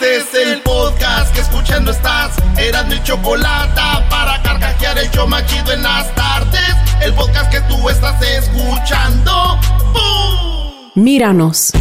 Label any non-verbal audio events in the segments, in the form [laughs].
Este es el podcast que escuchando estás. Eran mi chocolate para carcajear el yo machido en las tardes. El podcast que tú estás escuchando. ¡Bum! Míranos.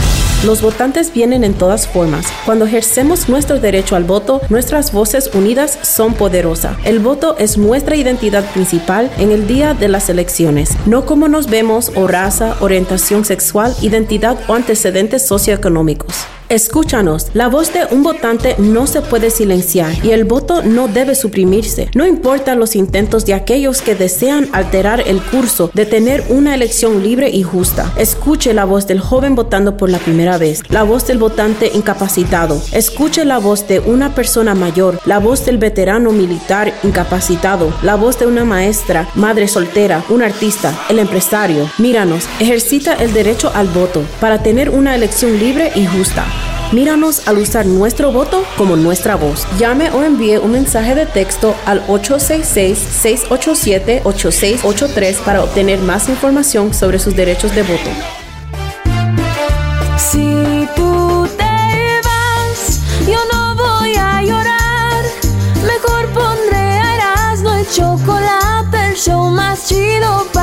Los votantes vienen en todas formas. Cuando ejercemos nuestro derecho al voto, nuestras voces unidas son poderosas. El voto es nuestra identidad principal en el día de las elecciones, no como nos vemos o raza, orientación sexual, identidad o antecedentes socioeconómicos. Escúchanos, la voz de un votante no se puede silenciar y el voto no debe suprimirse. No importa los intentos de aquellos que desean alterar el curso de tener una elección libre y justa. Escuche la voz del joven votando por la primera vez, la voz del votante incapacitado. Escuche la voz de una persona mayor, la voz del veterano militar incapacitado, la voz de una maestra, madre soltera, un artista, el empresario. Míranos, ejercita el derecho al voto para tener una elección libre y justa. Míranos al usar nuestro voto como nuestra voz. Llame o envíe un mensaje de texto al 866-687-8683 para obtener más información sobre sus derechos de voto. Si tú te vas, yo no voy a llorar. Mejor pondré el chocolate, el más chido para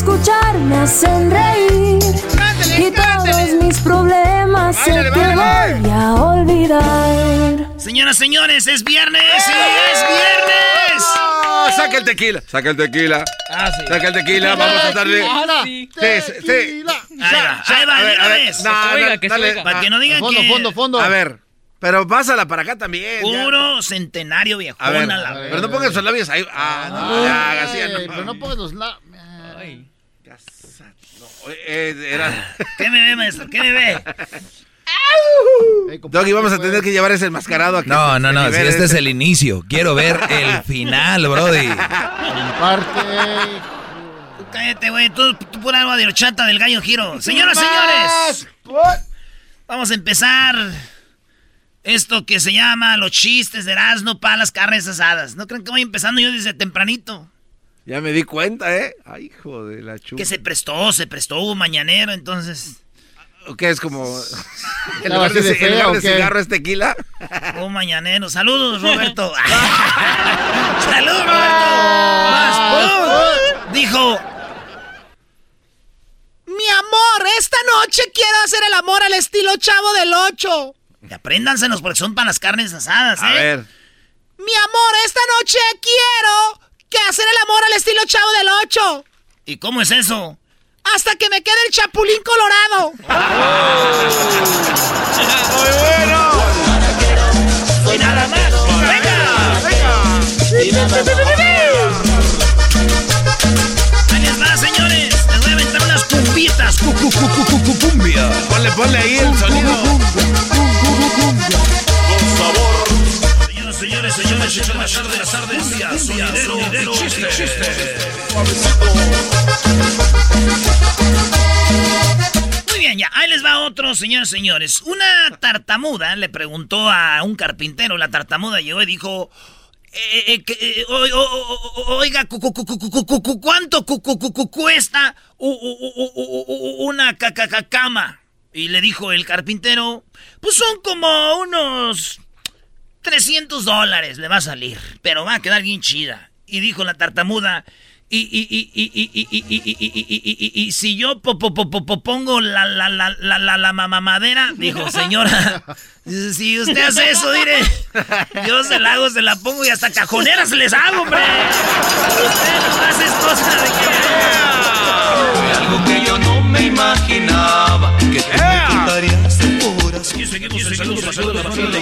escuchar. Me hacen reír y todos mis problemas se te báilale. voy a olvidar. Señoras, señores, es viernes, sí, es viernes. Ah, saca el tequila, saca el tequila. Ah, sí. Saca el tequila, vamos a darle. Sí, sí. Ahí va, ahí va, A ver, a ver, no, no, oiga, que dale. Para que no digan Fondo, que fondo, fondo. A ver, pero pásala para acá también. ya. puro centenario viejona. A ver, la pero no pongan sus labios ahí. Ah, no, ya, así, Ay, no. pero no pongas los la... Eh, era... [laughs] ¿Qué me ve, maestro? ¿Qué me ve? Doggy, vamos a tener que llevar ese enmascarado aquí. No, no, no, si este es ese. el inicio. Quiero ver el final, Brody. Comparte. Tú cállate, güey. Tú, tú pura agua de horchata del gallo giro. Señoras, señores. Vamos a empezar esto que se llama los chistes de Erasmo para las carnes asadas. ¿No creen que voy empezando yo desde tempranito? Ya me di cuenta, ¿eh? Ay, hijo de la chupa. Que se prestó, se prestó, hubo mañanero, entonces... ¿Qué es como... [laughs] ¿Estaba lugar de, lugar cigarro es tequila. Hubo mañanero. Saludos, [laughs] Roberto. Saludos, Roberto. Más. Dijo... Mi amor, esta noche quiero hacer el amor al estilo chavo del 8. Apréndansenos porque son para las carnes asadas, ¿eh? A ver. Mi amor, esta noche quiero que hacer el amor al estilo chavo del 8. ¿Y cómo es eso? Hasta que me quede el chapulín colorado. [laughs] ¡Muy bueno! Y nada más. Ahí les va, señores. Les voy a aventar unas cumbitas. Cumbia. Ponle, ponle ahí el sonido. Señoras, señores, señores, señores, las tardes, las tardes, cumbia, sonidero, sonidero, chiste. Muy bien, ya. Ahí les va otro, señores, señores. Una tartamuda le preguntó a un carpintero. La tartamuda llegó y dijo: eh, eh, que, eh, o- o- o- oiga, cu- cu- cu- cu- cu- cu- cu- ¿cuánto cu- cu- cu- cu- cuesta una ca- ca- ca- cama? Y le dijo el carpintero, pues son como unos 300 dólares le va a salir, pero va a quedar bien chida. Y dijo la tartamuda, y si yo pongo la la la la la la mamadera, dijo señora, si usted hace eso, diré, yo se la hago, se la pongo y hasta cajoneras les hago, hombre. Usted no hace cosas de que algo que yo no me imaginaba que seguimos, seguimos pasando la fila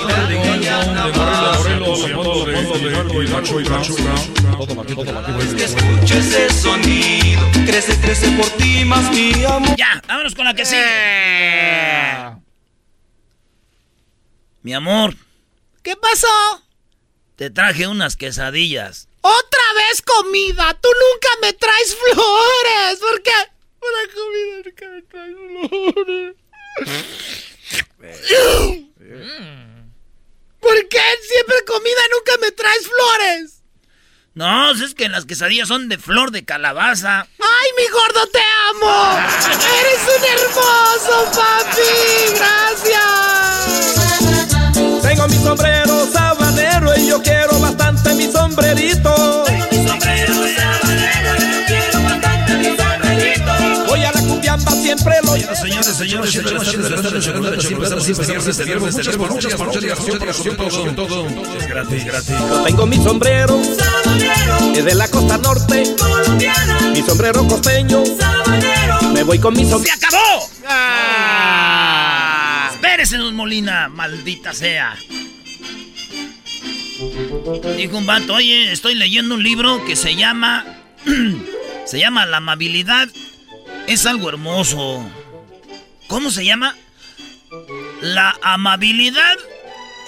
Es que escuche ese sonido, crece, crece por ti más mi amor. Ya, vámonos con la que sigue. Mi amor, ¿Qué pasó? te traje unas quesadillas. ¡Otra vez comida! ¡Tú nunca me traes flores! ¿Por qué? Una comida nunca me traes flores. ¿Por qué siempre comida nunca me traes flores? No, es que las quesadillas son de flor de calabaza. ¡Ay, mi gordo, te amo! ¡Eres un hermoso, papi! ¡Gracias! Tengo mi sombrero sabanero y yo quiero bastante mi sombrerito. Cumbiamba, siempre lo llevo. Señores, señores, señores, señores, Es gratis, gratis. Yo tengo mi sombrero, es de la costa norte. Mi sombrero costeño, me voy con mi ¡Se sombrero. acabó! Espérese, don Molina, maldita sea. Dijo un vato, oye, estoy leyendo un libro que se llama... [clears throat] se llama La amabilidad es algo hermoso. ¿Cómo se llama? La amabilidad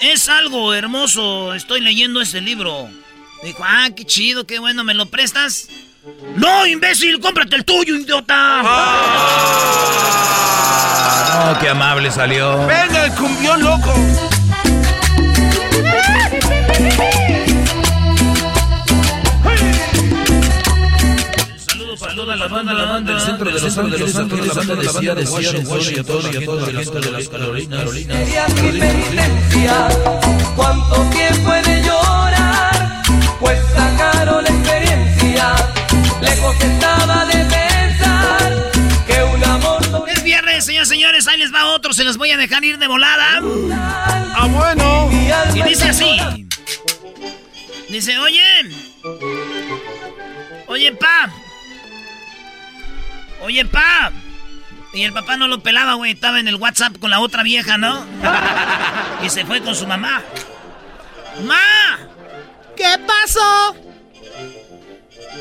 es algo hermoso. Estoy leyendo ese libro. Dijo, ah, qué chido, qué bueno, ¿me lo prestas? No, imbécil, cómprate el tuyo, idiota. Oh, qué amable salió. Venga, el cumbión loco. La banda, la banda centro de Los Ángeles, a toda la banda de Seattle, Washington, y a toda la gente de las- de las Carolinas. Sería mi penitencia, cuánto tiempo he de llorar, pues sacaron la experiencia, lejos estaba de pensar que un amor no Es viernes, señores, señores, ahí les va otro, se los voy a dejar ir de volada. Ah, bueno. Y dice así. Dice, oye. Oye, pa. Oye, pa. Y el papá no lo pelaba, güey. Estaba en el WhatsApp con la otra vieja, ¿no? [laughs] Y se fue con su mamá. ¡Ma! ¿Qué pasó?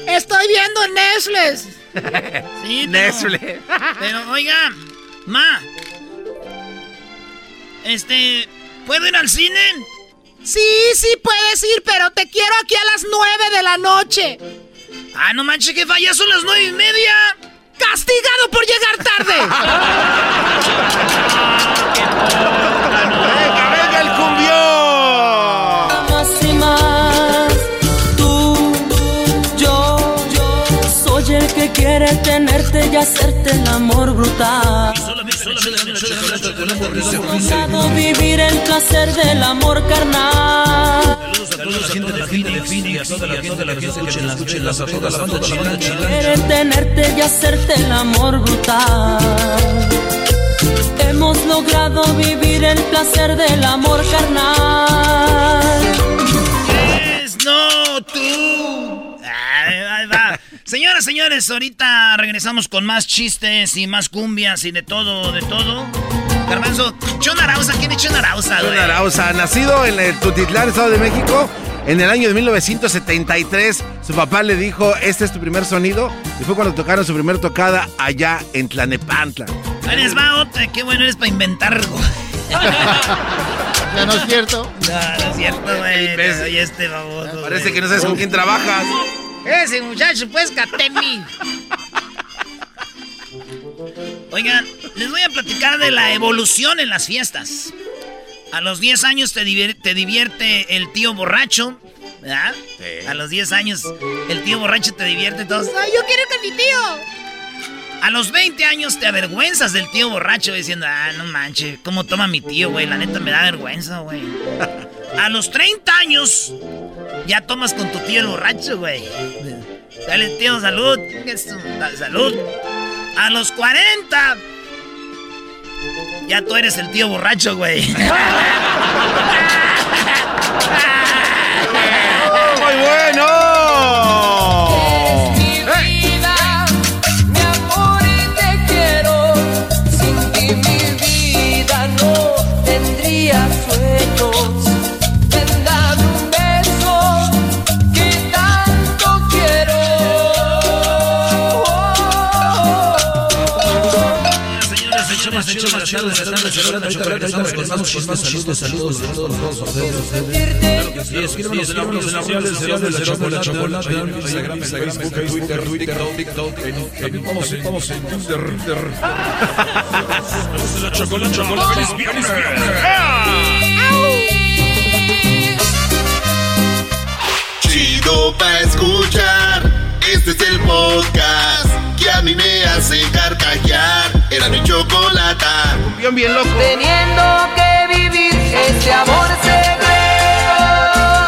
Estoy viendo Netflix. [laughs] Sí, pero, Nestle. [laughs] pero, oiga, ma. Este, ¿puedo ir al cine? Sí, sí puedes ir, pero te quiero aquí a las nueve de la noche. Ah, no manches, que falla, son las nueve y media. ¡Castigado por llegar tarde! [laughs] Venga, venga, el cumbión. más y más. Tú, yo, yo soy el que quiere tenerte y hacerte el amor brutal. Sagrado vivir el placer del amor carnal. Saludos a toda la gente de Phoenix, a toda la gente de la tenerte y hacerte el amor brutal. Hemos logrado vivir el placer del amor carnal. Es no tú. Señoras, señores, ahorita regresamos con más chistes y más cumbias y de todo, de todo. Garbanzo, Chon Arauza, ¿quién es Chon Arauza, güey? John Arauza, nacido en el Tutitlán, Estado de México, en el año de 1973. Su papá le dijo, este es tu primer sonido. Y fue cuando tocaron su primer tocada allá en Tlanepantla. Ahí les va otra, qué bueno eres para inventar algo. [laughs] Ya no es cierto. No, no es cierto, güey. Oye, este baboso. Parece que no sabes con quién trabajas. Ese muchacho, pues, Catemi. Oigan, les voy a platicar de la evolución en las fiestas. A los 10 años te divier- te divierte el tío borracho. ¿Verdad? A los 10 años, el tío borracho te divierte todos. ¡Ay, yo quiero con mi tío! A los 20 años te avergüenzas del tío borracho diciendo, ah, no manches, ¿cómo toma mi tío, güey? La neta me da vergüenza, güey. [laughs] A los 30 años ya tomas con tu tío el borracho, güey. Dale, tío, salud. Salud. A los 40 ya tú eres el tío borracho, güey. [laughs] [laughs] ¡Muy bueno! Más, hecho más, hecho más, más, más saludos, saludos. Claro que sí, escríbanos en chocolate, chocolate, Twitter, vamos vamos. La chocolate, chocolate. Chido. Este es el podcast que a mí me hace carcajear. Era mi chocolata. Bien, bien loco. Teniendo que vivir este amor secreto.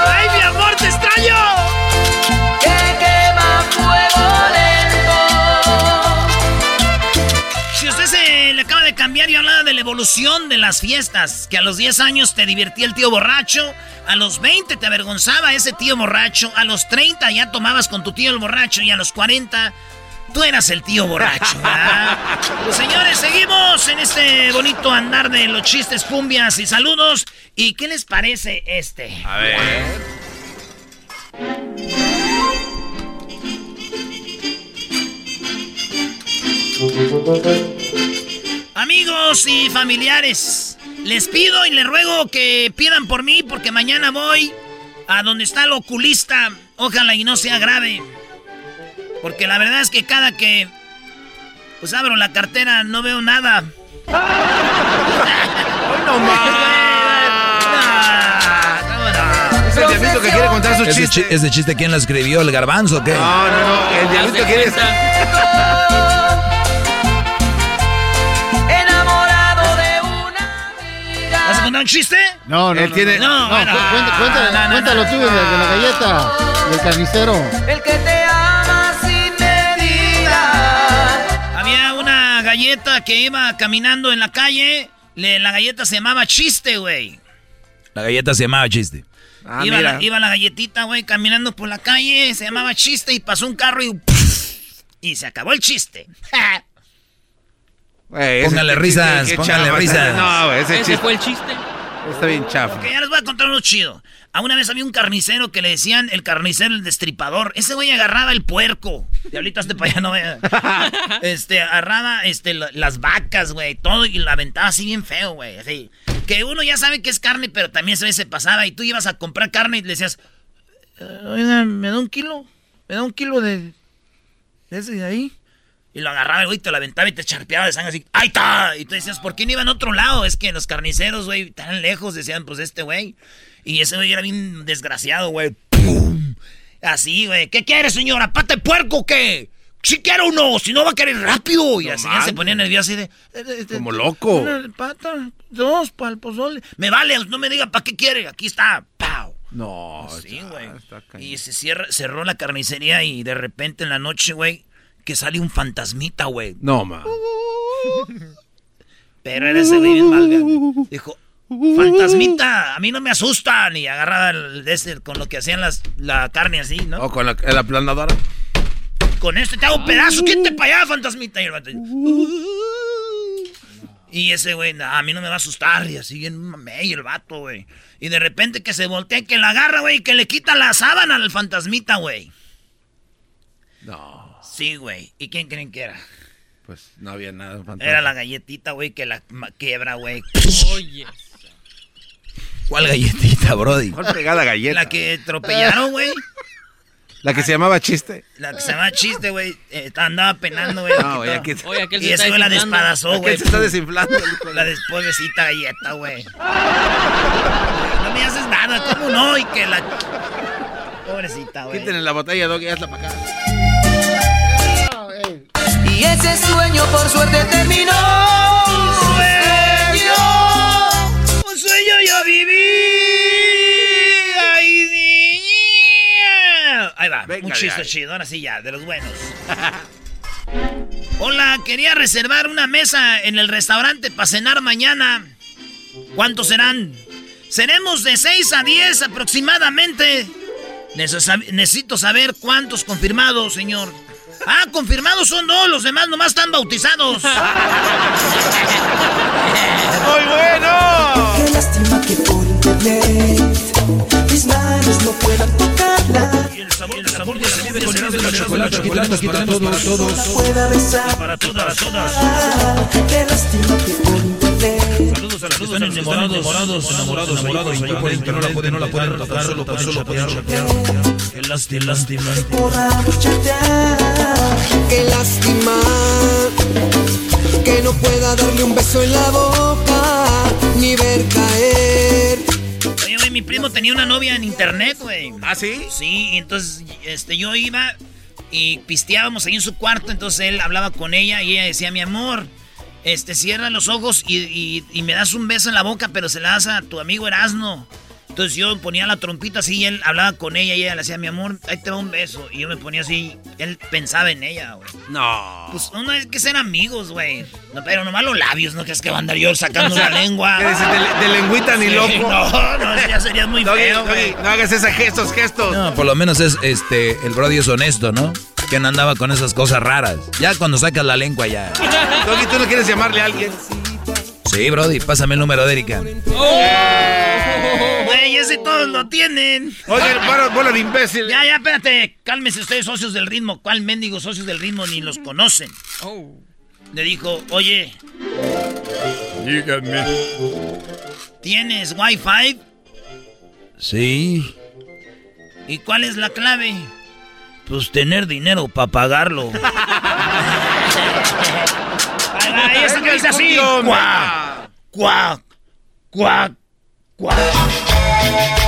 ¡Ay, mi amor, te extraño! Que quema fuego lento. Si usted se le acaba de cambiar y hablaba de la evolución de las fiestas, que a los 10 años te divertía el tío borracho, a los 20 te avergonzaba ese tío borracho, a los 30 ya tomabas con tu tío el borracho y a los 40 tú eras el tío borracho. ¿verdad? [laughs] Pues señores, seguimos en este bonito andar de los chistes, cumbias y saludos. ¿Y qué les parece este? A ver. Amigos y familiares, les pido y les ruego que pidan por mí porque mañana voy a donde está el oculista. Ojalá y no sea grave. Porque la verdad es que cada que pues abro la cartera no veo nada. no [laughs] Es el diablito que quiere contar su ¿Ese, chiste. chi- ese chiste quién lo escribió? ¿El garbanzo o qué? No, no, no. El diablito quiere. Enamorado de una ¿Vas a contar un chiste? No, no, Él no, tiene- no, No, no, No, no, cuéntalo no, tú, no, de, de la galleta, del carnicero. El que te galleta que iba caminando en la calle. Le- la galleta se llamaba chiste, güey. La galleta se llamaba chiste. Ah, iba, la, iba la galletita, güey, caminando por la calle. Se llamaba chiste y pasó un carro y... Y se acabó el chiste. [laughs] Ese Póngale chiste, risas, qué póngale chafa. risas. No, ese, Ese chiste fue el chiste. está bien chafa. Que ya les voy a contar uno chido. A una vez había un carnicero que le decían el carnicero el destripador. Ese güey agarraba el puerco. Diablito, este para allá no vaya. [laughs] Este, agarraba este, la- las vacas, güey, todo y la aventaba así bien feo, güey. Así. Que uno ya sabe que es carne, pero también se ve se pasaba. Y tú ibas a comprar carne y le decías, "Eh, oiga, ¿me da un kilo? ¿Me da un kilo de, de ese de ahí? Y lo agarraba el güey, te lo aventaba y te charpeaba de sangre así. ¡Ahí está! Y tú decías, ¿por qué no iba en otro lado? Es que los carniceros, güey, tan lejos, decían, pues este güey. Y ese güey era bien desgraciado, güey. ¡Pum! Así, güey. ¿Qué quiere, señora? ¿Pata de puerco o qué? Si quiere uno, si no va a querer rápido. Y No la señora se ponía nerviosa así de... eh, eh, Como eh, loco. Pata, dos para el pozole. Me vale, no me diga para qué quiere. Aquí está. ¡Pau! No, Sí, ya, güey. Y se cierra, cerró la carnicería y de repente en la noche, güey, que sale un fantasmita, güey. No, ma. Pero era ese güey bien malga. Dijo, fantasmita, a mí no me asustan. Y agarraba el, con lo que hacían las, la carne así, ¿no? O con la, la aplanadora. Con este te hago pedazo, ¿quién te para allá, fantasmita? Y, el vato, y ese güey, "No, a mí no me va a asustar. Y así bien mamey el vato, güey. Y de repente que se voltea, y que la agarra, güey, y que le quita la sábana al fantasmita, güey. No, Sí, güey. ¿Y quién creen que era? pues no había nada. fantasma. Era la galletita, güey, que la quiebra, güey. Oye. ¿Cuál galletita, Brody? ¿Cuál pegada galleta? La que atropellaron, güey. La que se llamaba chiste. La que se llama chiste, güey. eh, andaba penando, güey. No, güey, aquí, Oye, aquel Y güey la aquí güey. se está desinflando. La despobrecita galleta, güey. No me haces nada, ¿cómo no? Y que la... Pobrecita, güey. Quítenle la botella, Doggy, hazla para acá. Y ese sueño por suerte terminó. Un sueño. Un sueño yo viví. Ay, niña. Ahí va. Venga un chiste chido. Ahora sí ya, de los buenos. [laughs] Hola, quería reservar una mesa en el restaurante para cenar mañana. ¿Cuántos serán? Seremos de 6 a 10 aproximadamente. Neces- Necesito saber cuántos confirmados, señor. Ah, confirmados son dos, los demás nomás están bautizados. ¡Muy bueno! Qué lástima que por internet mis manos no puedan tocarla. Y el sabor, el sabor que se vive con Con el chocolate, chocolate, para todos, todos. Pueda besar. Para todas, para todas. Qué lástima que por internet Saludos a los que Están enamorados, enamorados, enamorados, enamorados, ahí por internet, no la pueden, no la pueden tocar, solo pueden solo. Qué lástima, lástima. Qué lástima que no pueda darle un beso en la boca ni ver caer. Oye, güey, mi primo tenía una novia en internet, güey. ¿Ah, sí? Sí, y entonces este, yo iba y pisteábamos ahí en su cuarto, entonces él hablaba con ella y ella decía, mi amor, este, cierra los ojos y, y- y me das un beso en la boca, pero se la das a tu amigo Erasno. Entonces yo ponía la trompita así y él hablaba con ella y ella le decía, mi amor, ahí te va un beso. Y yo me ponía así, él pensaba en ella, güey. No. Pues uno es que ser amigos, güey. No, pero nomás los labios, no que es que va a andar yo sacando la [laughs] lengua. ¿Qué dices? De, de lengüita ni Sí, loco. No, no, ya sería muy [laughs] Doggy, feo, no hagas esos gestos, gestos. No, por lo menos es este, el Brody es honesto, ¿no? Que no andaba con esas cosas raras. Ya cuando sacas la lengua ya. [laughs] Doggy, ¿tú no quieres llamarle a alguien? Sí, Brody, pásame el número de Erika. Güey, ese todos lo tienen. Oye, bola, bola de imbécil. Ya, ya, espérate. Cálmese ustedes, socios del ritmo. ¿Cuál mendigo socios del ritmo ni los conocen? Le dijo, oye, Dígame. ¿tienes Wi-Fi? Sí. ¿Y cuál es la clave? Pues tener dinero para pagarlo. [laughs] Ahí eso que dice así. Cuac, cuac, cuac, cuac.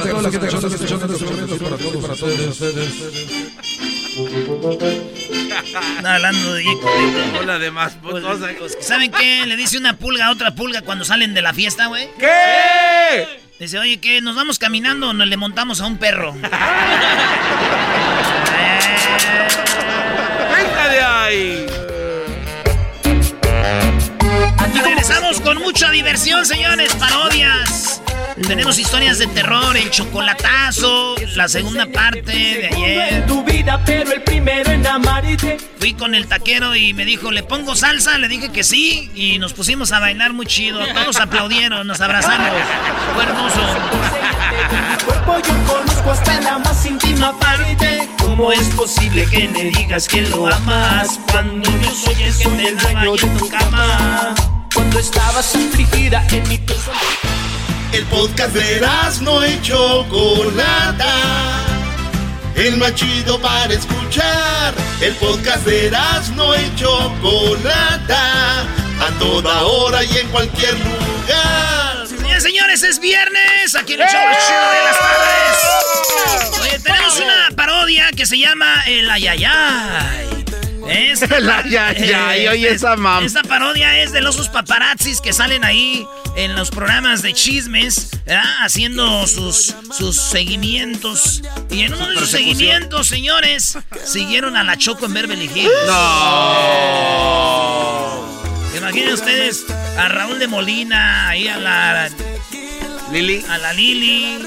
Para que escuchando todos, para todos ustedes. Está hablando de más Pues, pues, ¿Saben qué? Le dice una pulga a otra pulga cuando salen de la fiesta, güey. ¿Qué? Dice, oye, ¿qué? ¿Nos vamos caminando o nos le montamos a un perro? ¡Venga de ahí! Y regresamos con mucha diversión, señores. Parodias. Tenemos historias de terror, el chocolatazo, la segunda parte de ayer. tu vida, pero el primero en amarte. Fui con el taquero y me dijo, ¿le pongo salsa? Le dije que sí y nos pusimos a bailar muy chido. Todos aplaudieron, nos abrazamos. Fue hermoso. cuerpo yo conozco hasta la más íntima parte. ¿Cómo es posible que me digas que lo amas cuando yo soy el que te dueño de tu cama? Cuando estabas afligida en mi peso. El podcast de no y Chocolata. El más chido para escuchar. El podcast de no y Chocolata. A toda hora y en cualquier lugar. Señores, señores, es viernes. Aquí en el show chido de las tardes. Oye, tenemos una parodia que se llama El Ayayay. [laughs] [laughs] Oye, esa mam- Esta parodia es de los osos paparazzis que salen ahí en los programas de chismes, ¿verdad? haciendo sus, sus seguimientos. Y en uno de sus seguimientos, señores, siguieron a la Choco en Beverly Hills. Imaginen ustedes a Raúl de Molina, ahí a la, Lili. a la Lili.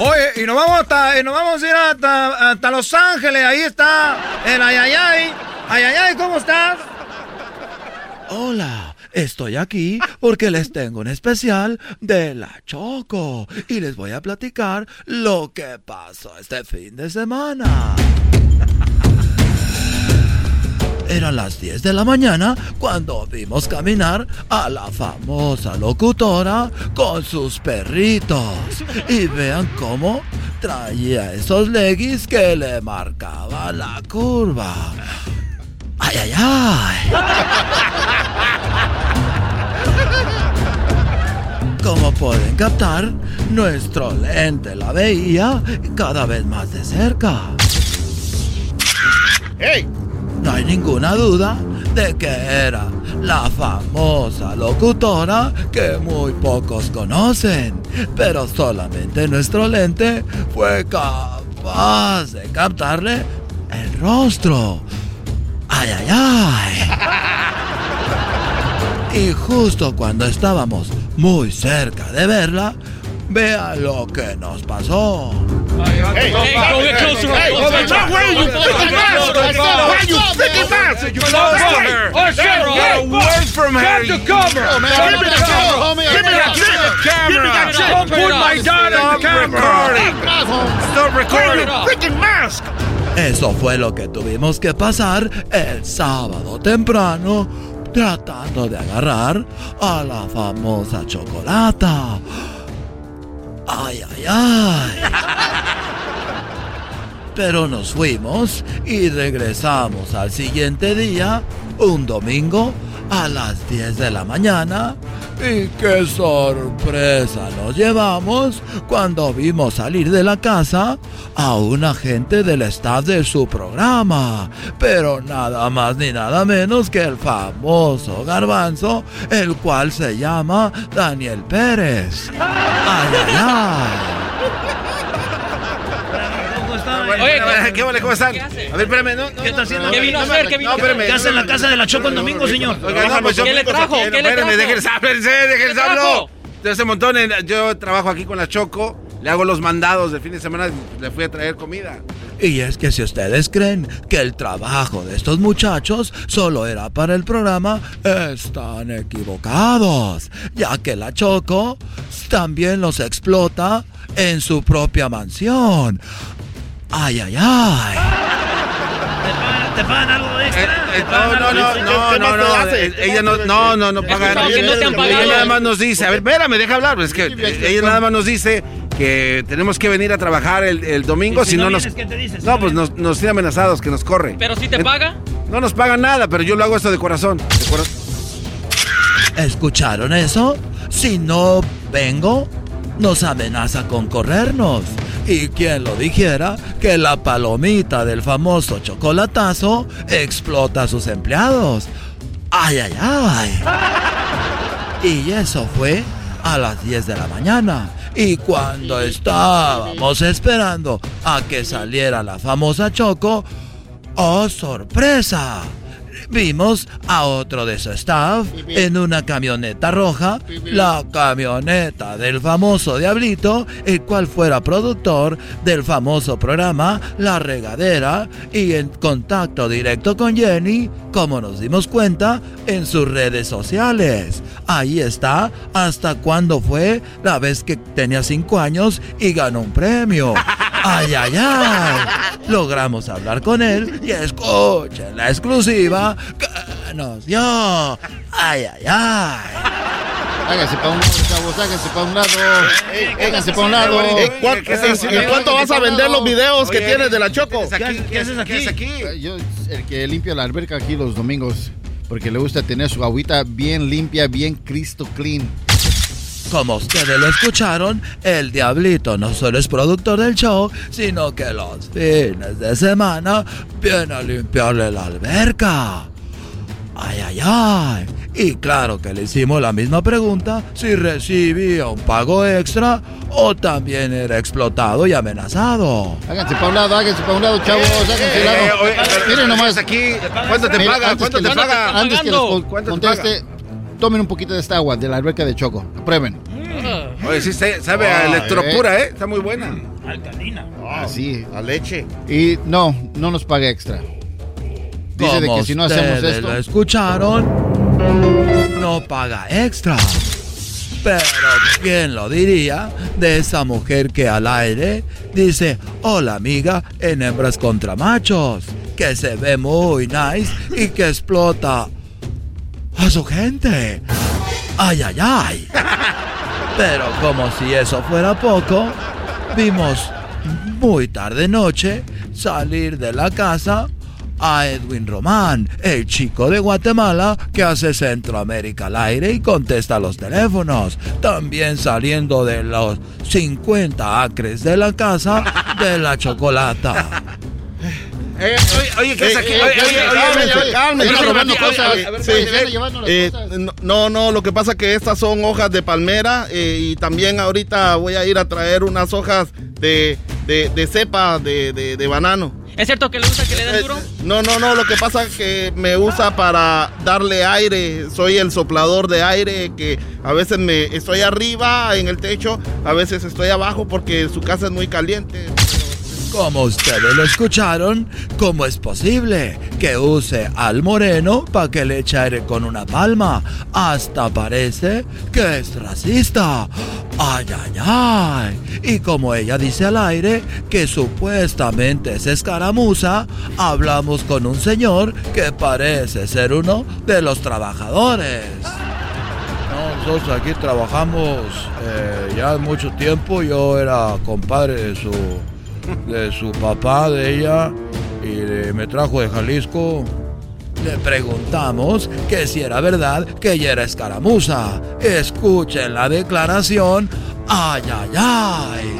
Oye, y nos vamos hasta, y nos vamos a ir hasta, hasta Los Ángeles, ahí está el Ayayay. Ayayay, ¿cómo estás? Hola, estoy aquí porque les tengo un especial de la Choco y les voy a platicar lo que pasó este fin de semana. Eran las 10 de la mañana cuando vimos caminar a la famosa locutora con sus perritos. Y vean cómo traía esos leggings que le marcaban la curva. ¡Ay, ay, ay! Como pueden captar, nuestro lente la veía cada vez más de cerca. ¡Hey! No hay ninguna duda de que era la famosa locutora que muy pocos conocen, pero solamente nuestro lente fue capaz de captarle el rostro. ¡Ay, ay, ay! Y justo cuando estábamos muy cerca de verla, vea lo que nos pasó. Hey, hey, go get closer. Hey, freaking freaking her. Oh, shit, get away from her. Get the cover. Give me the homie. Give me that shit. Give me that shit. Don't put my daughter in the camera. Stop recording. Freaking mask. Eso fue lo que tuvimos que pasar el sábado temprano tratando de agarrar a la famosa chocolata. Ay, ay, ay. Pero nos fuimos y regresamos al siguiente día, un domingo, a las 10 de la mañana. Y qué sorpresa nos llevamos cuando vimos salir de la casa a un agente del staff de su programa. Pero nada más ni nada menos que el famoso garbanzo, el cual se llama Daniel Pérez. Ay, ay, ay. Oye, ¿qué vale? ¿Cómo están? A ver, espérame, no, no, ¿Qué está haciendo? no, ¿Qué vino a hacer? ¿Qué vino no, a hacer? ¿Qué hace en la casa de la Choco el domingo, señor? Pues ¿Qué le trajo? ¿Qué le trajo? déjenles ¿Qué hablo. un montón, en- yo trabajo aquí con la Choco, le hago los mandados de fin de semana, le fui a traer comida. Y es que si ustedes creen que el trabajo de estos muchachos solo era para el programa, están equivocados, ya que la Choco también los explota en su propia mansión. Ay, ay, ay. ¿Te pagan algo extra? Eh, No, no, no, no, no, no, ella no, no, no, no paga. pagado. Ella nada más nos dice, a ver, espérame, deja hablar, es que eh, ella nada más nos dice que tenemos que venir a trabajar el, el domingo, ¿Y si si no no nos... vienes, qué te dice? Si No, no pues nos, nos tiene amenazados, que nos corre. Pero si te paga. No nos pagan nada, pero yo lo hago esto de corazón. De corazón. ¿Escucharon eso? Si no vengo, nos amenaza con corrernos. Y quien lo dijera que la palomita del famoso chocolatazo explota a sus empleados. ¡Ay, ay, ay! Y eso fue a las 10 de la mañana. Y cuando estábamos esperando a que saliera la famosa Choco, ¡oh, sorpresa! Vimos a otro de su staff en una camioneta roja, la camioneta del famoso Diablito, el cual fuera productor del famoso programa La Regadera y en contacto directo con Jenny, como nos dimos cuenta, en sus redes sociales. Ahí está, hasta cuándo fue la vez que tenía 5 años y ganó un premio. [laughs] ¡Ay, ay, ay! Logramos hablar con él y escuchen la exclusiva que nos dio. ¡Ay, ay, ay! Háganse para un lado, chavos, háganse para un lado. Háganse para un lado. Ey, ¿cuán- ¿En cuánto vas a vender los videos que tienes de la Choco? ¿Qué haces aquí? Yo, el que limpia la alberca aquí los domingos, porque le gusta tener su agüita bien limpia, bien Cristo clean. Como ustedes lo escucharon, el Diablito no solo es productor del show, sino que los fines de semana viene a limpiarle la alberca. Ay, ay, ay. Y claro que le hicimos la misma pregunta si recibía un pago extra o también era explotado y amenazado. Háganse para un lado, háganse para un lado, chavos, háganse eh, de lado. eh, oye, Miren nomás. aquí, ¿cuánto te paga? ¿Cuánto te paga? Antes que les con- ¿Cuánto te conteste, tomen un poquito de esta agua de la alberca de Choco. Prueben. Oye, sí, sabe sabe a Ah, electropura, ¿eh? Está muy buena. Alcalina. Ah, sí. A leche. Y no, no nos paga extra. Dice de que si no hacemos ustedes esto. lo escucharon, no paga extra. Pero ¿quién lo diría de esa mujer que al aire dice, hola amiga, en hembras contra machos? que se ve muy nice y que explota a su gente. Ay, ay, ay. Pero como si eso fuera poco, vimos muy tarde noche salir de la casa a Edwin Román, el chico de Guatemala que hace Centroamérica al aire y contesta los teléfonos. También saliendo de los 50 acres de la casa de la chocolata. Eh, oye, oye, ¿qué es aquí? Oye, oye, oye, cálmese. oye, robando oye, cosas. oye, Oye, sí, ven a llevarnos las cosas. no, no, no, lo que pasa que estas son hojas de palmera eh, y también ahorita voy a ir a traer unas hojas de, de, de cepa de, de, de banano. ¿Es cierto que le gusta que le den Eh, duro? No, no, no, lo que pasa es que me usa para darle aire, soy el soplador de aire que a veces me estoy arriba en el techo, a veces estoy abajo porque su casa es muy caliente. Como ustedes lo escucharon, ¿cómo es posible que use al moreno para que le eche aire con una palma? Hasta parece que es racista. Ay, ay, ay. Y como ella dice al aire que supuestamente es escaramuza, hablamos con un señor que parece ser uno de los trabajadores. No, nosotros aquí trabajamos eh, ya mucho tiempo. Yo era compadre de su, de su papá, de ella, y de- me trajo de Jalisco. Le preguntamos que si era verdad que ella era escaramuza. Escuchen la declaración. Ay, ay, ay.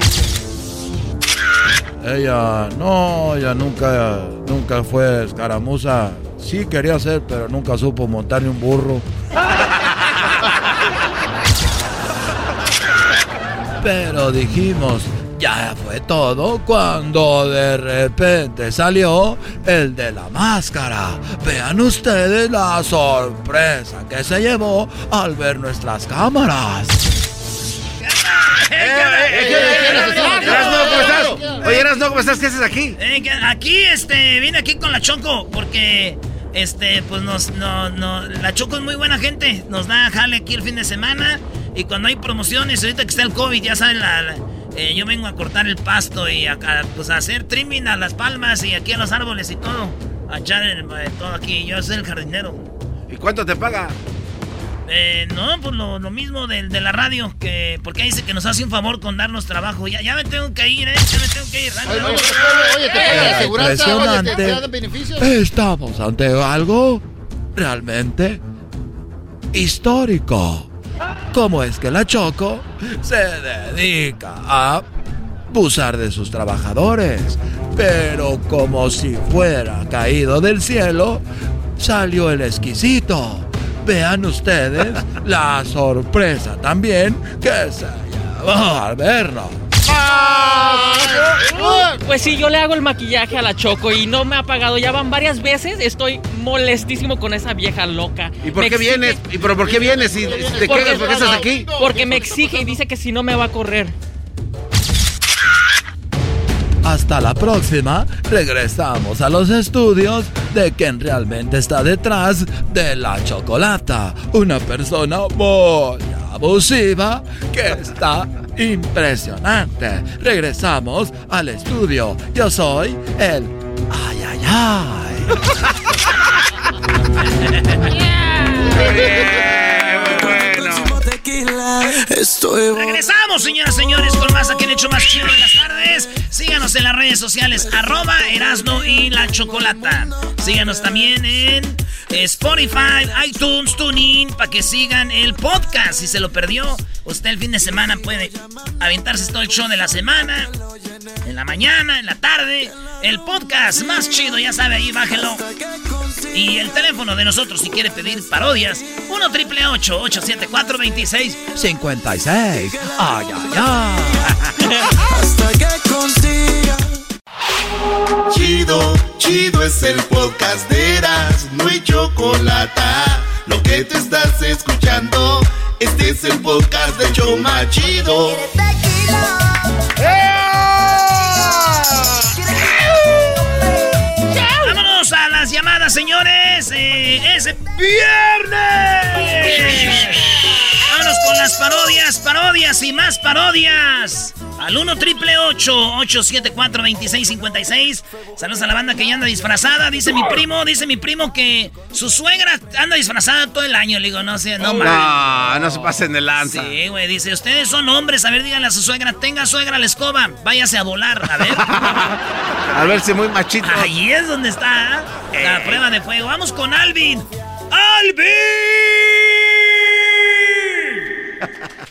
Ella, no, ella nunca, nunca fue escaramuza. Sí quería ser, pero nunca supo montar ni un burro. [laughs] Pero dijimos, ya fue todo cuando de repente salió el de la máscara. Vean ustedes la sorpresa que se llevó al ver nuestras cámaras. Erasno, ¿cómo estás? Oye, Erasno, ¿cómo estás? ¿Qué haces aquí? Eh, aquí, este, vine aquí con la Choco porque, este, pues nos, no, no, la Choco es muy buena gente. Nos da jale aquí el fin de semana y cuando hay promociones, ahorita que está el COVID, ya saben, la, la- eh, yo vengo a cortar el pasto y a, a, pues, a hacer trimming a las palmas y aquí a los árboles y todo. A echar el- eh, todo aquí. Yo soy el jardinero. ¿Y cuánto te paga? Eh, no, pues lo, lo mismo del de la radio, que porque dice que nos hace un favor con darnos trabajo. Ya, ya me tengo que ir, eh, ya me tengo que ir. Oye, oye, oye, te pagan la aseguranza, oye, te, te dan beneficios. Estamos ante algo realmente histórico. ¿Cómo es que la Choco se dedica a abusar de sus trabajadores? Pero como si fuera caído del cielo, salió el exquisito. Vean ustedes la sorpresa también que se llevó al verlo. Pues sí, yo le hago el maquillaje a la Choco y no me ha pagado. Ya van varias veces. Estoy molestísimo con esa vieja loca. ¿Y por Me qué exige- vienes? ¿Y pero por qué vienes? ¿Y te Porque- quedas? ¿Por qué estás aquí? Porque me exige y dice que si no me va a correr. Hasta la próxima, regresamos a los estudios de quien realmente está detrás de la chocolata. Una persona muy abusiva que está impresionante. Regresamos al estudio. Yo soy el... Ay, ay, ay. [laughs] Regresamos, señoras y señores, con más aquí en Hecho Más Chido de las Tardes. Síganos en las redes sociales, arroba Erasno y la Chocolata. Síganos también en Spotify, iTunes, TuneIn, para que sigan el podcast. Si se lo perdió, usted el fin de semana puede aventarse todo el show de la semana, en la mañana, en la tarde. El podcast más chido, ya sabe, ahí bájelo. Y el teléfono de nosotros, si quiere pedir parodias, 1 triple 874 26 56. Ay, ay, ay. Hasta que consiga. Chido, chido es el podcast de Eras, no hay chocolate. Lo que te estás escuchando, este es el podcast de Choma Chido. Vámonos llamadas, señores. Eh, es viernes. Vámonos con las parodias, parodias y más parodias. Al 1 triple 874 2656. Saludos a la banda que ya anda disfrazada. Dice mi primo, dice mi primo que su suegra anda disfrazada todo el año. Le digo, no sé, no mames. No, no se pasen de lanza. Sí, güey, dice, ustedes son hombres. A ver, díganle a su suegra, tenga suegra la escoba, váyase a volar, a ver. [laughs] A ver si muy machito. Ahí es donde está ¿eh? la prueba de fuego. Vamos con Alvin. ¡Alvin!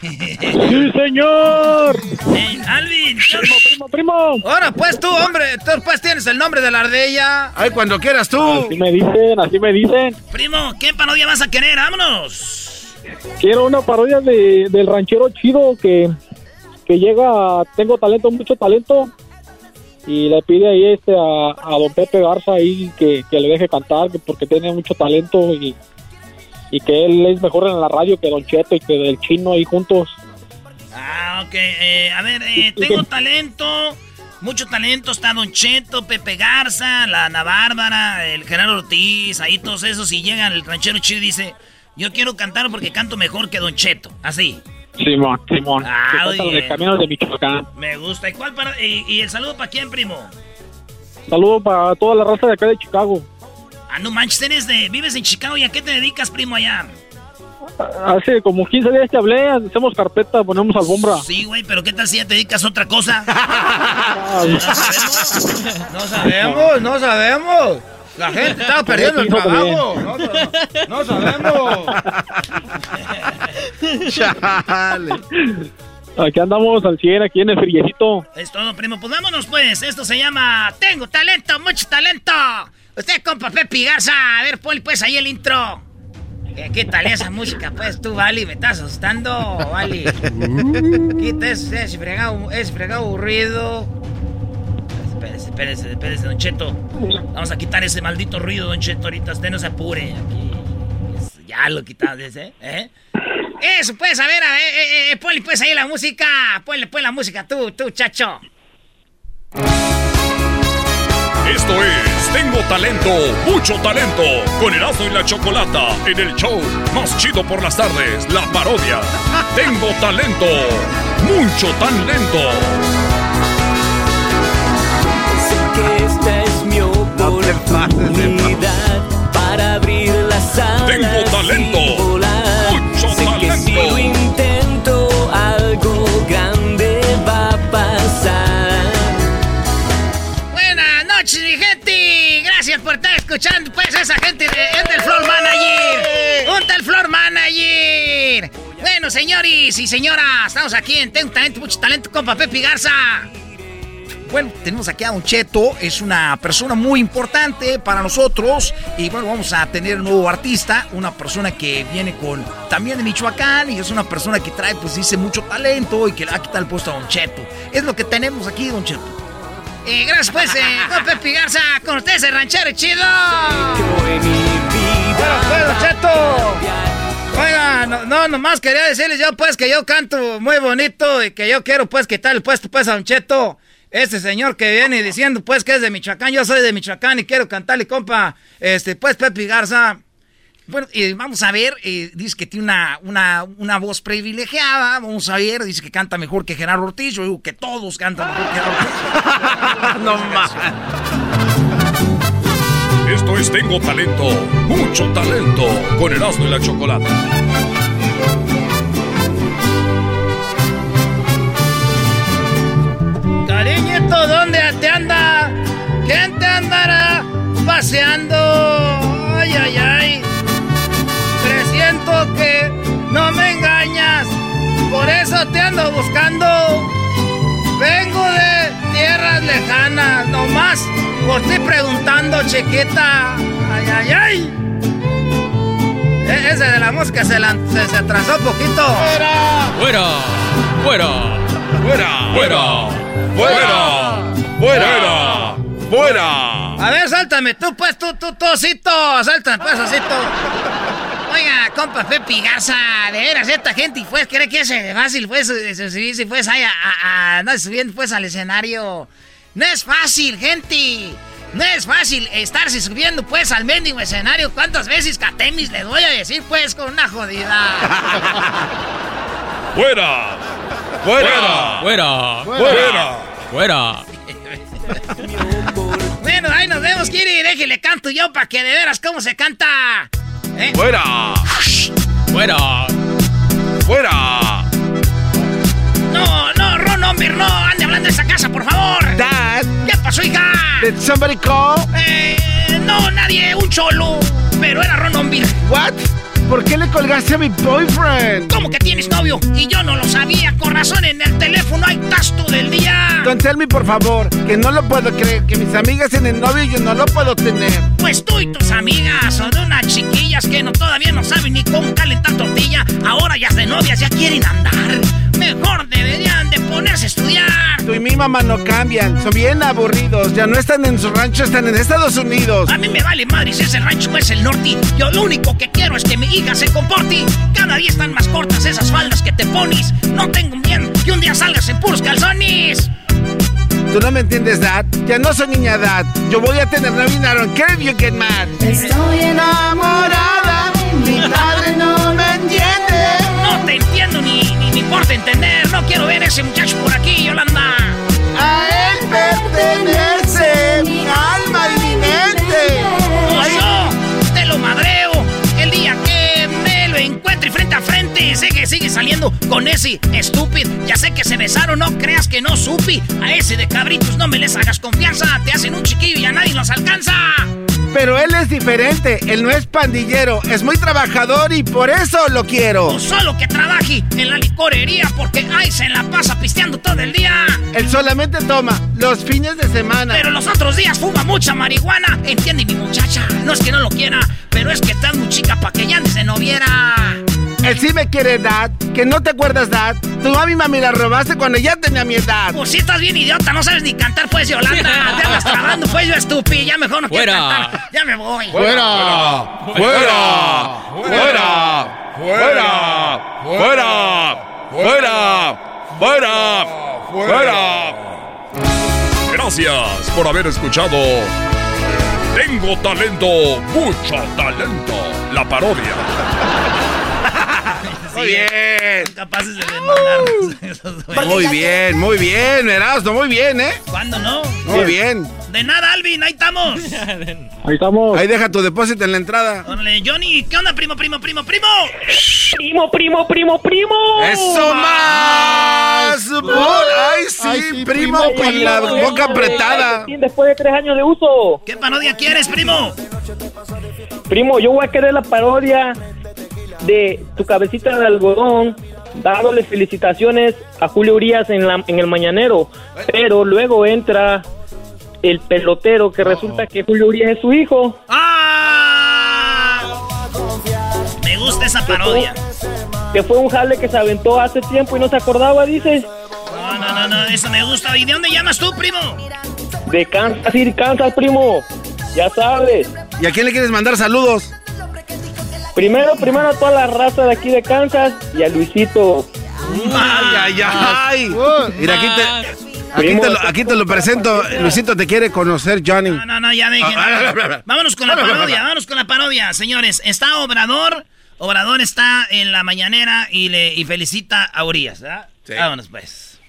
¡Sí, señor! Eh, Alvin. Primo, primo, primo. Ahora, pues tú, hombre, tú pues tienes el nombre de la ardilla. Ay, cuando quieras tú. Así me dicen, así me dicen. Primo, ¿qué parodia vas a querer? ¡Vámonos! Quiero una parodia de, del ranchero chido que, que llega, tengo talento, mucho talento. Y le pide ahí este a, a don Pepe Garza ahí que, que le deje cantar que porque tiene mucho talento y, y que él es mejor en la radio que Don Cheto y que el chino ahí juntos. Ah, ok. eh, a ver, eh, tengo [laughs] talento. Mucho talento. Está Don Cheto, Pepe Garza, la Ana Bárbara, el Gerardo Ortiz, ahí todos esos. Y llega el ranchero chido y dice: Yo quiero cantar porque canto mejor que Don Cheto. Así. Simón, Simón. Ah, de Caminos de Michoacán. Me gusta. ¿Y cuál para.? ¿Y, y el saludo para quién, primo? Saludos para toda la raza de acá de Chicago. Ah, no manches, eres de. Vives en Chicago y a qué te dedicas, primo, allá? Hace como 15 días te hablé, hacemos carpeta, ponemos alfombra. Sí, güey, pero ¿qué tal si ya te dedicas a otra cosa? [laughs] No sabemos, no sabemos. La gente [laughs] está perdiendo el trabajo. No, no sabemos. [laughs] Chale. Aquí andamos al 100, aquí en el friecito. Es todo, primo. Pues vámonos, pues. Esto se llama Tengo talento, mucho talento. Usted, compa Pepe Garza. A ver, Poli, pues ahí el intro. ¿Qué, qué tal esa música, pues tú, Vali? ¿Me estás asustando, Vali? [laughs] Quita ese, ese fregado, ese fregado aburrido. Espérese, espérese, espérese, Don Cheto. Vamos a quitar ese maldito ruido, Don Cheto. Ahorita usted no se apure. Aquí. Es- ya lo quitamos, ¿eh? ¿Eh? Eso, pues, a ver, a ver, eh, eh, ponle pues ahí la música. Ponle pues la música, tú, tú, chacho. Esto es Tengo talento, mucho talento. Con Erasmo y la Chocolata en el show más chido por las tardes, la parodia. Tengo talento, mucho talento. que esta es mi oportunidad para abrir las alas Tengo talento, y volar. mucho sé talento. Escuchando, pues, esa gente de, del Floor Manager. Un tal Floor Manager. Bueno, señores y señoras, estamos aquí en Tengo Talento, mucho talento, compa Pepe Garza. Bueno, tenemos aquí a Don Cheto, es una persona muy importante para nosotros. Y bueno, vamos a tener un nuevo artista, una persona que viene con también de Michoacán y es una persona que trae, pues dice, mucho talento y que le va a quitar el puesto a Don Cheto. Es lo que tenemos aquí, Don Cheto. Eh, gracias, pues, eh, compa Pepe Garza. Con ustedes, el ranchero chido. Bueno, pues, Don Cheto. Oiga, no, no, nomás quería decirles yo, pues, que yo canto muy bonito y que yo quiero, pues, quitar el puesto, pues, a Don Cheto. Este señor que viene diciendo, pues, que es de Michoacán. Yo soy de Michoacán y quiero cantarle, compa, este, pues, Pepe Garza. Bueno, y vamos a ver, eh, dice que tiene una, una, una voz privilegiada, vamos a ver, dice que canta mejor que Gerardo Ortiz, yo digo que todos cantan mejor que Gerardo Ortiz. [laughs] no más. Esto es Tengo talento, mucho talento. Con Erasmo y la Chocolata. Cariñito, ¿dónde te anda? ¿Quién te andará paseando? Ay, ay, ay. Que no me engañas, por eso te ando buscando. Vengo de tierras lejanas, nomás por ti preguntando, chiquita. Ay, ay, ay. E- ese de la música se, la- se, se atrasó poquito. ¡Fuera! ¡Fuera! ¡Fuera! ¡Fuera! ¡Fuera! ¡Fuera! ¡Fuera! A ver, sáltame tú, pues, tú, tú, tú, osito. Sáltame, pues, osito. Oiga, compa Pepe Garza, de veras, esta gente, pues, cree que es eh, fácil, pues, eh, subirse, pues, ahí a, a, a andar subiendo, pues, al escenario. No es fácil, gente. No es fácil estarse subiendo, pues, al mendigo escenario. ¿Cuántas veces Catemis le voy a decir, pues, con una jodida? [laughs] ¡Fuera! ¡Fuera! ¡Fuera! ¡Fuera! ¡Fuera! Bueno, ahí nos vemos, Kiri. Déjele canto yo para que de veras cómo se canta. ¿Eh? ¡Fuera! ¡Fuera! ¡Fuera! No, no, Ron Omir, no. Ande hablando de esa casa, por favor. Dad. ¿Qué pasó, hija? Did somebody call? Eh, no, nadie, un cholo. Pero era Ron. What? ¿Por qué le colgaste a mi boyfriend? ¿Cómo que tienes novio? Y yo no lo sabía. Con razón, en el teléfono hay tasto del día. Don por favor, que no lo puedo creer, que mis amigas tienen novio y yo no lo puedo tener. Pues tú y tus amigas son unas chiquillas que no todavía no saben ni cómo calentar tortilla. Ahora ya de novias ya quieren andar. Mejor deberían de ponerse a estudiar. Tú y mi mamá no cambian, son bien aburridos. Ya no están en su rancho, están en Estados Unidos. A mí me vale madre si es el rancho o es el norte. Yo lo único que quiero es que mi hija se comporte. Cada día están más cortas esas faldas que te pones. No tengo miedo que un día salgas en puros calzones. Tú no me entiendes, Dad. Ya no soy niña, Dad. Yo voy a tener novio y I don't care if you get mad. Estoy enamorada, mi importa entender. No quiero ver ese muchacho por aquí, Yolanda. A él pertenece mi alma y mi mente. Pues yo te lo madreo el día que me lo encuentre frente a frente. Sé que sigue saliendo con ese estúpido. Ya sé que se besaron, no creas que no supi. A ese de cabritos no me les hagas confianza. Te hacen un chiquillo y a nadie los alcanza. Pero él es diferente, él no es pandillero, es muy trabajador y por eso lo quiero. O solo que trabaje en la licorería porque ahí se la pasa pisteando todo el día. Él solamente toma los fines de semana. Pero los otros días fuma mucha marihuana. Entiende mi muchacha, no es que no lo quiera, pero es que estás muy chica para que ya antes se no viera. Él sí me quiere, Dad. Que no te acuerdas, Dad. Tu mami mami la robaste cuando ya tenía mi edad. Pues si estás bien idiota, no sabes ni cantar, pues, Yolanda. [laughs] Te andas trabando, pues, yo estúpido. Ya mejor no quiero Fuera. cantar. Ya me voy. ¡Fuera! ¡Fuera! ¡Fuera! ¡Fuera! ¡Fuera! ¡Fuera! ¡Fuera! ¡Fuera! Gracias por haber escuchado Tengo talento, mucho talento, la parodia. Muy bien. Capaces de demandarnos esos güeyes. Muy bien, muy bien, Erasmo, muy bien, ¿eh? ¿Cuándo no? Muy bien. De nada, Alvin, ahí estamos. [laughs] Ahí estamos. Ahí deja tu depósito en la entrada. Órale, Johnny, ¿qué onda, primo, primo, primo, primo? Primo, primo, primo, primo. ¡Eso más! Bol- ¡Ay, sí, Ay, sí, primo, primo, con la boca apretada! Después de tres años de uso. ¿Qué parodia quieres, primo? Primo, yo voy a querer la parodia de tu cabecita de algodón dándole felicitaciones a Julio Urias en, la, en el mañanero. Pero luego entra el pelotero que resulta que Julio Urias es su hijo. ¡Ah! Me gusta esa parodia. Que fue un jale que se aventó hace tiempo y no se acordaba, dice. No, no, no, no, eso me gusta. ¿Y de dónde llamas tú, primo? De Kansas City, Kansas, primo. Ya sabes. ¿Y a quién le quieres mandar saludos? Primero, primero a toda la raza de aquí de Kansas y a Luisito. ¡Ay, ay, ay! Mira, aquí te, aquí te, lo, aquí te lo presento. Luisito te quiere conocer, Johnny. No, no, no, ya dejen. Ah, Vámonos con la parodia, vámonos con la parodia, señores. Está Obrador. Obrador está en la mañanera y le y felicita a Urias, ¿verdad? Vámonos, pues.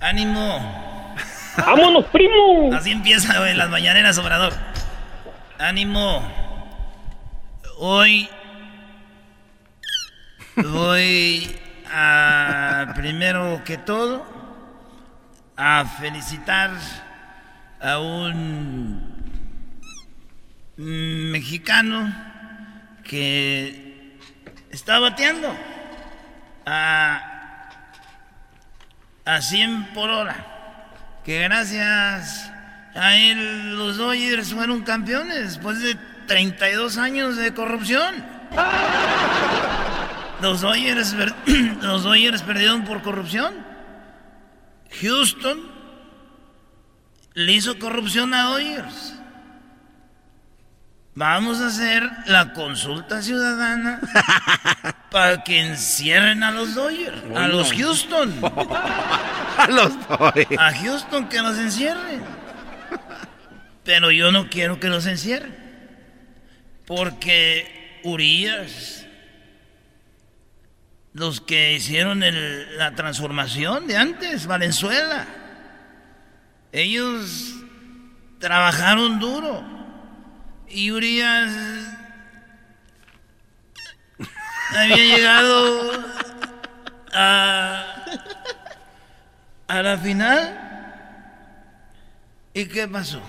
¡Ánimo! ¡Vámonos, primo! Así empieza güey, las mañaneras, Obrador. ¡Ánimo! Hoy voy a, primero que todo, a felicitar a un mexicano que está bateando a, a 100 por hora. Que gracias a él los Dodgers fueron campeones después de 32 años de corrupción. Los Dodgers, per- [clears throat] los Dodgers perdieron por corrupción. Houston le hizo corrupción a Dodgers. Vamos a hacer la consulta ciudadana [laughs] para que encierren a los Dodgers, a los Houston. [laughs] A los Dodgers. A Houston que los encierren. Pero yo no quiero que los encierren. Porque Urias los que hicieron la transformación de antes, Valenzuela. Ellos trabajaron duro. Y Urias había llegado a la final. ¿Y qué pasó?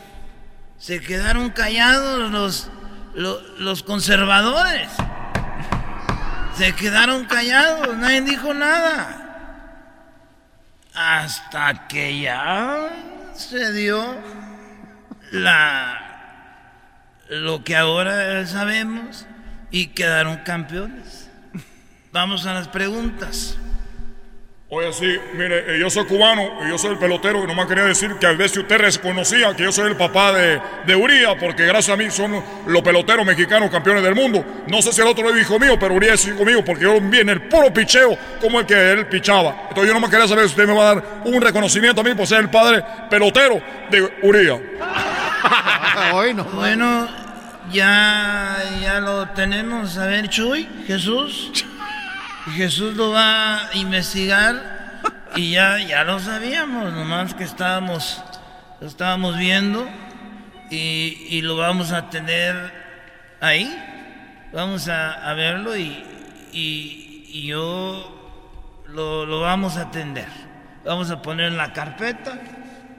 Se quedaron callados los, los, conservadores. Se quedaron callados, nadie dijo nada. Hasta que ya se dio lo que ahora sabemos y quedaron campeones. Vamos a las preguntas. Oye, sí, mire, eh, yo soy cubano y yo soy el pelotero y nomás quería decir que a veces usted reconocía que yo soy el papá de, de Uría, porque gracias a mí son los peloteros mexicanos campeones del mundo. No sé si el otro es hijo mío, pero Uría es hijo mío porque yo vi en el puro picheo como el que él pichaba. Entonces yo nomás quería saber si usted me va a dar un reconocimiento a mí por ser el padre pelotero de Uría. [laughs] Bueno, ya, ya lo tenemos. A ver, Chuy, Jesús. [laughs] Jesús lo va a investigar y ya, ya lo sabíamos, nomás que estábamos, lo estábamos viendo y, y lo vamos a tener ahí. Vamos a, a verlo y, y, y yo lo, lo vamos a atender. Vamos a poner en la carpeta.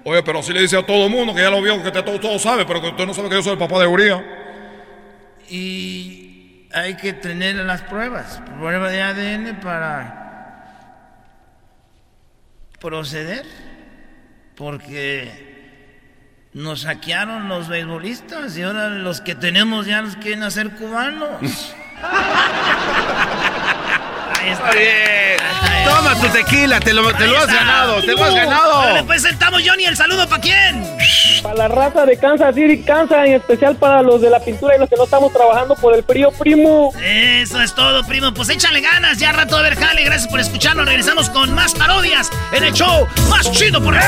Oye, pero así le dice a todo el mundo que ya lo vio, que usted todo, todo sabe, pero que usted no sabe que yo soy el papá de Uría. Y hay que tener las pruebas, prueba de ADN para proceder, porque nos saquearon los beisbolistas y ahora los que tenemos ya los quieren hacer cubanos. [laughs] Ahí está bien. Toma tu tequila, te lo, te Ahí lo has ganado, te lo has ganado. órale, pues sentamos Johnny, el saludo para quién. Para la raza de Kansas City, Kansas, en especial para los de la pintura y los que no estamos trabajando por el frío, primo. Eso es todo, primo. Pues échale ganas, ya rato de ver jale. Gracias por escucharnos. Regresamos con más parodias en el show más chido por el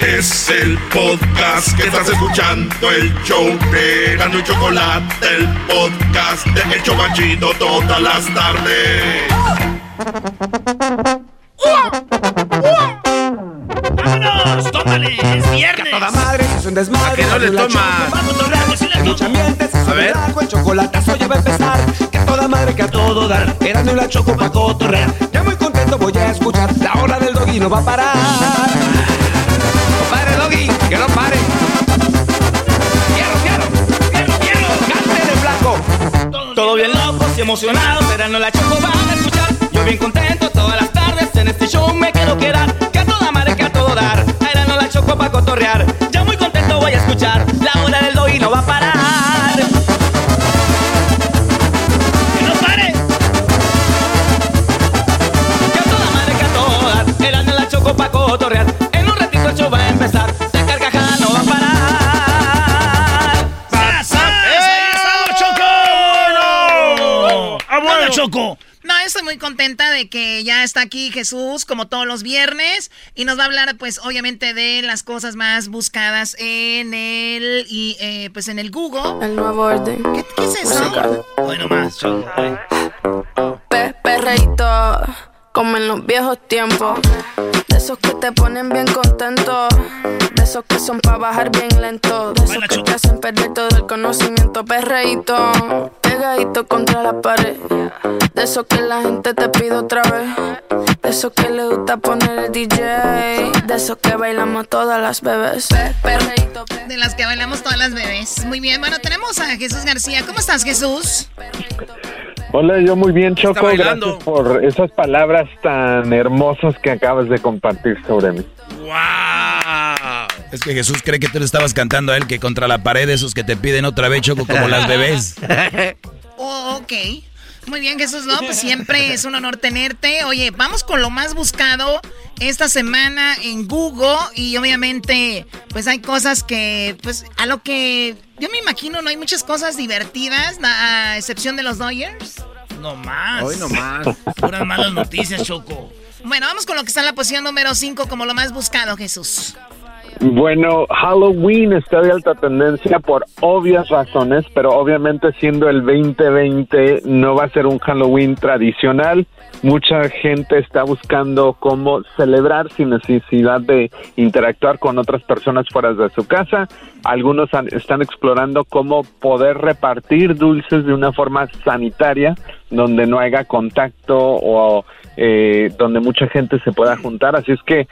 Es el podcast que estás escuchando, el show de Gano y Chocolate, el podcast de El Chobachito todas las tardes. Un desmadre. que no le toma. mucha ambiente, se A sube el el chocolatazo ya va a empezar. Que a toda madre, que a todo dar. Erasmo y la choco pa' cotorrear. Ya muy contento voy a escuchar. La hora del doggy no va a parar. No pare, doggy, que no pare. Quiero, quiero, quiero, flaco. Todo bien locos y emocionados. Y la choco van a escuchar. Yo bien contento todas las tardes. En este show me quiero quedar. Que a toda madre, que a todo dar. A Erasmo y la choco pa' cotorrear. No, estoy muy contenta de que ya está aquí Jesús, como todos los viernes, y nos va a hablar, pues, obviamente, de las cosas más buscadas en el y eh, pues en el Google. El nuevo orden. ¿Qué, qué es eso? Bueno, más, Choco. Como en los viejos tiempos. De esos que te ponen bien contento. De esos que son para bajar bien lento. De esos que te hacen perder todo el conocimiento. Perreíto, pegadito contra la pared. De esos que la gente te pide otra vez. De esos que le gusta poner el DJ. De esos que bailamos todas las bebés. Pe perreíto, De las que bailamos todas las bebés. Muy bien, bueno, tenemos a Jesús García. ¿Cómo estás, Jesús? Hola, yo muy bien, Choco. Gracias por esas palabras tan hermosas que acabas de compartir sobre mí. Es que Jesús cree que tú le estabas cantando a él que contra la pared esos que te piden otra vez, Choco, como las bebés. [laughs] Oh, ok. Muy bien, Jesús, no, pues [laughs] siempre es un honor tenerte. Oye, vamos con lo más buscado esta semana en Google y obviamente pues hay cosas que, pues a lo que yo me imagino no hay muchas cosas divertidas, a excepción de los Dodgers. No más. Hoy no más. [laughs] Puras malas noticias, Choco. Bueno, vamos con lo que está en la posición número 5 como lo más buscado, Jesús. Bueno, Halloween está de alta tendencia por obvias razones, pero obviamente siendo el 2020 no va a ser un Halloween tradicional. Mucha gente está buscando cómo celebrar sin necesidad de interactuar con otras personas fuera de su casa. Algunos han- están explorando cómo poder repartir dulces de una forma sanitaria, donde no haya contacto o eh, donde mucha gente se pueda juntar. Así es que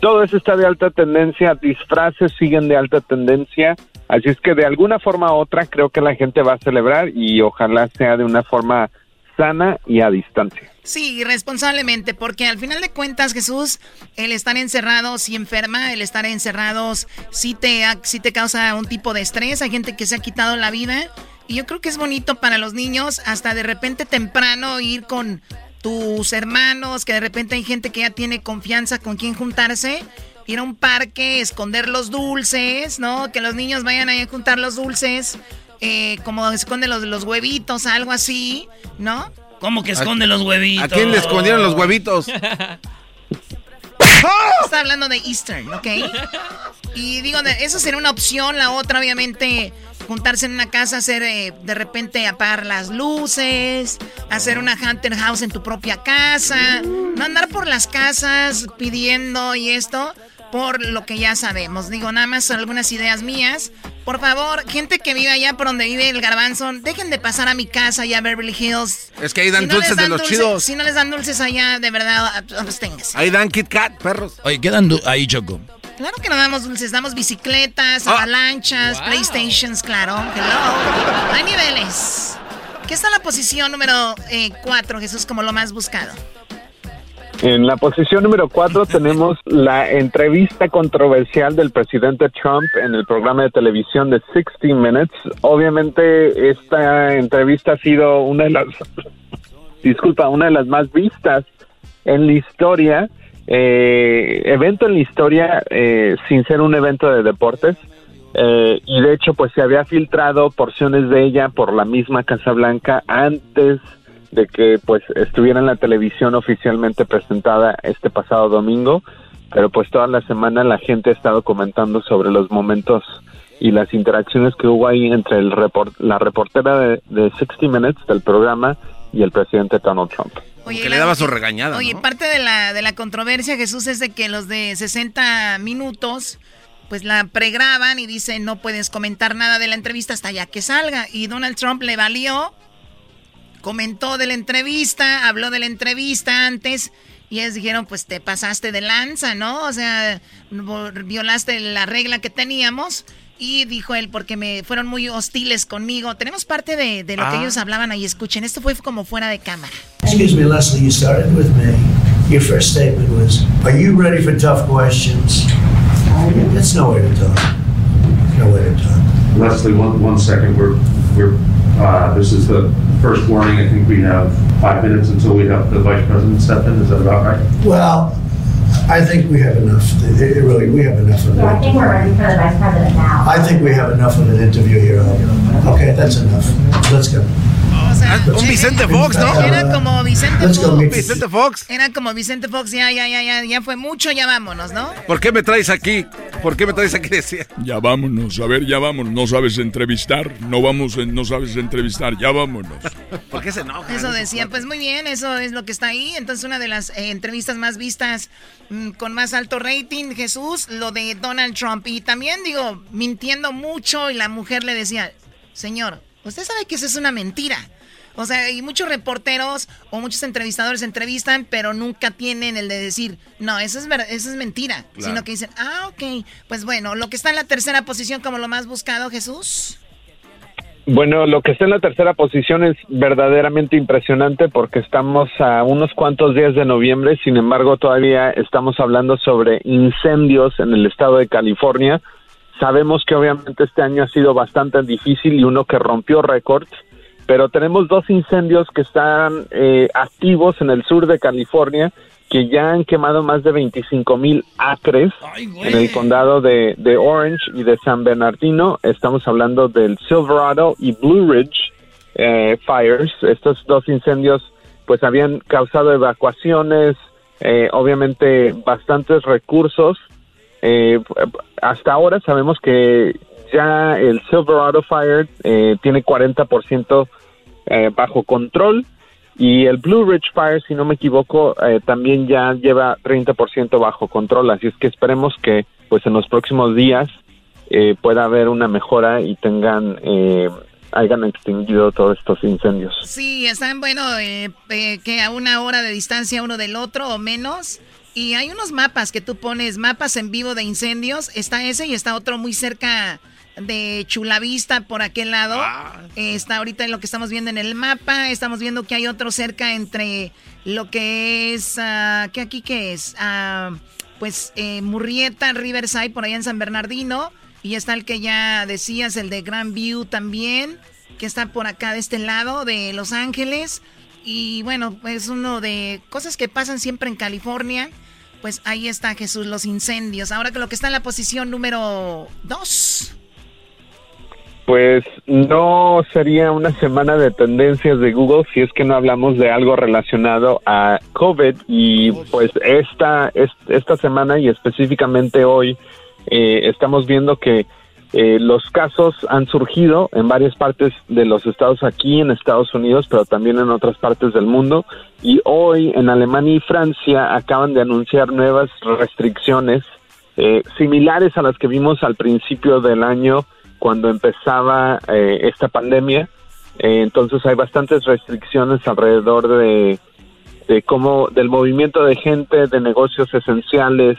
todo eso está de alta tendencia, disfraces siguen de alta tendencia, así es que de alguna forma u otra creo que la gente va a celebrar y ojalá sea de una forma sana y a distancia. Sí, responsablemente, porque al final de cuentas, Jesús, el estar encerrados sí enferma, el estar encerrados sí te, sí te causa un tipo de estrés. Hay gente que se ha quitado la vida. Y yo creo que es bonito para los niños, hasta de repente temprano ir con tus hermanos, que de repente hay gente que ya tiene confianza con quien juntarse. Ir a un parque, esconder los dulces, ¿no? Que los niños vayan ahí a juntar los dulces, eh, como esconden los, los huevitos, algo así, ¿no? ¿Cómo que esconde los huevitos? ¿A quién le escondieron los huevitos? [laughs] Está hablando de Eastern, ¿ok? Y digo, eso sería una opción. La otra, obviamente, juntarse en una casa, hacer eh, de repente apagar las luces, hacer una Hunter House en tu propia casa, no andar por las casas pidiendo y esto. Por lo que ya sabemos. Digo, nada más algunas ideas mías. Por favor, gente que vive allá por donde vive el garbanzo, dejen de pasar a mi casa allá a Beverly Hills. Es que ahí dan Si no dulces les de dan los dulces- chidos. Si no les dan dulces allá, de verdad, absténganse. Ahí dan Kit Kat, perros. Oye, quedan du- ahí, Choco. Claro que no damos dulces, damos bicicletas, Ah. avalanchas, PlayStations, claro. Hello. Hay niveles. ¿Qué está la posición número 4, Jesús, como lo más buscado? En la posición número cuatro [laughs] tenemos la entrevista controversial del presidente Trump en el programa de televisión de 60 Minutes. Obviamente esta entrevista ha sido una de las, disculpa, una de las más vistas en la historia, eh, evento en la historia eh, sin ser un evento de deportes. Eh, y de hecho, pues se había filtrado porciones de ella por la misma Casa Blanca antes de que pues estuviera en la televisión oficialmente presentada este pasado domingo, pero pues toda la semana la gente ha estado comentando sobre los momentos y las interacciones que hubo ahí entre el report la reportera de, de 60 Minutes del programa y el presidente Donald Trump. que le daba su regañada, Oye, ¿no? parte de la, de la controversia, Jesús, es de que los de 60 minutos, pues la pregraban y dicen no puedes comentar nada de la entrevista hasta ya que salga. Y Donald Trump le valió, comentó de la entrevista, habló de la entrevista antes. Y ellos dijeron, pues te pasaste de lanza, ¿no? O sea, violaste la regla que teníamos. Y dijo él, porque me fueron muy hostiles conmigo. Tenemos parte de, de lo que Ah. ellos hablaban ahí. Escuchen, esto fue como fuera de cámara. Excuse me, Leslie, you started with me. Your first statement was, Are you ready for tough questions? That's no way to talk. No way to talk. Leslie, one, one second, we're, we're, uh, this is the first warning, I think we have five minutes until we have the vice president step in, is that about right? Well, I think we have enough. It- it Really, we have enough of Yeah, I it. think we're ready for the vice president now. I think we have enough of an interview here. Okay, that's enough. Let's go. Un Vicente Fox, ¿no? Era como Vicente go Fox. Vicente Fox. Era como Vicente Fox, ya, ya, ya, ya, ya fue mucho, ya vámonos, ¿no? ¿Por qué me traes aquí? ¿Por qué me traes aquí? Decía. Ya vámonos, a ver, ya vámonos. No sabes entrevistar, no vamos, en- no sabes entrevistar, ya vámonos. [laughs] ¿Por qué se enoja? Eso decía, pues muy bien, eso es lo que está ahí. Entonces, una de las eh, entrevistas más vistas mm, con más alto rating, Jesús, lo de Donald Trump. Y también, digo, mintiendo mucho y la mujer le decía, señor, usted sabe que eso es una mentira. O sea, y muchos reporteros o muchos entrevistadores entrevistan, pero nunca tienen el de decir, no, eso es, eso es mentira. Claro. Sino que dicen, ah, ok. Pues bueno, lo que está en la tercera posición como lo más buscado, Jesús. Bueno, lo que está en la tercera posición es verdaderamente impresionante porque estamos a unos cuantos días de noviembre, sin embargo todavía estamos hablando sobre incendios en el estado de California. Sabemos que obviamente este año ha sido bastante difícil y uno que rompió récords, pero tenemos dos incendios que están eh, activos en el sur de California que ya han quemado más de 25 mil acres en el condado de, de Orange y de San Bernardino. Estamos hablando del Silverado y Blue Ridge eh, Fires. Estos dos incendios pues habían causado evacuaciones, eh, obviamente bastantes recursos eh, hasta ahora sabemos que ya el Silverado Fire eh, tiene 40% eh, bajo control y el Blue Ridge Fire, si no me equivoco, eh, también ya lleva 30% bajo control. Así es que esperemos que pues en los próximos días eh, pueda haber una mejora y tengan eh, hayan extinguido todos estos incendios. Sí, están, bueno, eh, eh, que a una hora de distancia uno del otro o menos. Y hay unos mapas que tú pones, mapas en vivo de incendios. Está ese y está otro muy cerca de Chulavista por aquel lado. Eh, está ahorita en lo que estamos viendo en el mapa. Estamos viendo que hay otro cerca entre lo que es, ah, ¿qué aquí qué es? Ah, pues eh, Murrieta, Riverside, por allá en San Bernardino. Y está el que ya decías, el de Grand View también, que está por acá de este lado de Los Ángeles. Y bueno, es uno de cosas que pasan siempre en California. Pues ahí está Jesús, los incendios. Ahora que lo que está en la posición número 2. Pues no sería una semana de tendencias de Google si es que no hablamos de algo relacionado a COVID y pues esta, es- esta semana y específicamente hoy eh, estamos viendo que eh, los casos han surgido en varias partes de los estados aquí en Estados Unidos, pero también en otras partes del mundo. Y hoy en Alemania y Francia acaban de anunciar nuevas restricciones eh, similares a las que vimos al principio del año cuando empezaba eh, esta pandemia. Eh, entonces hay bastantes restricciones alrededor de, de cómo del movimiento de gente, de negocios esenciales,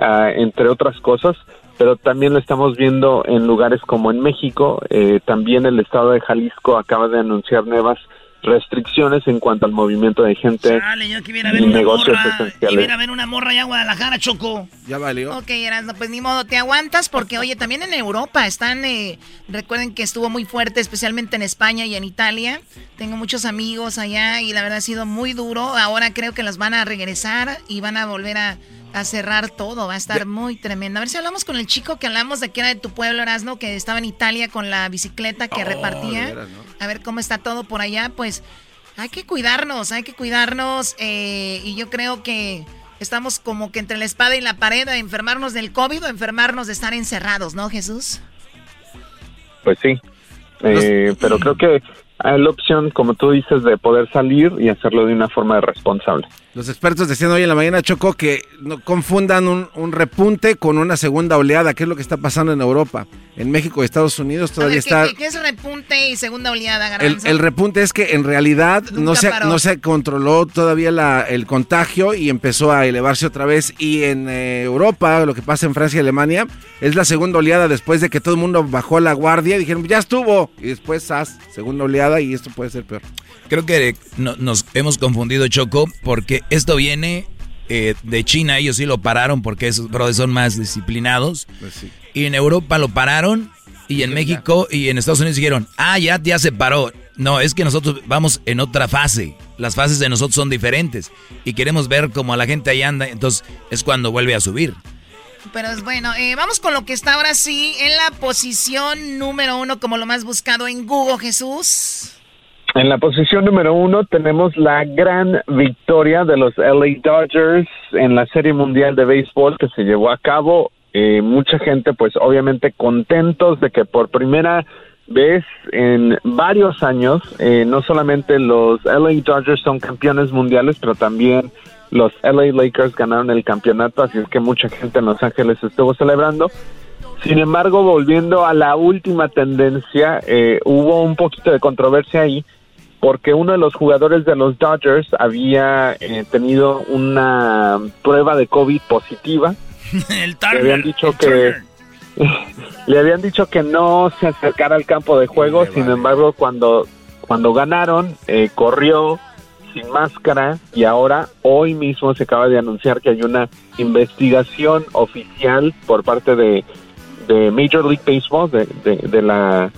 ah, entre otras cosas. Pero también lo estamos viendo en lugares como en México. Eh, también el estado de Jalisco acaba de anunciar nuevas restricciones en cuanto al movimiento de gente Dale, yo que viera a ver y una negocios morra. esenciales. Y viera a ver una morra allá en Guadalajara, Choco. Ya valió. Ok, Erasmo, pues ni modo, te aguantas porque, oye, también en Europa están, eh, recuerden que estuvo muy fuerte, especialmente en España y en Italia. Tengo muchos amigos allá y la verdad ha sido muy duro. Ahora creo que las van a regresar y van a volver a, a cerrar todo. Va a estar muy tremendo. A ver si hablamos con el chico que hablamos de que era de tu pueblo, Erasmo, que estaba en Italia con la bicicleta que Oh, repartía. de veras, ¿no? A ver cómo está todo por allá, pues hay que cuidarnos, hay que cuidarnos eh, y yo creo que estamos como que entre la espada y la pared a enfermarnos del COVID o enfermarnos de estar encerrados, ¿no, Jesús? Pues sí, Eh, pero creo que la opción, como tú dices, de poder salir y hacerlo de una forma responsable. Los expertos decían hoy en la mañana, Choco, que no confundan un, un repunte con una segunda oleada, que es lo que está pasando en Europa. En México y Estados Unidos todavía ver, ¿qué, está... qué- qué es repunte y segunda oleada, El, el repunte es que en realidad no se, paró. no se controló todavía la- el contagio y empezó a elevarse otra vez. Y en eh, Europa, lo que pasa en Francia y Alemania, es la segunda oleada después de que todo el mundo bajó la guardia y dijeron, ya estuvo. Y después, ¡zas! segunda oleada y esto puede ser peor. Creo que no- nos hemos confundido, Choco, porque esto viene eh, de China. Ellos sí lo pararon porque esos brothers son más disciplinados. Y en Europa lo pararon. Y en México y en Estados Unidos dijeron, ah, ya, ya se paró. No, es que nosotros vamos en otra fase. Las fases de nosotros son diferentes. Y queremos ver cómo la gente ahí anda. Entonces es cuando vuelve a subir. Pero es bueno, eh, vamos con lo que está ahora sí en la posición número uno como lo más buscado en Google, Jesús. En la posición número uno tenemos la gran victoria de los LA Dodgers en la Serie Mundial de Béisbol que se llevó a cabo. Eh, mucha gente, pues obviamente contentos de que por primera vez en varios años, eh, no solamente los LA Dodgers son campeones mundiales, pero también los LA Lakers ganaron el campeonato, así es que mucha gente en Los Ángeles estuvo celebrando. Sin embargo, volviendo a la última tendencia, eh, hubo un poquito de controversia ahí porque uno de los jugadores de los Dodgers había eh, tenido una prueba de COVID positiva. [laughs] el Le habían dicho que [laughs] le habían dicho que no se acercara al campo de juego. Sin embargo, cuando cuando ganaron, eh, corrió sin máscara y ahora hoy mismo se acaba de anunciar que hay una investigación oficial por parte de, de Major League Baseball de, de, de la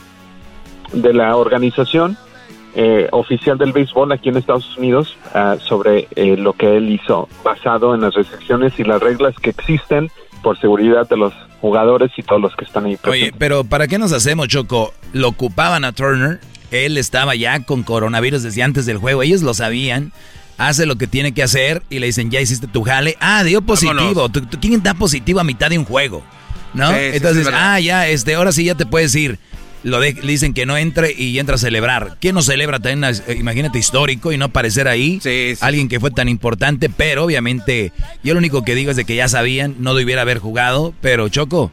de la organización eh, oficial del béisbol aquí en Estados Unidos ah, sobre eh, lo que él hizo basado en las restricciones y las reglas que existen por seguridad de los jugadores y todos los que están ahí presentes. Oye, pero ¿para qué nos hacemos, Choco? Lo ocupaban a Turner. Él estaba ya con coronavirus desde antes del juego. Ellos lo sabían. hace lo que tiene que hacer y le dicen, ya hiciste tu jale. Ah, dio positivo. ¿Tú- tú- ¿Quién da positivo a mitad de un juego? ¿No? Sí, Entonces, sí, ah, ya, este, ahora sí ya te puedes ir. Lo de- le dicen que no entre y entra a celebrar. ¿Quién no celebra también? eh, Imagínate histórico y no aparecer ahí. Alguien que fue tan importante, pero obviamente yo lo único que digo es de que ya sabían, no debiera haber jugado, pero Choco.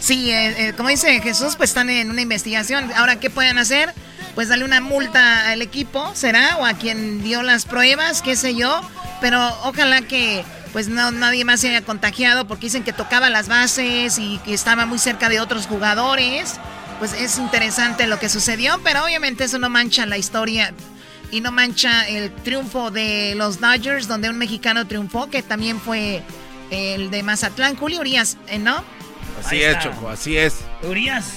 Sí, eh, eh, como dice Jesús, pues están en una investigación. Ahora, ¿qué pueden hacer? Pues darle una multa al equipo, ¿será? O a quien dio las pruebas, qué sé yo. Pero ojalá que pues no, nadie más se haya contagiado porque dicen que tocaba las bases y que estaba muy cerca de otros jugadores. Pues es interesante lo que sucedió, pero obviamente eso no mancha la historia y no mancha el triunfo de los Dodgers, donde un mexicano triunfó, que también fue el de Mazatlán, Julio Urias, ¿eh, ¿no? Así es. Choco, así es. Urias.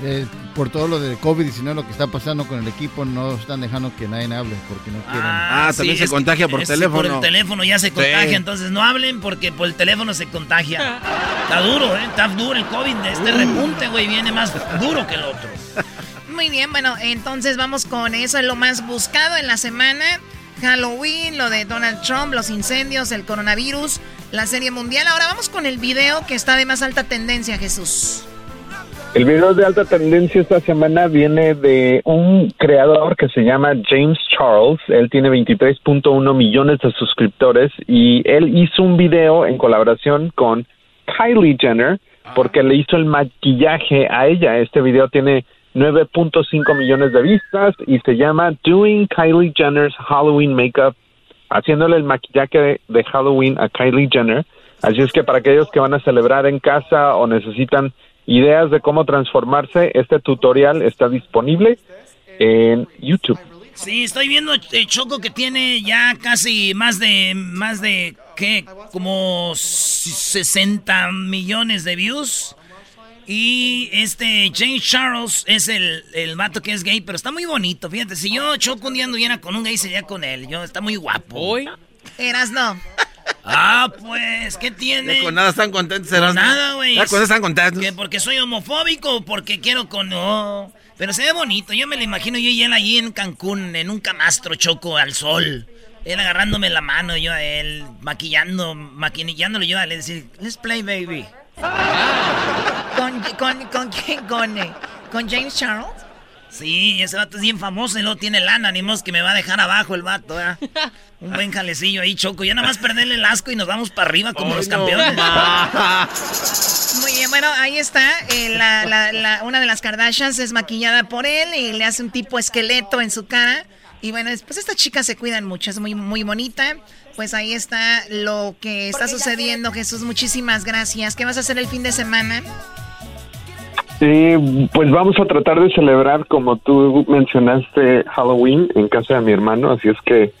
Eh, por todo lo del COVID-19, lo que está pasando con el equipo, no están dejando que nadie hable porque no quieren. Ah, también se que- contagia por teléfono. Por el teléfono ya se Sí. contagia, entonces no hablen porque por el teléfono se contagia. Está duro, ¿eh? Está duro el COVID. Este repunte, güey, viene más duro que el otro. Muy bien, bueno, entonces vamos con eso, es lo más buscado en la semana. Halloween, lo de Donald Trump, los incendios, el coronavirus, la serie mundial. Ahora vamos con el video que está de más alta tendencia, Jesús. El video de alta tendencia esta semana viene de un creador que se llama James Charles. Él tiene 23.1 millones de suscriptores y él hizo un video en colaboración con Kylie Jenner porque le hizo el maquillaje a ella. Este video tiene 9.5 millones de vistas y se llama Doing Kylie Jenner's Halloween Makeup, haciéndole el maquillaje de, Halloween a Kylie Jenner. Así es que para aquellos que van a celebrar en casa o necesitan ideas de cómo transformarse, este tutorial está disponible en YouTube. Sí, estoy viendo eh, Choco que tiene ya casi más de, más de, ¿qué? Como 60 millones de views. Y este James Charles es el, el vato que es gay, pero está muy bonito. Fíjate, si yo Choco un día anduviera con un gay, sería con él. Yo, está muy guapo. ¿Hoy? Eras no. Ah, pues, ¿qué tiene? Ya con nada están contentos. Con Erasmo. nada, güey. Ya con nada están contentos. ¿Que porque soy homofóbico o porque quiero con... No. Pero se ve bonito. Yo me lo imagino yo y él allí en Cancún, en un camastro choco al sol. Él agarrándome la mano, yo a él, maquillando, maquinillándolo yo a él, decir, let's play, baby. ¿Con, con, con quién? ¿Con, eh, ¿Con James Charles? Sí, ese vato es bien famoso y luego tiene lana, ni modo que me va a dejar abajo el vato, ¿verdad? Un buen jalecillo ahí, Choco. Ya nada más perderle el asco y nos vamos para arriba como los campeones. [laughs] Muy bien, bueno, ahí está. eh, la- la- la- una de las Kardashians es maquillada por él y le hace un tipo esqueleto en su cara. Y bueno, pues estas chicas se cuidan mucho, es muy, muy bonita. Pues ahí está lo que está sucediendo, Jesús. Muchísimas gracias. ¿Qué vas a hacer el fin de semana? Sí, pues vamos a tratar de celebrar, como tú mencionaste, Halloween en casa de mi hermano, así es que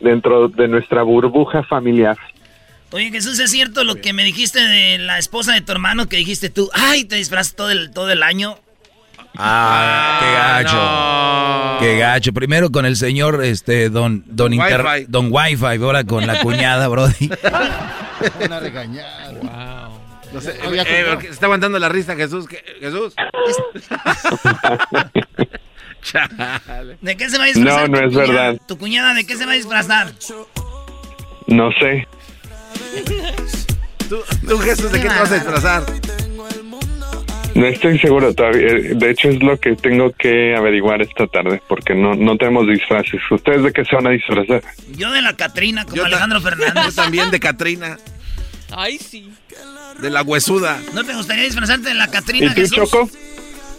dentro de nuestra burbuja familiar. Oye, Jesús, ¿es cierto lo que me dijiste de la esposa de tu hermano que dijiste tú? Ay, te disfrazas todo el, todo el año. Ah, qué gacho. Qué gacho. Primero con el señor, este, don, don, Inter- Wi-Fi. don Wi-Fi, ahora con la cuñada, Brody. Una regañada. No sé, No, ya eh, porque se está aguantando la risa, Jesús. ¿qué- Jesús. [laughs] Chale. ¿De qué se va a disfrazar? No, no tu es cuñada? verdad. ¿Tu cuñada de qué se va a disfrazar? No sé. ¿Tú, tú, Jesús, ¿de qué te vas a disfrazar? No estoy seguro todavía. De hecho, es lo que tengo que averiguar esta tarde, porque no, no tenemos disfraces. ¿Ustedes de qué se van a disfrazar? Yo de la Catrina, como Yo Alejandro [laughs] Yo Fernández. también de Catrina, Ay, sí. de la huesuda. ¿No te gustaría disfrazarte de la Catrina, ¿Y tú, Jesús? Choco?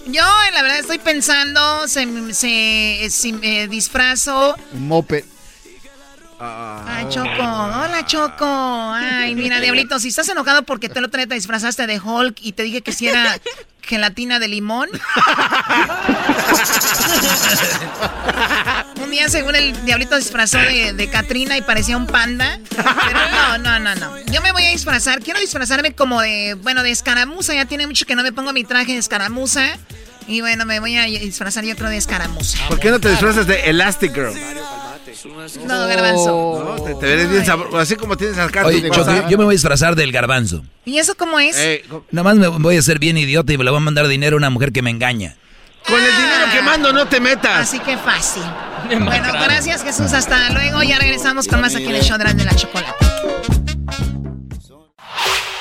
Yo, eh, la verdad, estoy pensando, se, se, si me disfrazo. Un moped. Ay, Choco. Hola, Choco. Ay, mira, Diablito, si estás enojado porque te lo otro día te disfrazaste de Hulk y te dije que si era gelatina de limón. un día, según el Diablito disfrazó de, de Katrina y parecía un panda. Pero no, no, no, no. Yo me voy a disfrazar. Quiero disfrazarme como de, bueno, de escaramuza. Ya tiene mucho que no me pongo mi traje de escaramuza. Y bueno, me voy a disfrazar yo creo de escaramuza. ¿Por qué no te disfrazas de Elastic Girl? No, garbanzo. No, te, te ves bien sabroso. Así como tienes tu Oye, Choco, yo, yo me voy a disfrazar del garbanzo. ¿Y eso cómo es? Eh, Nada más me voy a hacer bien idiota y me le voy a mandar dinero a una mujer que me engaña. Con el dinero que mando no te metas. Así que fácil. Bueno, gracias Jesús. Hasta luego. Ya regresamos con más aquí en el show de la chocolate.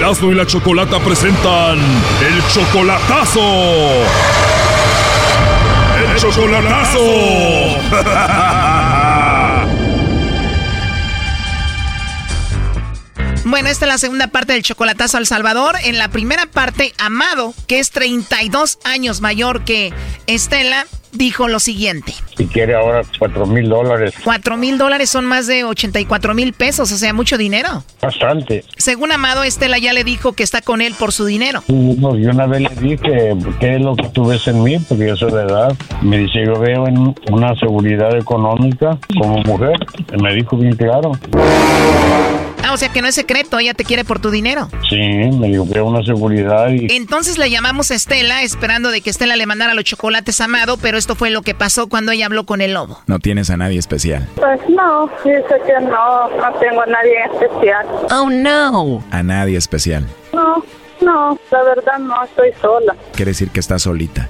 Erasmo y la Chocolata presentan el chocolatazo. El chocolatazo. [laughs] Bueno, esta es la segunda parte del chocolatazo al Salvador. En la primera parte, Amado, que es 32 años mayor que Estela, dijo lo siguiente. Si quiere ahora cuatro mil dólares. Cuatro mil dólares son más de 84 mil pesos, o sea, mucho dinero. Bastante. Según Amado, Estela ya le dijo que está con él por su dinero. No, yo una vez le dije, ¿qué es lo que tú ves en mí? Porque yo soy de edad. Me dice, yo veo en una seguridad económica como mujer. Me dijo bien claro. Ah, o sea que no es secreto, ella te quiere por tu dinero. Sí, me dijo, veo una seguridad y... Entonces le llamamos a Estela esperando de que Estela le mandara los chocolates a Amado, pero esto fue lo que pasó cuando ella habló con el lobo. No tienes a nadie especial. Pues no, dice que no, no tengo a nadie especial. Oh, no. A nadie especial. No, no, la verdad no, estoy sola. Quiere decir que estás solita.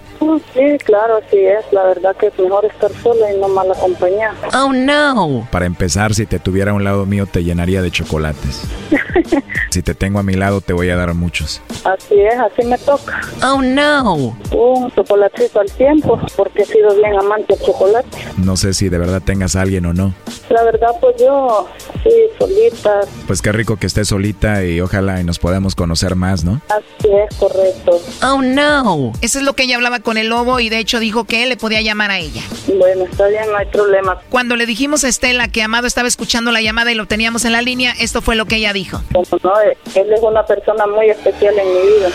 Sí, claro, así es. La verdad que es mejor estar sola y no mal acompañada. Oh, no. Para empezar, si te tuviera a un lado mío, te llenaría de chocolates. [laughs] si te tengo a mi lado, te voy a dar muchos. Así es, así me toca. Oh, no. Un chocolatito al tiempo, porque he sido bien amante del chocolate. No sé si de verdad tengas a alguien o no. La verdad, pues yo, sí, solita. Pues qué rico que estés solita y ojalá y nos podamos conocer más, ¿no? Así es, correcto. Oh, no. Eso es lo que ella hablaba con el lobo y de hecho dijo que él le podía llamar a ella. Bueno, está bien, no hay problema. Cuando le dijimos a Estela que Amado estaba escuchando la llamada y lo teníamos en la línea, esto fue lo que ella dijo. Como no, él es una persona muy especial en mi vida.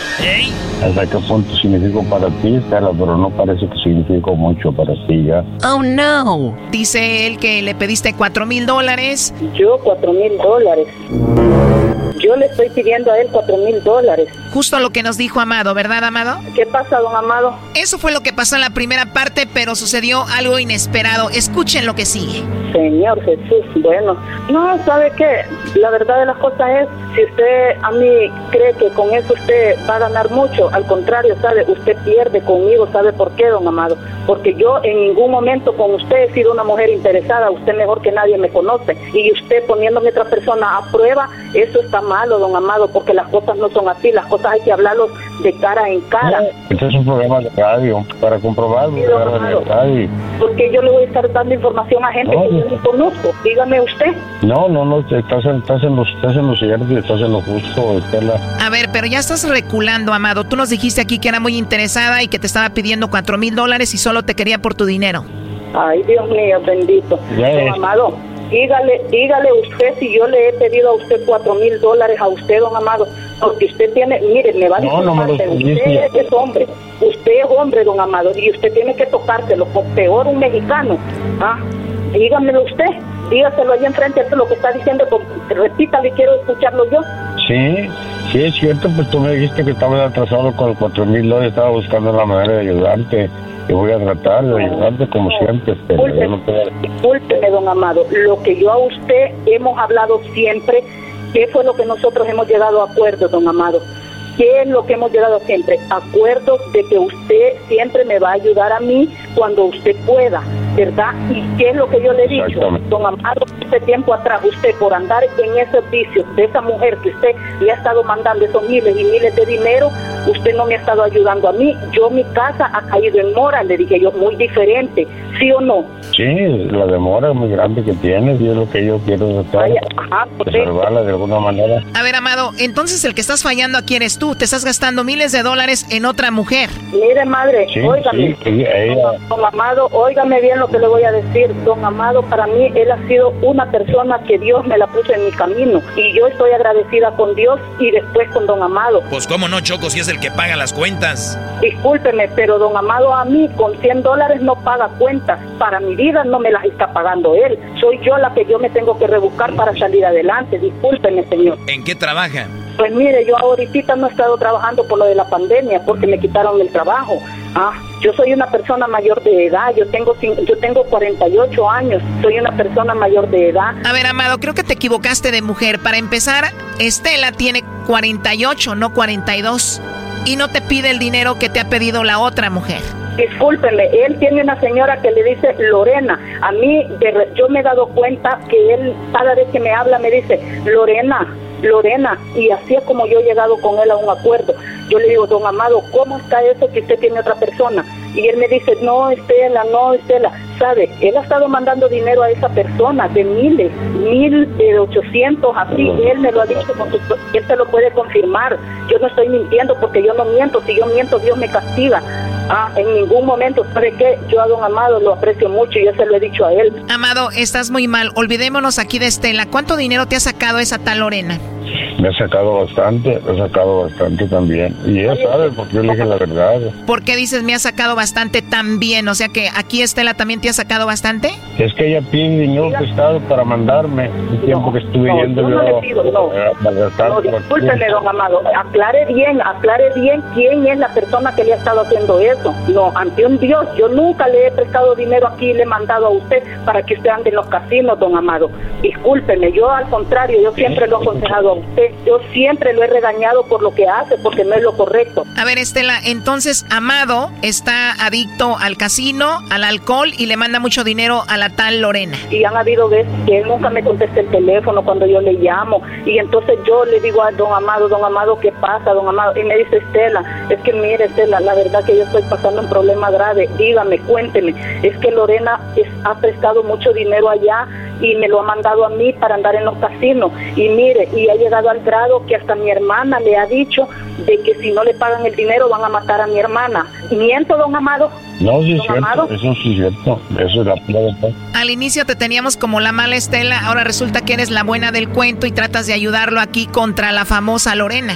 ¿Hasta qué punto significo para ti, Estela? Pero no parece que significo mucho para ti ya. Oh, no. Dice él que le pediste cuatro mil dólares. Yo cuatro mil dólares. Yo le estoy pidiendo a él cuatro mil dólares. Justo lo que nos dijo Amado, ¿verdad, Amado? ¿Qué pasa, don Amado? Eso fue lo que pasó en la primera parte, pero sucedió algo inesperado. Escuchen lo que sigue. Señor Jesús, bueno. No, ¿sabe qué? La verdad de las cosas es, si usted a mí cree que con eso usted va a ganar mucho, al contrario, ¿sabe? Usted pierde conmigo, ¿sabe por qué, don Amado? Porque yo en ningún momento con usted he sido una mujer interesada, usted mejor que nadie me conoce. Y usted poniéndome otra persona a prueba, eso está malo, don Amado, porque las cosas no son así, las cosas hay que hablarlos de cara en cara. Este es un programa de radio para comprobarlo. Sí. Porque yo le voy a estar dando información a gente que yo no conozco. Dígame usted. No, no, no, estás en, estás en, lo, estás en lo cierto y estás en lo justo, Estela. A ver, pero ya estás reculando, Amado. Tú nos dijiste aquí que era muy interesada y que te estaba pidiendo cuatro mil dólares y solo te quería por tu dinero. Ay, Dios mío, bendito. Ya Don es. Amado, dígale, dígale usted si yo le he pedido a usted cuatro mil dólares a usted, don Amado, porque usted tiene, mire, me va a No, no me lo usted es hombre, usted es hombre, don Amado, y usted tiene que tocárselo, por peor un mexicano, ¿ah? Dígamelo usted, dígaselo ahí enfrente, esto es lo que está diciendo, repítale, quiero escucharlo yo. Sí, sí, es cierto, pues tú me dijiste que estabas atrasado con los cuatro mil dólares, estaba buscando la manera de ayudarte. Y voy a tratar de ayudarte como siempre, Estela. Yo no Discúlpeme, don Amado, lo que yo a usted hemos hablado siempre, ¿qué fue lo que nosotros hemos llegado a acuerdo, don Amado? ¿Qué es lo que hemos llegado siempre? Acuerdos de que usted siempre me va a ayudar a mí cuando usted pueda, ¿verdad? ¿Y qué es lo que yo le he dicho? Don Amado, este tiempo atrás, usted por andar en esos vicios de esa mujer que usted le ha estado mandando esos miles y miles de dinero, usted no me ha estado ayudando a mí. Yo, mi casa ha caído en mora, le dije yo, muy diferente, ¿sí o no? Sí, la demora muy grande que tienes y es lo que yo quiero tratar. Ajá, de salvarla de alguna manera. A ver, Amado, entonces el que estás fallando aquí eres tú. Te estás gastando miles de dólares en otra mujer. Mire, madre, Sí, óigame. sí, sí, ella- Don Amado, óigame bien lo lo que le voy a decir, don Amado, para mí él ha sido una persona que Dios me la puso en mi camino y yo estoy agradecida con Dios y después con don Amado. Pues cómo no, Choco, si es el que paga las cuentas. Discúlpeme, pero don Amado a mí con 100 dólares no paga cuentas. Para mi vida no me las está pagando él. Soy yo la que yo me tengo que rebuscar para salir adelante. Discúlpeme, señor. ¿En qué trabaja? Pues mire, yo ahorita no he estado trabajando por lo de la pandemia porque me quitaron el trabajo. Ah, yo soy una persona mayor de edad, yo tengo yo tengo 48 años, soy una persona mayor de edad. A ver, Amado, creo que te equivocaste de mujer. Para empezar, Estela tiene 48, no 42, y no te pide el dinero que te ha pedido la otra mujer. Discúlpeme, él tiene una señora que le dice Lorena. A mí, yo me he dado cuenta que él, cada vez que me habla, me dice Lorena, Lorena, y así es como yo he llegado con él a un acuerdo. Yo le digo, don Amado, ¿cómo está eso que usted tiene otra persona? Y él me dice, no, Estela, no, Estela. ¿Sabe? Él ha estado mandando dinero a esa persona de miles, mil, de ochocientos, así. Él me lo ha dicho, él se lo puede confirmar. Yo no estoy mintiendo porque yo no miento. Si yo miento, Dios me castiga. Ah, en ningún momento, ¿sabe qué? Yo a don Amado lo aprecio mucho y yo se lo he dicho a él. Amado, estás muy mal. Olvidémonos aquí de Estela. ¿Cuánto dinero te ha sacado esa tal Lorena? Me ha sacado bastante, me ha sacado bastante también. Y ella sabe porque yo le dije la verdad. ¿Por qué dices me ha sacado bastante también? O sea que aquí Estela también te ha sacado bastante. Es que ella pide dinero prestado para mandarme el tiempo que estuve yendo yo. No, le pido, no. no discúlpeme, don Amado. Aclare bien, aclare bien quién es la persona que le ha estado haciendo eso. No, ante un Dios, yo nunca le he prestado dinero aquí y le he mandado a usted para que usted ande en los casinos, don Amado. Discúlpeme, yo al contrario, yo siempre lo he aconsejado a usted yo siempre lo he regañado por lo que hace, porque no es lo correcto. A ver, Estela, entonces Amado está adicto al casino, al alcohol y le manda mucho dinero a la tal Lorena. Y han habido veces que él nunca me contesta el teléfono cuando yo le llamo. Y entonces yo le digo a don Amado, don Amado, ¿qué pasa, don Amado? Y me dice, Estela, es que mire, Estela, la verdad que yo estoy pasando un problema grave. Dígame, cuénteme. Es que Lorena ha prestado mucho dinero allá y me lo ha mandado a mí para andar en los casinos. Y mire, y ha llegado al grado que hasta mi hermana le ha dicho de que si no le pagan el dinero van a matar a mi hermana. ¿Miento, don Amado? No, sí es cierto, eso sí es cierto, eso es la verdad. Al inicio te teníamos como la mala Estela, ahora resulta que eres la buena del cuento y tratas de ayudarlo aquí contra la famosa Lorena.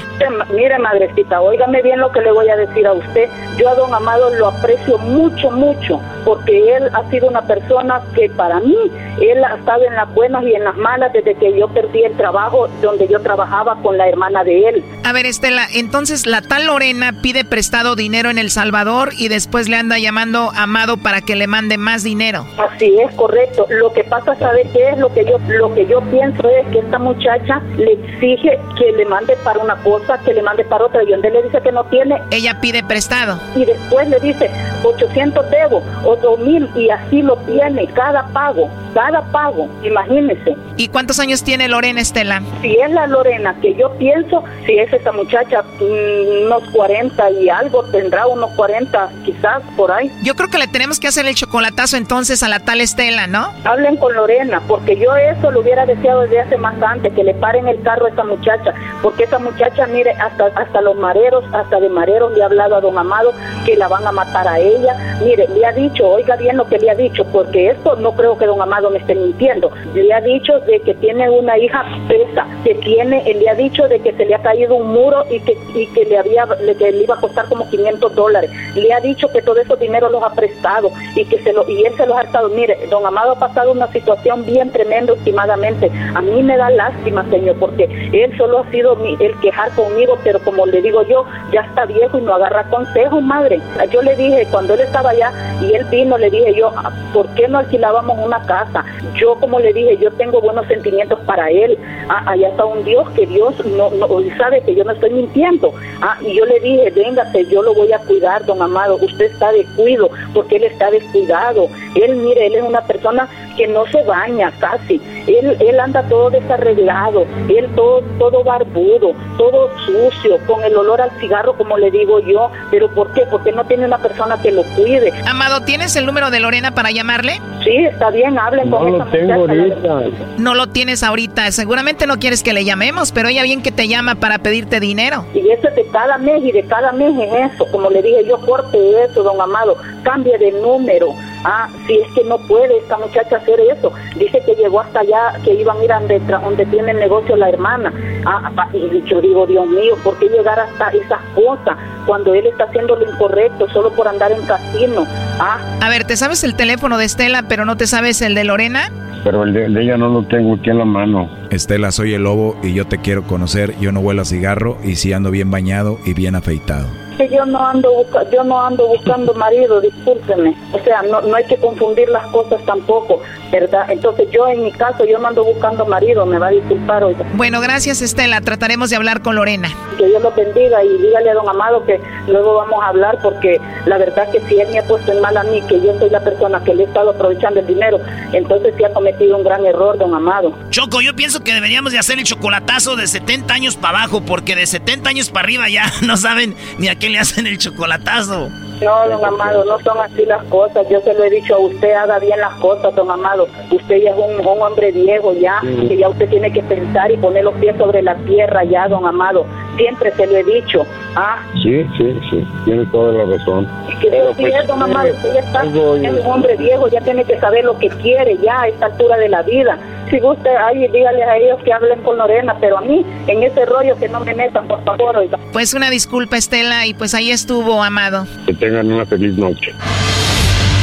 Mire, madrecita, óigame bien lo que le voy a decir a usted. Yo a don Amado lo aprecio mucho, mucho, porque él ha sido una persona que para mí, él ha estado en las buenas y en las malas desde que yo perdí el trabajo donde yo trabajaba con la hermana de él. A ver, Estela, entonces la tal Lorena pide prestado dinero en El Salvador y después le anda llamando a Amado para que le mande más dinero. Así es, correcto. Lo que pasa, ¿sabe qué es? Lo que yo, lo que yo pienso es que esta muchacha le exige que le mande para una cosa, que le mande para otra. Y donde le dice que no tiene. Ella pide prestado. Y después le dice 800 debo o 2000 y así lo tiene cada pago, cada pago. Imagínese. ¿Y cuántos años tiene Lorena Estela? Si es la Lorena que yo pienso, si es esa muchacha, mm, unos 40 y algo, tendrá unos 40 quizás por ahí. Yo creo que le tenemos que hacer el chocolatazo entonces a la tal Estela, ¿no? Hablen con Lorena, porque yo eso lo hubiera deseado desde hace más antes, que le paren el carro a esa muchacha, porque esa muchacha, mire, hasta, hasta los mareros, hasta de mareros le ha hablado a don Amado que la van a matar a ella. Mire, le ha dicho, oiga bien lo que le ha dicho, porque esto no creo que don Amado me esté mintiendo. Le ha dicho de que tiene una hija presa, que tiene, le ha dicho de que se le ha caído un muro y que, y que le había, que le iba a costar como 500 dólares. Le ha dicho que todo esos dinero los ha prestado y que se lo, y él se los ha estado. Mire, don Amado ha pasado una situación bien tremenda últimamente. A mí me da lástima, señor, porque él solo ha sido el quejar conmigo, pero como le digo yo, ya está viejo y no agarra consejos, madre. Yo le dije, cuando él estaba allá y él vino, le dije yo, ah, ¿por qué no alquilábamos una casa? Yo, como le dije, yo tengo buenos sentimientos para él. Ah, allá está un Dios que Dios no, no sabe que yo no estoy mintiendo. Ah, y yo le dije, véngase, yo lo voy a cuidar, don Amado. Usted está de cuido porque él está descuidado. Él, mire, él es una persona que no se baña casi. Él, él anda todo desarreglado, él todo, todo barbudo, todo sucio, con el olor al cigarro, como le digo yo. ¿Pero por qué? Porque no tiene una persona que lo cuide. Amado, ¿tienes el número de Lorena para llamarle? Sí, está bien, hablen con No lo tengo ahorita. No lo tienes ahorita. Seguramente no quieres que le llamemos, pero ella bien que te llama para pedirte dinero. Y eso es de cada mes y de cada mes es eso. Como le dije yo, corte eso, don Amado. Cambie de número Ah, si es que no puede esta muchacha hacer eso. Dice que llegó hasta allá, que iban a ir a donde, tra- donde tiene el negocio la hermana. Ah, pa- y yo digo, Dios mío, ¿por qué llegar hasta esas cosas cuando él está haciendo lo incorrecto solo por andar en casino? Ah, A ver, ¿te sabes el teléfono de Estela, pero no te sabes el de Lorena? Pero el de, el de ella no lo tengo aquí en la mano. Estela, soy el lobo y yo te quiero conocer. Yo no huelo a cigarro y sí ando bien bañado y bien afeitado. Que yo no ando busca- yo no ando buscando marido, discúlpeme. O sea, no, no hay que confundir las cosas tampoco, ¿verdad? Entonces yo en mi caso yo no ando buscando marido, me va a disculpar hoy. Bueno, gracias Estela, trataremos de hablar con Lorena. Que Dios los bendiga y dígale a don Amado que luego vamos a hablar porque la verdad que si él me ha puesto en mal a mí, que yo soy la persona que le he estado aprovechando el dinero, entonces sí ha cometido un gran error, don Amado. Choco, yo pienso que deberíamos de hacer el chocolatazo de 70 años para abajo, porque de 70 años para arriba ya [laughs] no saben ni a qué le hacen el chocolatazo. No, don Amado, no son así las cosas. Yo se lo he dicho a usted, haga bien las cosas, don Amado. Usted ya es un, un hombre viejo ya, que ya usted tiene que pensar y poner los pies sobre la tierra ya, don Amado. Siempre se lo he dicho. Ah, Sí, sí, sí, tiene toda la razón. que Pero, pues, Amado, usted ya está, algo- es un hombre viejo, ya tiene que saber lo que quiere ya a esta altura de la vida. Si gusta, ahí dígale a ellos que hablen con Lorena, pero a mí, en ese rollo que no me metan, por favor, oiga. Pues una disculpa Estela y pues ahí estuvo, Amado. Que tengan una feliz noche.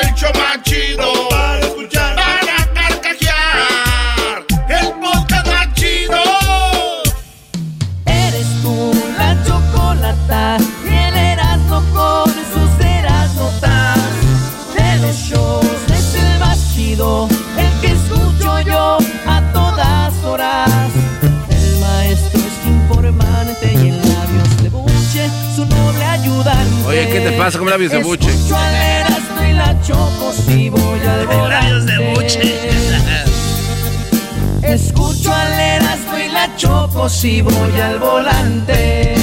El show más chido Oye, ¿qué te pasa con labios de buche? Escucho al Erasmo y la choco si voy al [laughs] volante. Labios de buche. [laughs] Escucho al Erasmo y la choco si voy al volante.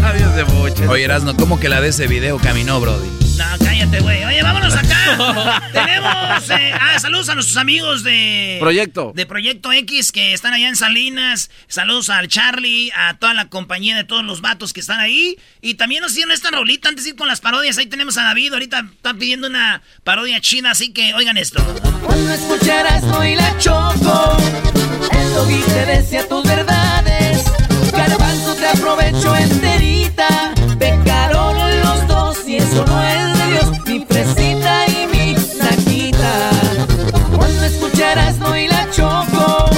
Labios de buche. Oye, Erasno, ¿cómo que la de ese video caminó, Brody? No, cállate, güey. Oye, vámonos acá. [laughs] Tenemos. eh, ah, saludos a nuestros amigos de. Proyecto. De Proyecto X que están allá en Salinas. Saludos al Charlie, a toda la compañía de todos los vatos que están ahí. Y también nos hicieron esta rolita antes de ir con las parodias. Ahí tenemos a David. Ahorita está pidiendo una parodia china, así que oigan esto. Cuando escucharas y la choco, el doggy te decía tus verdades. Garbanzo te aprovecho enterita. Eso no es de Dios. Mi fresita y mi naquita. Cuando escucharas y la choco,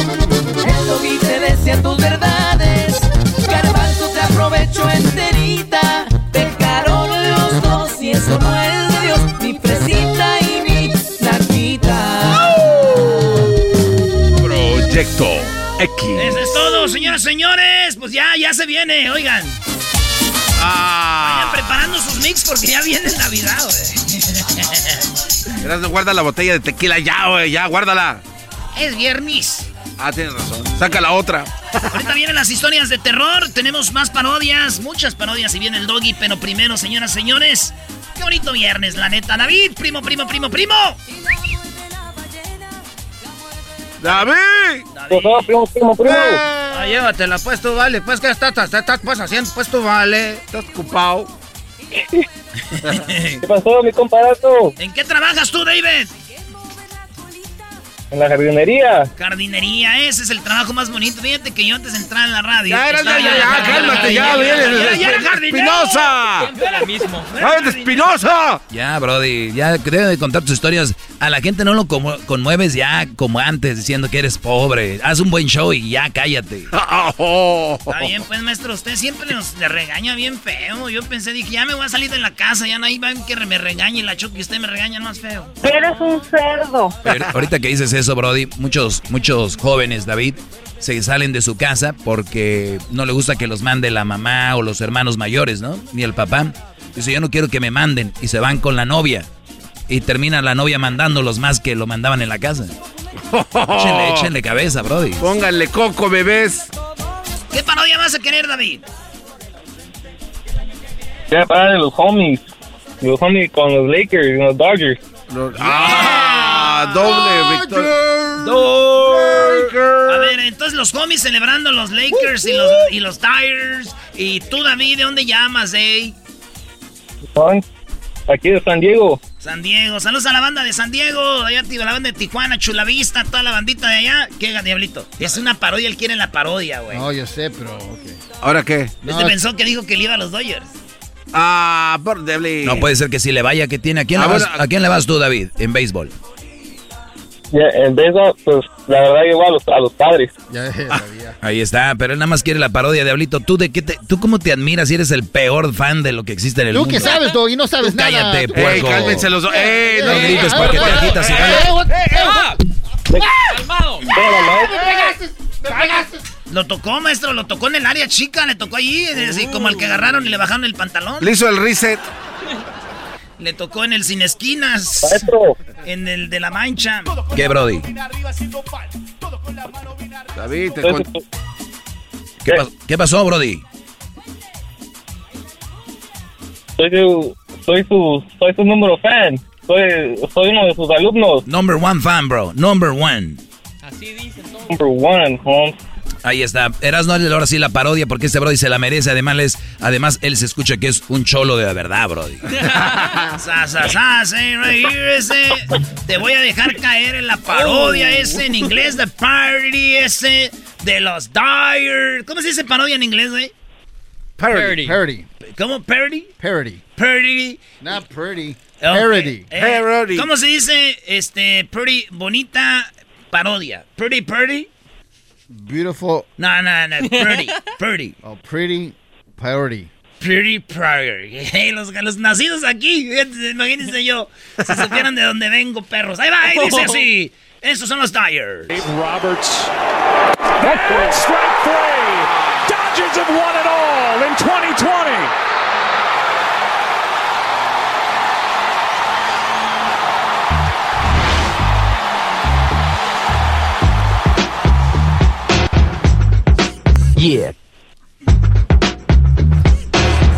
el doggy te decía tus verdades. Garbanzo te aprovecho enterita. Pecaron los dos y eso no es de Dios. Mi fresita y mi naquita. Proyecto X. Eso es todo, señoras y señores. Pues ya, ya se viene, oigan. Vayan sus mix porque ya viene Navidad, güey. Guarda la botella de tequila ya, güey, ya, guárdala. Es viernes. Ah, tienes razón. Saca la otra. Ahorita vienen las historias de terror. Tenemos más parodias, muchas parodias y viene el doggy. Pero primero, señoras y señores, qué bonito viernes, la neta. David, primo, primo, primo, primo. ¡David! primo, primo, primo. Ah, llévatela, pues tú vale. Pues que estás, estás, estás pues haciendo, pues tú vale. Estás ocupado. ¿Qué pasó, mi comparato? ¿En qué trabajas tú, David? En la jardinería. Jardinería, ese es el trabajo más bonito. Fíjate que yo antes de entrar en la radio. Ya, era, ya, ya, ya, cálmate, ya, ya, ya era. Espinosa. mismo. [laughs] ¡Ay, de Espinosa! Ya, Brody, ya que debe de contar tus historias. A la gente no lo conmueves ya como antes, diciendo que eres pobre. Haz un buen show y ya cállate. [laughs] Está bien, pues, maestro, usted siempre nos le regaña bien feo. Yo pensé, dije, ya me voy a salir de la casa, ya no hay que me regañe la choque y usted me regaña más feo. Eres un cerdo. Pero ahorita que dices eso, Brody, muchos, muchos jóvenes, David, se salen de su casa porque no le gusta que los mande la mamá o los hermanos mayores, ¿no? Ni el papá. Dice, yo no quiero que me manden. Y se van con la novia. Y termina la novia mandándolos más que lo mandaban en la casa. échenle, [laughs] échenle cabeza, Brody. Pónganle coco, bebés. ¿Qué parodia vas a querer, David? Ya para de los homies. Los homies con los Lakers y los Dodgers. ¡Ah! Doble victoria. A ver, entonces los homies celebrando los Lakers y los, y los Tires. Y tú, David, ¿de dónde llamas, eh? Aquí de San Diego. San Diego. Saludos a la banda de San Diego. Allá la banda de Tijuana, Chulavista, toda la bandita de allá. ¿Qué, Diablito? Es una parodia, él quiere la parodia, güey. No, yo sé, pero ¿Ahora qué? Este pensó que dijo que le iba a los Dodgers. Ah, por Diablito. No puede ser que si le vaya que tiene. ¿A quién, Ah, le, vas, bueno, ¿a quién le vas tú, David, en béisbol? En béisbol, pues la verdad voy a los, a los padres. Ya [laughs] Ahí está, pero él nada más quiere la parodia, Diablito. ¿Tú de qué te, tú cómo te admiras si eres el peor fan de lo que existe en el Tú mundo? que sabes, Doggy, no sabes Tú nada. cállate, Ey, puerco. cálmense los dos. ¡Eh! No grites porque te agitas y Eh, ganas. ¡Calmado! ¡Me pegaste! Lo tocó, maestro, lo tocó en el área chica, le tocó allí, así como el que agarraron y le bajaron el pantalón. Le hizo el reset. Le tocó en el sin esquinas. En el de la mancha. ¿Qué, Brody? David, te ¿Qué, pas- qué pasó, Brody? Soy su, soy su, soy su número fan. Soy, soy uno de sus alumnos. Number one fan, bro. Number one. Number one, Holmes. Ahí está. Erasno, hazle ahora sí la parodia porque este Brody se la merece. Además, les- además él se escucha que es un cholo de la verdad, Brody. [laughs] Sa, sa, sa, say right here, ese. Te voy a dejar caer en la parodia ese en inglés, the parody ese de los Dyers. ¿Cómo se dice parodia en inglés, güey? Parody. Parody. ¿Cómo? ¿Parody? Parody. Parody. Not pretty. Parody. eh, Parody. ¿Cómo se dice, este, pretty, bonita parodia? Pretty, pretty? Beautiful. No, no, no, pretty, [laughs] pretty. Oh, pretty parody. Pretty priority. [laughs] Hey, los, los nacidos aquí, fíjense, imagínense yo, si [laughs] supieran de dónde vengo, perros. Ahí va, ahí dice así. Oh. Estos son los Dyers. Roberts. Strike three. Dodgers have won it all in 2020. Yeah.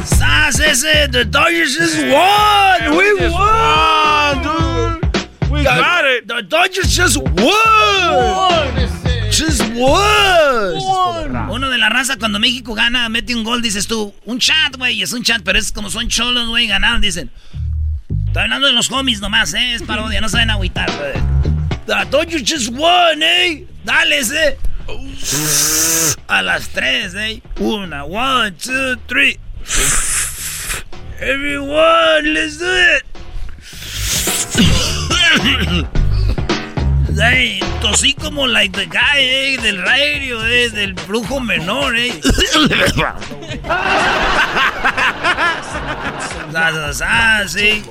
Sas ese, the Dodgers just won. We won, dude. We got it. The Dodgers just won. Just won. Uno de la raza cuando México gana, mete un gol, dices tú, un chat, güey, es un chat, pero es como son cholos, güey, ganaron, dicen. Estoy hablando de los homies nomás, eh, es parodia, no saben agüitar, güey. The Dodgers just won, eh. Dale ese. A las tres, eh. Una, one, two, three. Everyone, let's do it. Hey, tosí como like the guy, eh, del radio, eh, del brujo menor, eh. Sa, see?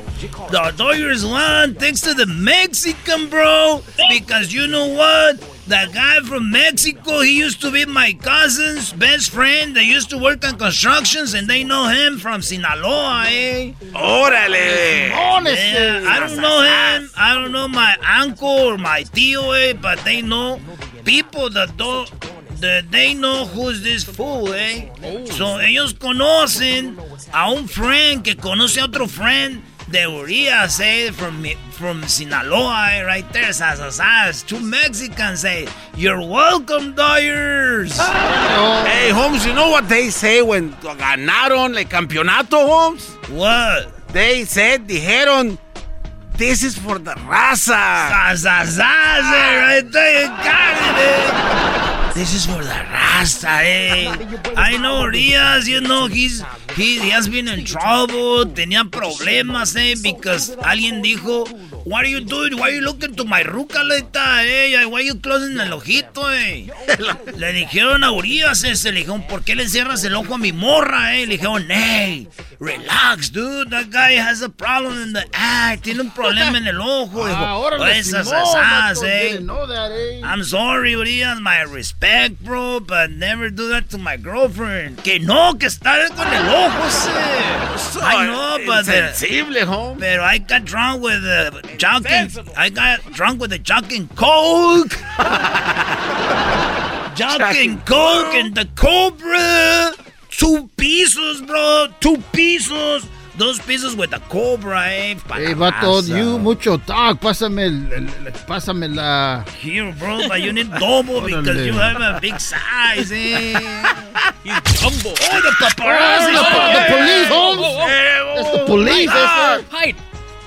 The Dodgers won thanks to the Mexican, bro. Because you know what? That guy from Mexico, he used to be my cousin's best friend. They used to work on constructions, and they know him from Sinaloa, eh? ¡Órale! Yeah, I don't know him. I don't know my uncle or my tío, eh, but they know people that don't. That they know who's this fool, eh? So ellos conocen a un friend que conoce a otro friend de Urias, eh? From from Sinaloa, eh? Right there, sas, sas, sas. Two Mexicans say, "You're welcome, Dyers." Hey, Holmes, you know what they say when ganaron el campeonato, Holmes? What? They said, dijeron, this is for the raza. Eh? Eh? This is for the Rasta, eh? I know Urias, you know, he's he, he has been in trouble, tenía problemas, eh, because alguien dijo, what are you doing? Why are you looking to my ruca like that, eh? Why are you closing el ojito, eh? le dijeron a Urias ese, le dijeron, ¿por qué le cierras el ojo a mi morra, eh? Le dijeron, hey, relax, dude, that guy has a problem in the eye, tiene un problema en el ojo. Dijo, [laughs] Ah, órale, esas, esas, eh. that, eh. I'm sorry, Urias, my respect, bro, but never do that to my girlfriend. Que no, que está con el ojo, sí. I know, but... the- Insensible, home. Pero I got drunk with the jogging. I got drunk with the jogging coke. [laughs] jogging coke and the cobra. Two pieces, bro. Two pieces. Dos pieces with the cobra, eh. Hey, vato, you mucho talk. Pásame, el, el- el- pásame la. Here, bro, but you need double [laughs] because you have a big size, eh. [laughs] You jumbo. Oh, the paparazzi. Oh, the- the police, Holmes. It's the police, Ah. that's Hide.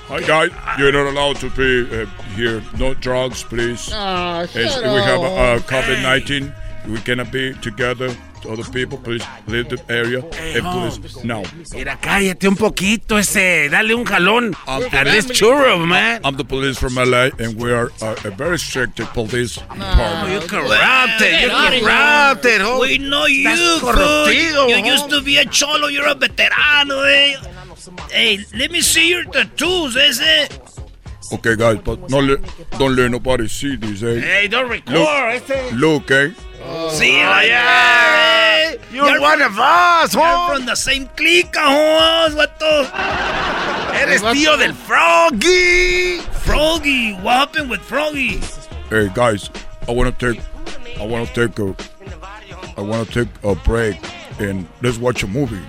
Hi guys, you're not allowed to be uh, here. No drugs, please. Ah, As shut we have uh. COVID-19. We cannot be together. Other people, please leave the area. and please, now. Mira, cállate un poquito ese. Dale un jalón. I'm A this churro, man. I'm the police from LA, and we are uh, a very strict police department. you corrupted. You corrupted, home. We know you, corruptido, You used to be a cholo. You're a veterano, eh. Hey, let me see your tattoos, ese. Okay, guys, but no let, don't let nobody see these, eh? Hey, don't record. Look, Este. look, eh? See, Oh, yeah. there, eh. You're one of us, You're home. from the same clique, homes. What the? Eres tío del Froggy. Froggy. What happened with Froggy? Hey, guys, I want to take, I want to take a, I want to take a break, and let's watch a movie.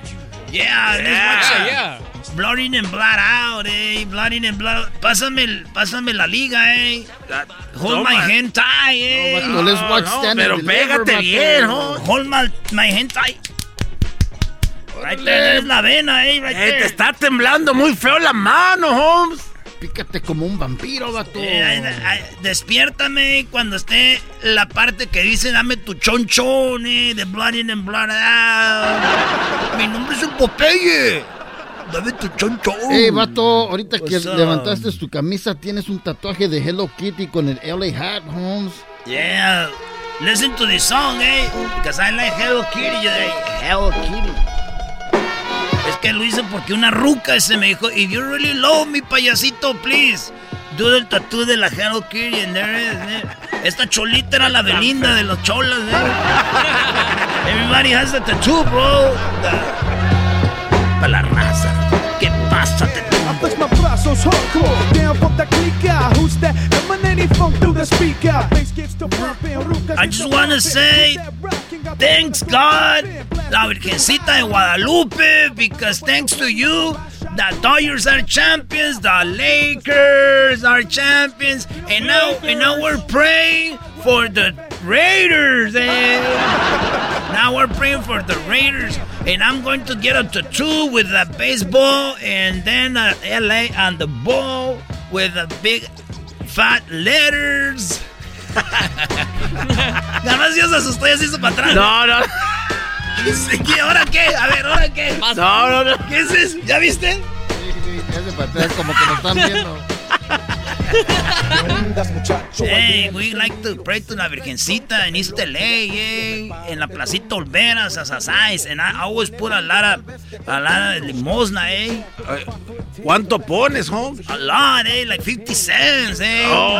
Yeah, let's watch it. yeah. Blood in and blood out, eh. Blood in and blood out. Pásame, el- pásame la liga, eh. Hold my hand tight, eh. vato, let's watch no, Stand pero pégate bien, home. Hold my, my hand tight. Right there, there's la vena, eh. Right Eh, te there. está temblando muy feo la mano, Holmes. Pícate como un vampiro, vato. Eh, ay, ay, despiértame cuando esté la parte que dice dame tu chonchón, eh, de blood in and blood out. Mi nombre es el Popeye. Dame tu chonchón. Hey, vato, ahorita que up? levantaste tu camisa, tienes un tatuaje de Hello Kitty con el LA hat, Holmes. Yeah, listen to this song, eh, because I like Hello Kitty. Hello Kitty. Es que lo hice porque una ruca ese me dijo, if you really love me, payasito, please, do the tattoo de la Hello Kitty, and there it is, eh. Esta cholita era la Belinda de los cholas, eh. [laughs] Everybody has a tattoo, bro. Para la raza. ¿Qué pasa, flex hardcore, down from the clica. Who's that? Emanating funk through the speaker. Bass gets to pumping, I just want to say thanks God, la Virgencita de Guadalupe, because thanks to you, the Dodgers are champions, the Lakers are champions, and now and now we're praying for the Raiders. eh? Now we're praying for the Raiders, and I'm going to get a tattoo with a baseball, and then a LA on the ball with a big fat letters. [laughs] Nada más Dios se asustó y así hizo para atrás. No, no. Sí, [laughs] ¿Qué? ¿Ahora qué? A ver, ¿ahora qué? No, no, no. ¿Qué es eso? ¿Ya viste? Hace para atrás como que nos están viendo. Hey, we like to pray to la Virgencita in East LA, eh, en la placita Olveras, as asais, and I always put a lot of, a lot of limosna, eh. ¿Cuánto pones, Holmes? A lot, eh, like 50 cents, eh. Oh,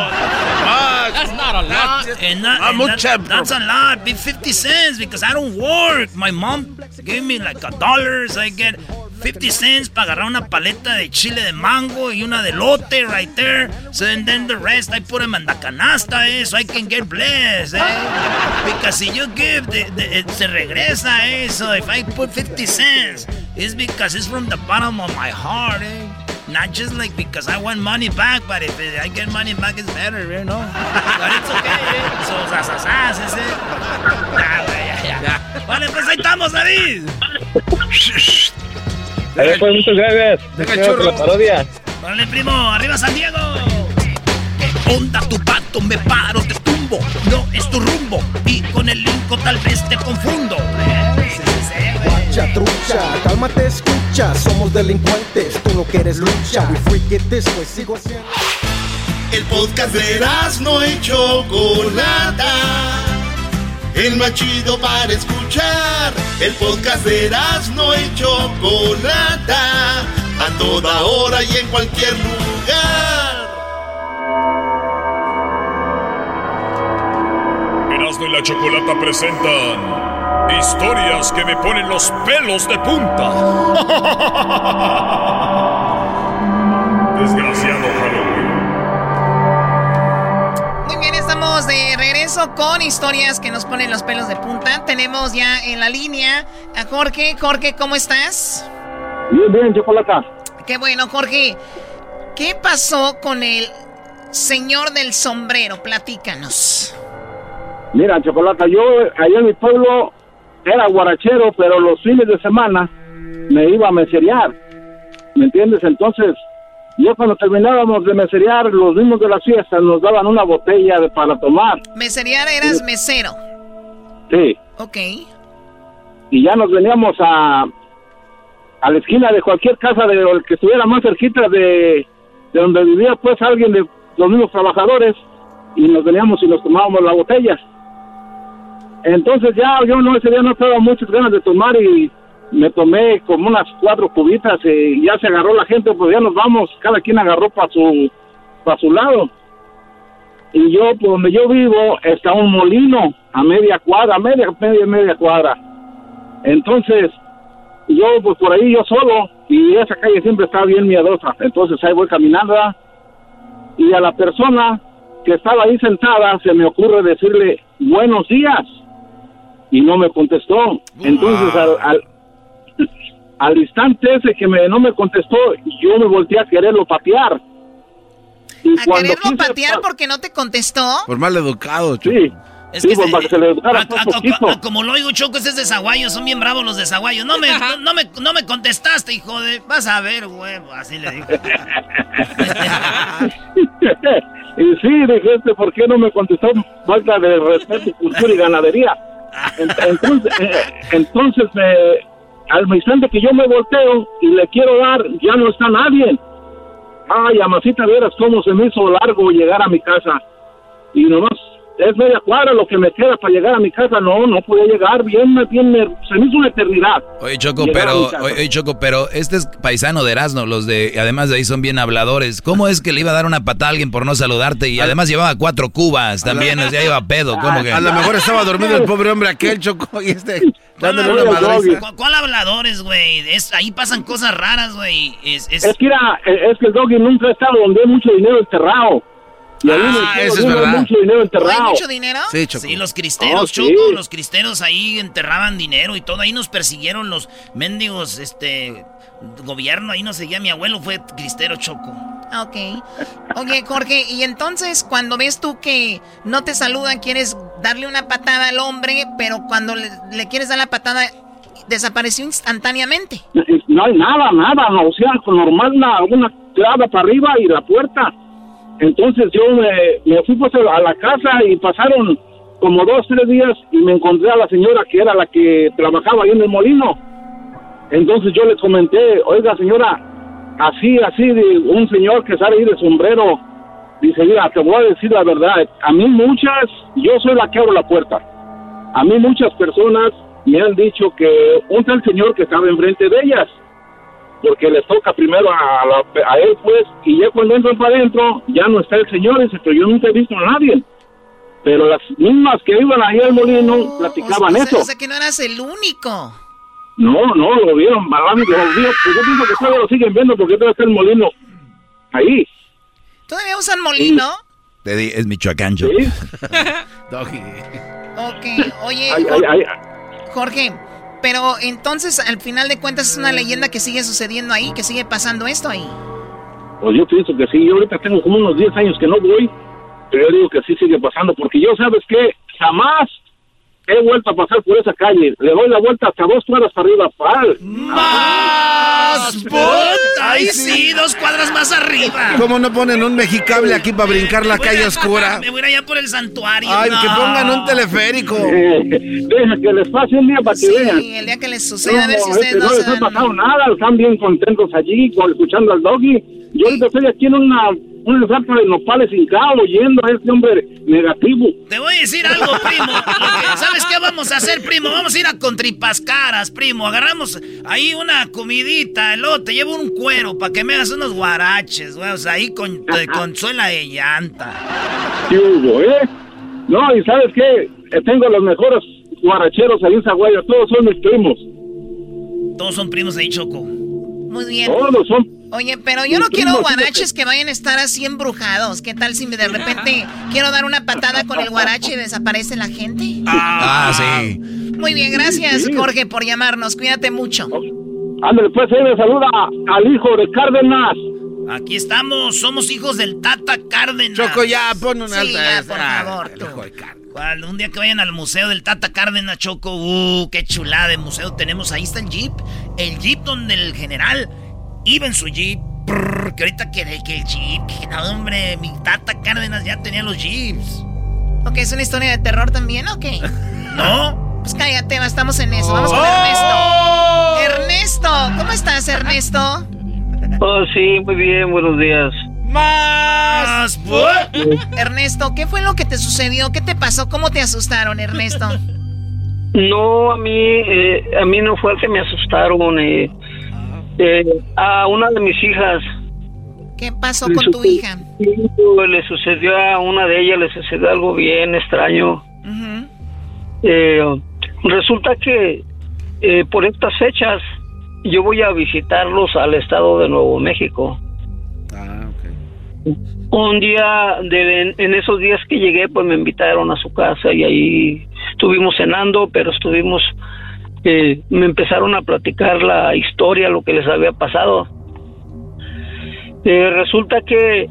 That's not a lot. And, that, Ah, and mucha, that- that's a lot, be 50 cents because I don't work. My mom gave me like a dollar, so I get 50 cents para agarrar una paleta de chile de mango y una de lote right there. So and then the rest I put them in the canasta, eh, so I can get blessed, eh. Because if you give, the, the, it se regresa, eh. So if I put 50 cents, it's because it's from the bottom of my heart, eh. Not just like because I want money back, but if I get money back, it's better, you know? But it's okay, eh. So, sasasas, ese. Ya, güey, ya, ya. Vale, pues ahí estamos, David. Ahí pues, muchas gracias. Deja churro. la parodia. Vale, primo, arriba San Diego. ¿Qué onda tu pato? Me paro, te tumbo. No es tu rumbo. Y con el linko tal vez te confundo. Güey. trucha. Cálmate, escucha. Somos delincuentes, tú no quieres lucha. We freak it this way, sigo haciendo. El podcast de no y Chocolata. El más chido para escuchar. El podcast de no y Chocolata. A toda hora y en cualquier lugar. Erasmo y la Chocolata presentan Historias que me ponen los pelos de punta. [laughs] Desgraciado estamos de regreso con historias que nos ponen los pelos de punta. Tenemos ya en la línea a Jorge. Jorge, ¿cómo estás? Bien, bien, chocolata. Qué bueno, Jorge. ¿Qué pasó con el señor del sombrero? Platícanos. Mira, Chocolata, yo allá en mi pueblo era guarachero, pero los fines de semana me iba a meserear. ¿Me entiendes? Entonces, yo cuando terminábamos de meserear, los mismos de la fiesta nos daban una botella de, para tomar. Meserear eras mesero. Sí. Ok. Y ya nos veníamos a, a la esquina de cualquier casa de el que estuviera más cerquita de, de donde vivía pues alguien de los mismos trabajadores y nos veníamos y nos tomábamos la botella. Entonces ya yo no ese día no estaba muchas ganas de tomar y me tomé como unas cuatro cubitas y ya se agarró la gente, pues ya nos vamos, cada quien agarró para su para su lado. Y yo, por donde yo vivo, está un molino a media cuadra, media, media, media cuadra. Entonces, yo pues por ahí yo solo, y esa calle siempre está bien miedosa. Entonces ahí voy caminando y a la persona que estaba ahí sentada se me ocurre decirle buenos días y no me contestó. Entonces, al, al, instante ese que me, no me contestó, yo me volteé a quererlo patear. Y ¿A quererlo patear porque no te contestó? Por mal educado, Sí. Es que, se, le como lo oigo, Choco, ese es de Zaguayo, son bien bravos los de Zaguayo. No me, no, me, no me contestaste, hijo de... Vas a ver, huevo, así le digo. [laughs] y sí, dije, este, ¿por qué no me contestó? Falta de respeto, cultura y ganadería. [laughs] Entonces, eh, entonces al instante que yo me volteo y le quiero dar, ya no está nadie. Ay, amasita, veras cómo se me hizo largo llegar a mi casa. Y nomás es media cuadra lo que me queda para llegar a mi casa. No, no podía llegar. Bien, bien, se me hizo una eternidad. Oye, Choco, pero, oye, Choco, pero este es paisano de Erasmo. Los de, además de ahí son bien habladores. ¿Cómo es que le iba a dar una pata a alguien por no saludarte? Y además llevaba cuatro cubas también, o sea, iba pedo. ¿Cómo que? A lo mejor estaba dormido el pobre hombre aquel, Choco, y este dándole una madre. ¿Cuál habladores, güey? ahí pasan cosas raras, güey. Es, es... es que era, es que el doggy nunca ha estado donde hay mucho dinero enterrado. Y ah, eso es verdad. mucho dinero enterrado. ¿Hay mucho dinero? Sí, Choco. Sí, los cristeros, oh, Choco, los cristeros ahí enterraban dinero y todo. Ahí nos persiguieron los mendigos, este, gobierno. Ahí nos seguía mi abuelo, fue cristero, Choco. Ah, ok. Oye, Jorge, y entonces cuando ves tú que no te saludan, quieres darle una patada al hombre, pero cuando le, le quieres dar la patada, desapareció instantáneamente. No hay nada, nada, o sea, normal, una, una clava para arriba y la puerta entonces yo me, fui pues a la casa y pasaron como dos, tres días y me encontré a la señora que era la que trabajaba ahí en el molino. Entonces yo le comenté, oiga señora, así, así, un señor que sale ahí de sombrero, dice, mira, te voy a decir la verdad, a mí muchas, yo soy la que abro la puerta, a mí muchas personas me han dicho que un tal señor que estaba enfrente de ellas, porque les toca primero a, a, él, pues, y ya cuando entran para adentro, ya no está el señor ese, pero yo nunca he visto a nadie. Pero las mismas que iban ahí al molino platicaban eso. O sea que no eras el único. No, no, lo vieron, lo vieron, pues yo pienso que todavía lo siguen viendo porque todavía está el molino ahí. ¿Todavía usan molino? Es Michoacán, yo. ¿Sí? [laughs] ok, [laughs] oye, Jorge, pero entonces, al final de cuentas, es una leyenda que sigue sucediendo ahí, que sigue pasando esto ahí. Pues yo pienso que sí. Yo ahorita tengo como unos 10 años que no voy, pero yo digo que sí sigue pasando, porque yo, ¿sabes qué? Jamás he vuelto a pasar por esa calle. Le doy la vuelta hasta dos cuadras para arriba. ¡Pal! ¡Más! Ahí sí. dos cuadras más arriba. ¿Cómo no ponen un mexicable aquí para brincar la calle oscura? Me voy a ir allá por el santuario. Ay, que pongan un teleférico. [laughs] deja que les pase un día para que Sí, vean. el día que les suceda, a ver si No, ustedes este, no no se les ha pasado nada, están bien contentos allí, con- escuchando al doggy. Yo ahorita estoy aquí en una, un salto de nopales hincado, oyendo a este hombre negativo. Te voy a decir algo, primo. [laughs] ¿Sabes qué vamos a hacer, primo? Vamos a ir a Contripas Caras, primo. Agarramos ahí una comidita, luego te llevo un cuero para que me hagas unos guaraches, güey. O sea, ahí con, te- con suela de llanta. ¿Qué hubo, eh? No, y ¿sabes qué? Eh, tengo los mejores guaracheros ahí en Zaguayo, todos son mis primos. Todos son primos ahí, Choco. Muy bien. Todos son Oye, pero yo no quiero guaraches que vayan a estar así embrujados. ¿Qué tal si de repente quiero dar una patada con el guarache y desaparece la gente? Ah, sí. Muy bien, gracias Jorge por llamarnos. Cuídate mucho. Ándale, pues ahí me saluda al hijo de Cárdenas. Aquí estamos, somos hijos del Tata Cárdenas. Choco, ya, pon una Sí, alta- ya, por favor, el tú. Un día que vayan al museo del Tata Cárdenas, Choco. Uh, qué chulada de museo tenemos. Ahí está el jeep. El jeep donde el general iba en su jeep. Prrr, que ahorita que, que el jeep. Que no, hombre, mi Tata Cárdenas ya tenía los jeeps. Ok, ¿es una historia de terror también o qué? [laughs] ¿No? Pues cállate, estamos en eso. Vamos con ¡Oh! Ernesto. Ernesto, ¿cómo estás, Ernesto? Oh, sí, muy bien, buenos días. Más. Ernesto, ¿qué fue lo que te sucedió? ¿Qué te pasó? ¿Cómo te asustaron, Ernesto? No, a mí, eh, a mí no fue el que me asustaron. eh, eh, a una de mis hijas. ¿Qué pasó le con tu sucedió- hija? Le sucedió a una de ellas, le sucedió algo bien extraño. Eh, resulta que eh, por estas fechas yo voy a visitarlos al estado de Nuevo México. Un día, de, en esos días que llegué, pues me invitaron a su casa y ahí estuvimos cenando, pero estuvimos, eh, me empezaron a platicar la historia, lo que les había pasado. Eh, resulta que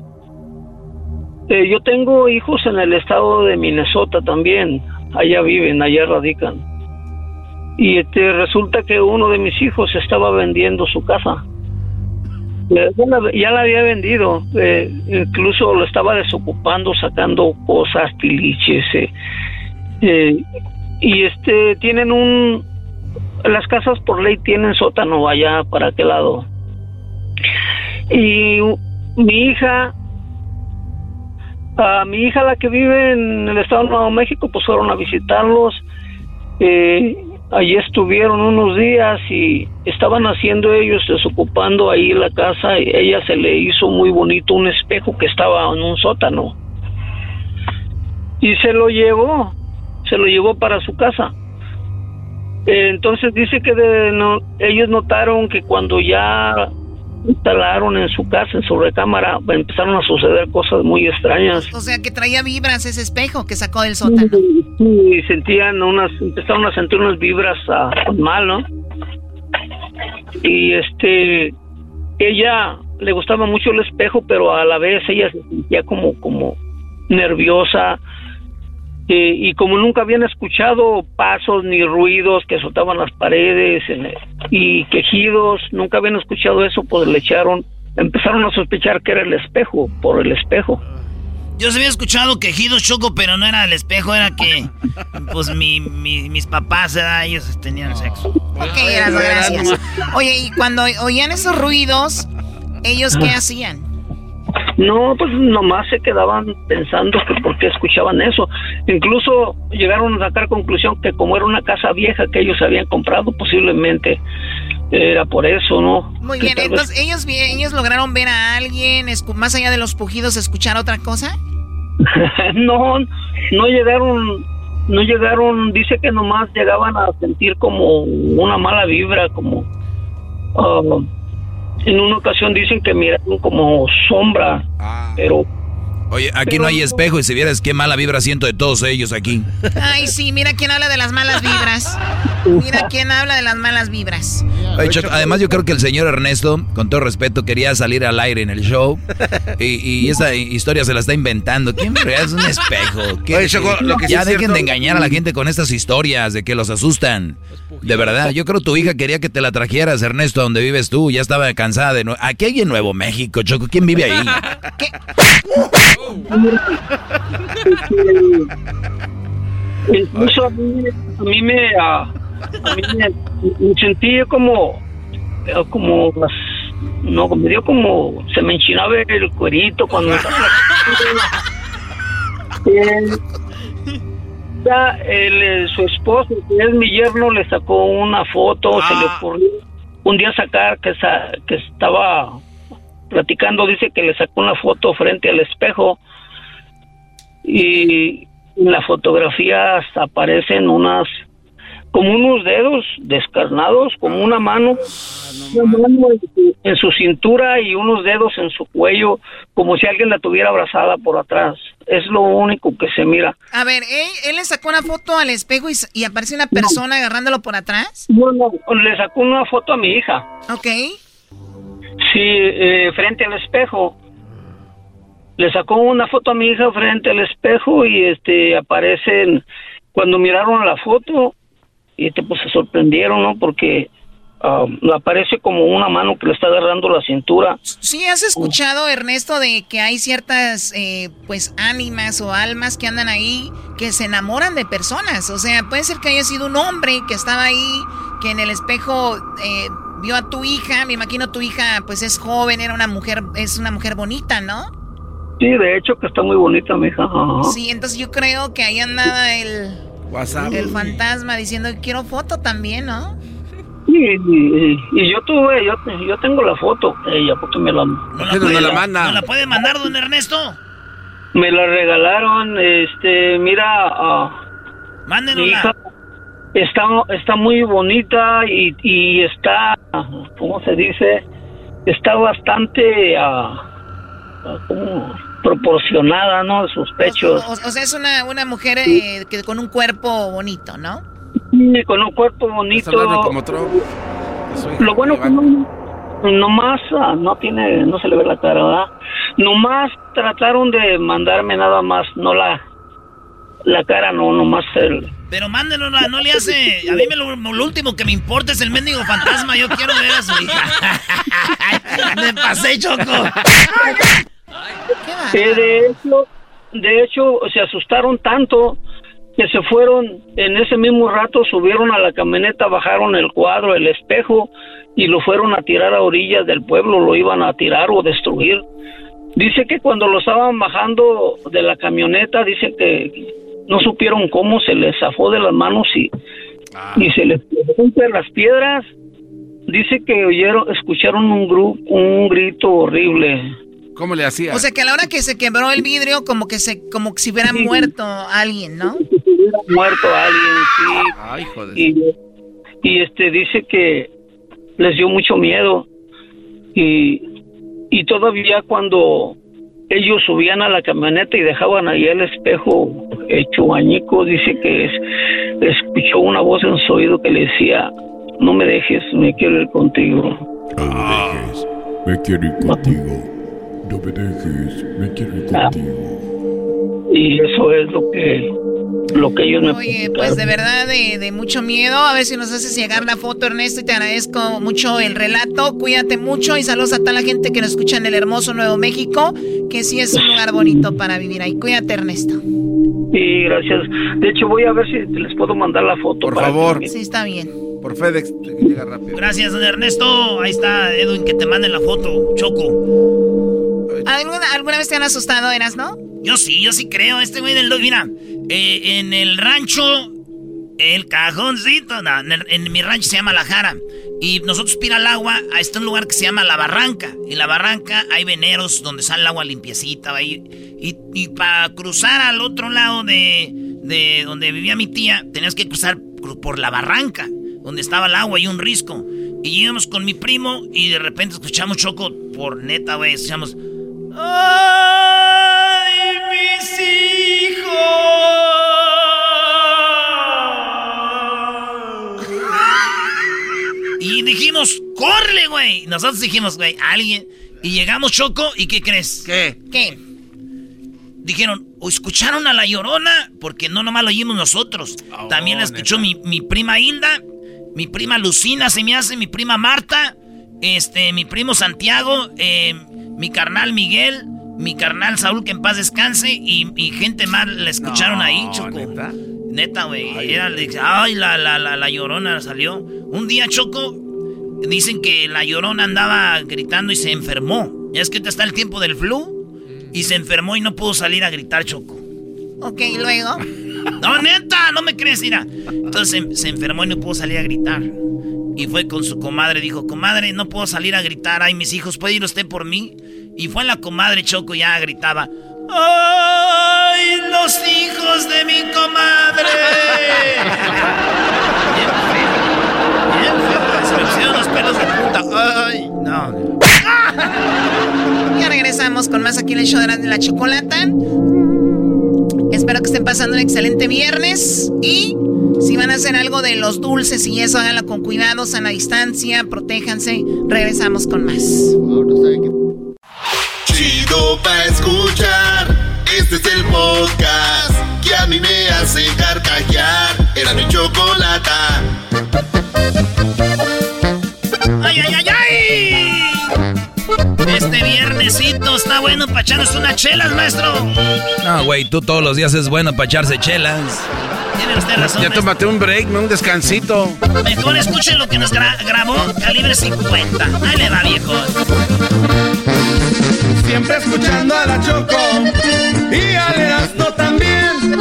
eh, yo tengo hijos en el estado de Minnesota también, allá viven, allá radican. Y este, resulta que uno de mis hijos estaba vendiendo su casa. Ya la, había vendido, eh, incluso lo estaba desocupando, sacando cosas, tiliches. eh, eh, y este, tienen un. Las casas por ley tienen sótano allá para aquel lado. Y mi hija, a mi hija, la que vive en el estado de Nuevo México, pues fueron a visitarlos. Allí estuvieron unos días y estaban haciendo ellos, desocupando ahí la casa. Y ella se le hizo muy bonito un espejo que estaba en un sótano. Y se lo llevó, se lo llevó para su casa. Eh, entonces dice que de- no, ellos notaron que cuando ya instalaron en su casa, en su recámara, empezaron a suceder cosas muy extrañas. O sea, que traía vibras ese espejo que sacó del sótano. Y sentían unas, empezaron a sentir unas vibras mal, ¿no? Y este, ella le gustaba mucho el espejo, pero a la vez ella se sentía como, como nerviosa. Eh, y como nunca habían escuchado pasos ni ruidos que soltaban las paredes el- y quejidos, nunca habían escuchado eso, pues le echaron, empezaron a sospechar que era el espejo, por el espejo. Yo se había escuchado quejidos, Choco, pero no era el espejo, era que, pues, mi, mi- mis papás, ¿verdad? ellos tenían sexo. Ok, gracias. Oye, y cuando oían esos ruidos, ¿ellos qué hacían? No, pues nomás se quedaban pensando que por qué escuchaban eso. Incluso llegaron a sacar conclusión que como era una casa vieja que ellos habían comprado, posiblemente era por eso, ¿no? Muy Que bien, vez- entonces ellos, ellos lograron ver a alguien, más allá de los pujidos, escuchar otra cosa. [laughs] no, no llegaron, no llegaron, dice que nomás llegaban a sentir como una mala vibra, como ah, en una ocasión dicen que miraron como sombra, pero Oye, aquí no hay espejo y si vieras qué mala vibra siento de todos ellos aquí. Ay, sí, mira quién habla de las malas [laughs] vibras. Mira quién habla de las malas vibras. además yo creo que el señor Ernesto, con todo respeto, quería salir al aire en el show y, esa historia se la está inventando. ¿Quién es un espejo? ya dejen de engañar a la gente con estas historias de que los asustan. De verdad, yo creo que tu hija quería que te la trajeras, Ernesto, donde vives tú. Ya estaba cansada de... Aquí hay en Nuevo México, Choco. ¿Quién vive ahí? ¿Qué? [laughs] Incluso a mí, a mí me, a, mí me, sentí como, como no, me dio como, se me enchinaba el cuerito cuando [laughs] ya el, su esposo, que es mi yerno, le sacó una foto, se le ah. ocurrió un día sacar que, que estaba platicando, dice que le sacó una foto frente al espejo y en la fotografía aparecen unas como unos dedos descarnados, como una mano, en, su, cintura y unos dedos en su cuello, como si alguien la tuviera abrazada por atrás. Es lo único que se mira. A ver, ¿él, le sacó una foto al espejo y, aparece una persona agarrándolo por atrás? No, no, le sacó una foto a mi hija. Ok. Sí, eh, frente al espejo. Le sacó una foto a mi hija frente al espejo y este aparecen cuando miraron la foto y este pues se sorprendieron, ¿no? Porque um, aparece como una mano que le está agarrando la cintura. Sí, has escuchado, Ernesto, de que hay ciertas, eh, pues, ánimas o almas que andan ahí que se enamoran de personas. O sea, puede ser que haya sido un hombre que estaba ahí, que en el espejo eh, vio a tu hija, me imagino tu hija pues es joven, era una mujer, es una mujer bonita, ¿no? Sí, de hecho que está muy bonita mi hija. Sí, entonces yo creo que ahí andaba el WhatsApp. El fantasma diciendo que quiero foto también, ¿no? Sí, y, yo tuve, yo, yo, tengo la foto, ella porque me la, no la, puede, la, manda? ¿No la puede mandar, don Ernesto? Me la regalaron, este, mira, uh, Mándenosla. Está, está muy bonita y, y está, ¿cómo se dice? Está bastante uh, proporcionada, ¿no? Sus pechos. O, sea, es una, una mujer eh, que, con un cuerpo bonito, ¿no? Sí, con un cuerpo bonito. Como Lo bueno que no, más ah, no tiene, no se le ve la cara, ¿verdad? Nomás trataron de mandarme nada más, no la, la cara, no, nomás el pero mándenosla, no le hace. A mí me lo, último que me importa es el mendigo fantasma. Yo quiero ver a su hija. [laughs] me pasé, Choco. de hecho, de hecho, se asustaron tanto que se fueron en ese mismo rato, subieron a la camioneta, bajaron el cuadro, el espejo y lo fueron a tirar a orillas del pueblo, lo iban a tirar o destruir. Dice que cuando lo estaban bajando de la camioneta, dice que no supieron cómo se les zafó de las manos y, ah. y se les entre las piedras. Dice que oyeron, escucharon un, grupo un grito horrible. ¿Cómo le hacía? O sea que a la hora que se quebró el vidrio, como que se, como si hubiera muerto alguien, ¿no? hubiera muerto alguien, sí. Ay, joder. Y, y este dice que les dio mucho miedo. Y, y todavía cuando ellos subían a la camioneta y dejaban ahí el espejo hecho añico. Dice que escuchó una voz en su oído que le decía, no me dejes, me quiero ir contigo. No me dejes, me quiero ir contigo. No me dejes, me quiero ir ah. contigo. Y eso es lo que lo que ellos me Oye, pues de verdad de, mucho miedo. A ver si nos haces llegar la foto, Ernesto, y te agradezco mucho el relato. Cuídate mucho y saludos a toda la gente que nos escucha en el hermoso Nuevo México, que sí es un lugar bonito para vivir ahí. Cuídate, Ernesto. Sí, gracias. De hecho, voy a ver si les puedo mandar la foto. Por favor. Sí, está bien. Por FedEx, llega rápido. Gracias, Ernesto. Ahí está Edwin, que te mande la foto. Choco. ¿Alguna, ¿Alguna vez te han asustado, Eras, no? Yo sí, yo sí creo. Este güey del... Mira, eh, en el rancho, el cajoncito, en, mi rancho se llama La Jara. Y nosotros pira el agua, a este lugar que se llama La Barranca. En La Barranca hay veneros donde sale el agua limpiecita. Y, para cruzar al otro lado de, de donde vivía mi tía, tenías que cruzar por La Barranca, donde estaba el agua y un risco. Y íbamos con mi primo y de repente escuchamos choco por neta, güey. Escuchamos. ¡Ay! Corre, güey. Nosotros dijimos, güey, alguien. Y llegamos, Choco, ¿y qué crees? ¿Qué? ¿Qué? Dijeron, o escucharon a la llorona, porque no nomás lo oímos nosotros. También la escuchó mi, mi prima Hilda, mi prima Lucina, se me hace, mi prima Marta, este, mi primo Santiago, eh, mi carnal Miguel, mi carnal Saúl, que en paz descanse, y, y gente más la escucharon ahí, Choco. Neta, güey. Era, le dije, Ay, la, la, la, la llorona salió. Un día, Choco, dicen que la llorona andaba gritando y se enfermó. Ya es que está el tiempo del flu. Y se enfermó y no pudo salir a gritar, Choco. Ok, luego. [laughs] No, neta, no me crees, mira. Entonces se, se enfermó y no pudo salir a gritar. Y fue con su comadre, dijo, comadre, no puedo salir a gritar, ay, mis hijos, ¿puede ir usted por mí? Y fue la comadre Choco y ya gritaba, ¡ay, los hijos de mi comadre! [laughs] Bien feo, bien feo, se me pusieron los pelos de punta, ¡ay, no! [laughs] Ya regresamos con más aquí en el show de la, de la chocolata. Espero que estén pasando un excelente viernes. Y si van a hacer algo de los dulces y eso, háganlo con cuidado, sana distancia, protéjanse. Regresamos con más. Chido pa' escuchar. Este es el podcast que a mí me hace carcajear. Era mi chocolata. Este viernesito está bueno para echarnos unas chelas, maestro. No, güey, tú todos los días es bueno para echarse chelas. Tiene usted razón. Ya maestro. tómate un break, un descansito. Mejor escuchen lo que nos gra- grabó Calibre 50. Ahí le va, viejo. Siempre escuchando a la Choco y al Erasmo también.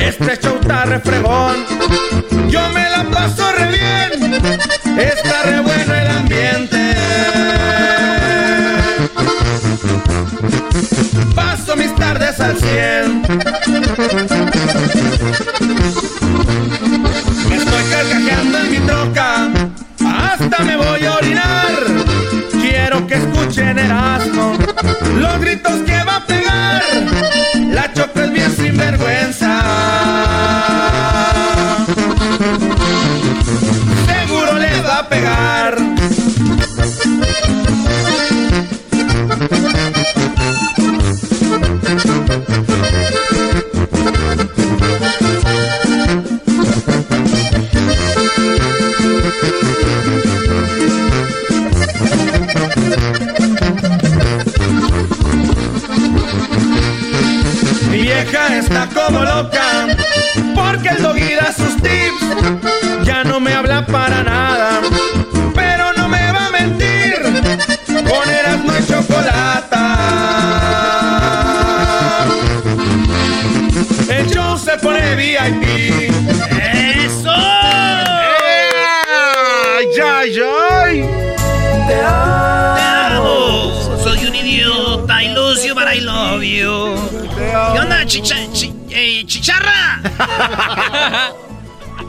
Este show está re fregón. Yo me la paso re bien. Está re bueno Paso mis tardes al 100. Me estoy carcajeando en mi troca. Hasta me voy a orinar. Quiero que escuchen Erasmo los gritos que va a como loca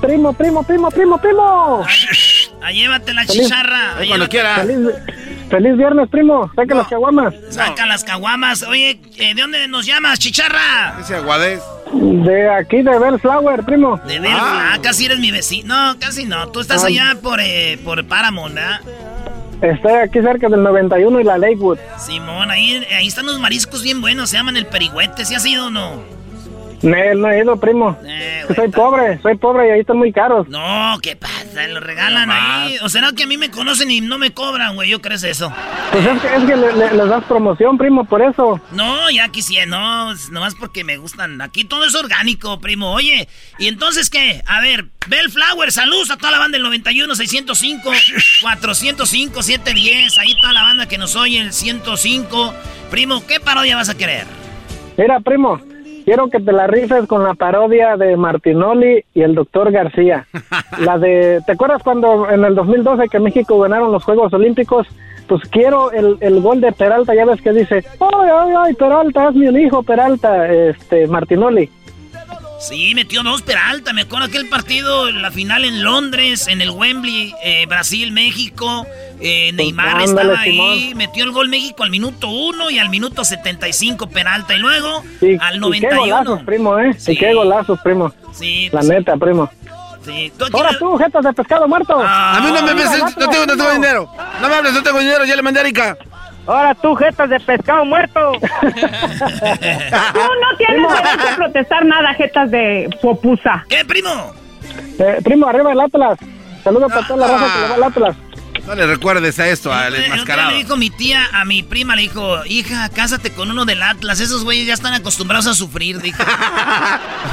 Primo, primo, primo, primo, primo. Ah, llévate la Feliz- chicharra. Ahí llévate- Feliz, feliz viernes, primo. Saca las caguamas. Saca las caguamas. Oye, eh, ¿de dónde nos llamas, chicharra? Ese aguadez. De aquí, de Bellflower, primo. De ver, ah, casi eres mi vecino. No, casi no. Tú estás Ah. allá por, eh, por Paramount, ¿verdad? Estoy aquí cerca del 91 y la Lakewood. Simón, ahí, ahí están los mariscos bien buenos. Se llaman el perigüete. ¿Sí has ido o no? No, no he ido, primo. Que soy pobre, soy pobre y ahí están muy caros. No, ¿qué pasa? Lo regalan ahí. O será que a mí me conocen y no me cobran, güey. ¿Yo crees eso? Pues es que, es que le- le- les das promoción, primo, por eso. No, ya quisiera, no, es nomás porque me gustan. Aquí todo es orgánico, primo. Oye, ¿y entonces qué? A ver, Bellflower, saludos a toda la banda del 91, 605, 405, 710. Ahí toda la banda que nos oye, el 105. Primo, ¿qué parodia vas a querer? Mira, primo, quiero que te la rifes con la parodia de Martinoli y el doctor García. [laughs] La de, ¿te acuerdas cuando en el 2012 que México ganaron los Juegos Olímpicos? Pues quiero el, el gol de Peralta, ya ves que dice, ay, ay, ay, Peralta, hazme un hijo, Peralta, este, Martinoli. Sí, metió dos Peralta. Me acuerdo aquel partido, la final en Londres, en el Wembley, eh, Brasil, México. Eh, Neymar Pues, Ándale, estaba ahí, Simón. metió el gol México al minuto 1 y al minuto 75 Peralta. Y luego Sí, al y qué 91. golazos, primo, ¿eh? Y qué golazos, primo. Sí, La pues, neta, primo. sí. ¿Tú a quién Ahora tú, jetas de pescado muerto. A mí no me hables, gato, no tengo, no tengo primo. dinero. No me hables, no tengo dinero, ya le mandé a Erika. Ahora tú, jetas de pescado muerto. [laughs] Tú no tienes derecho a protestar nada, jetas de popusa. ¿Qué, primo? Eh, primo, arriba el Atlas. Saludos para toda la raza que le va al Atlas. No le recuerdes a esto, al enmascarado. me dijo mi tía, a mi prima le dijo, hija, cásate con uno del Atlas. Esos güeyes ya están acostumbrados a sufrir, dijo. [laughs]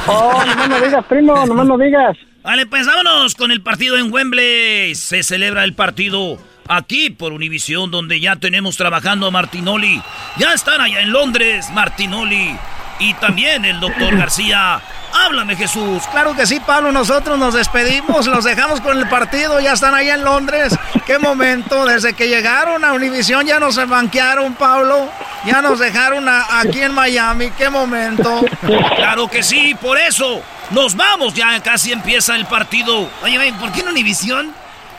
Oh, nomás no digas, primo, nomás no digas. Vale, pues vámonos con el partido en Wembley. Se celebra el partido aquí por Univisión, donde ya tenemos trabajando a Martinoli. Ya están allá en Londres, Martinoli. Y también el doctor [clears throat] García. Háblame, Jesús. Claro que sí, Pablo. Nosotros nos despedimos, los dejamos con el partido. Ya están allá en Londres. Qué momento. Desde que llegaron a Univisión ya nos banquearon, Pablo. Ya nos dejaron a- aquí en Miami. Qué momento. Claro que sí, por eso. Nos vamos, ya casi empieza el partido. Oye, ¿por qué en Univisión?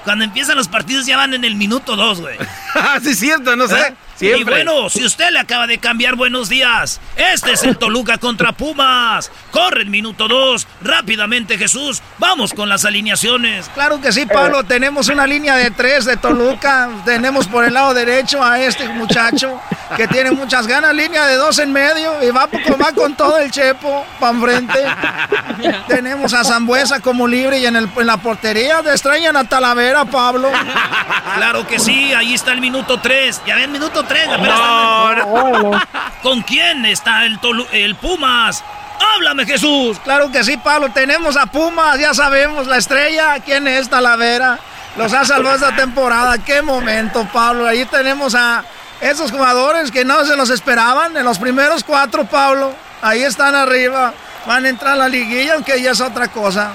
Cuando empiezan los partidos ya van en el minuto dos, güey. [laughs] sí, es cierto, no sé. ¿Eh? Siempre. Y bueno, si usted le acaba de cambiar buenos días, este es el [laughs] Toluca contra Pumas. Corre el minuto 2. Rápidamente, Jesús. Vamos con las alineaciones. Claro que sí, Pablo. Tenemos una línea de tres de Toluca. Tenemos por el lado derecho a este muchacho que tiene muchas ganas. Línea de dos en medio y va, con- va con todo el chepo para enfrente. [laughs] Tenemos a Zambuesa como libre y en, el- en la portería te extrañan a Talavera, Pablo. Claro que sí, ahí está el minuto 3. Ya ven, minuto 3. [laughs] ¿Con quién está el, Tolu- el Pumas? Háblame, Jesús. Claro que sí, Pablo. Tenemos a Pumas, ya sabemos, la estrella. ¿Quién es Talavera? Los ha salvado esta temporada. Qué momento, Pablo. Ahí tenemos a esos jugadores que no se los esperaban. En los primeros cuatro, Pablo. Ahí están arriba. Van a entrar a la liguilla, aunque ya es otra cosa.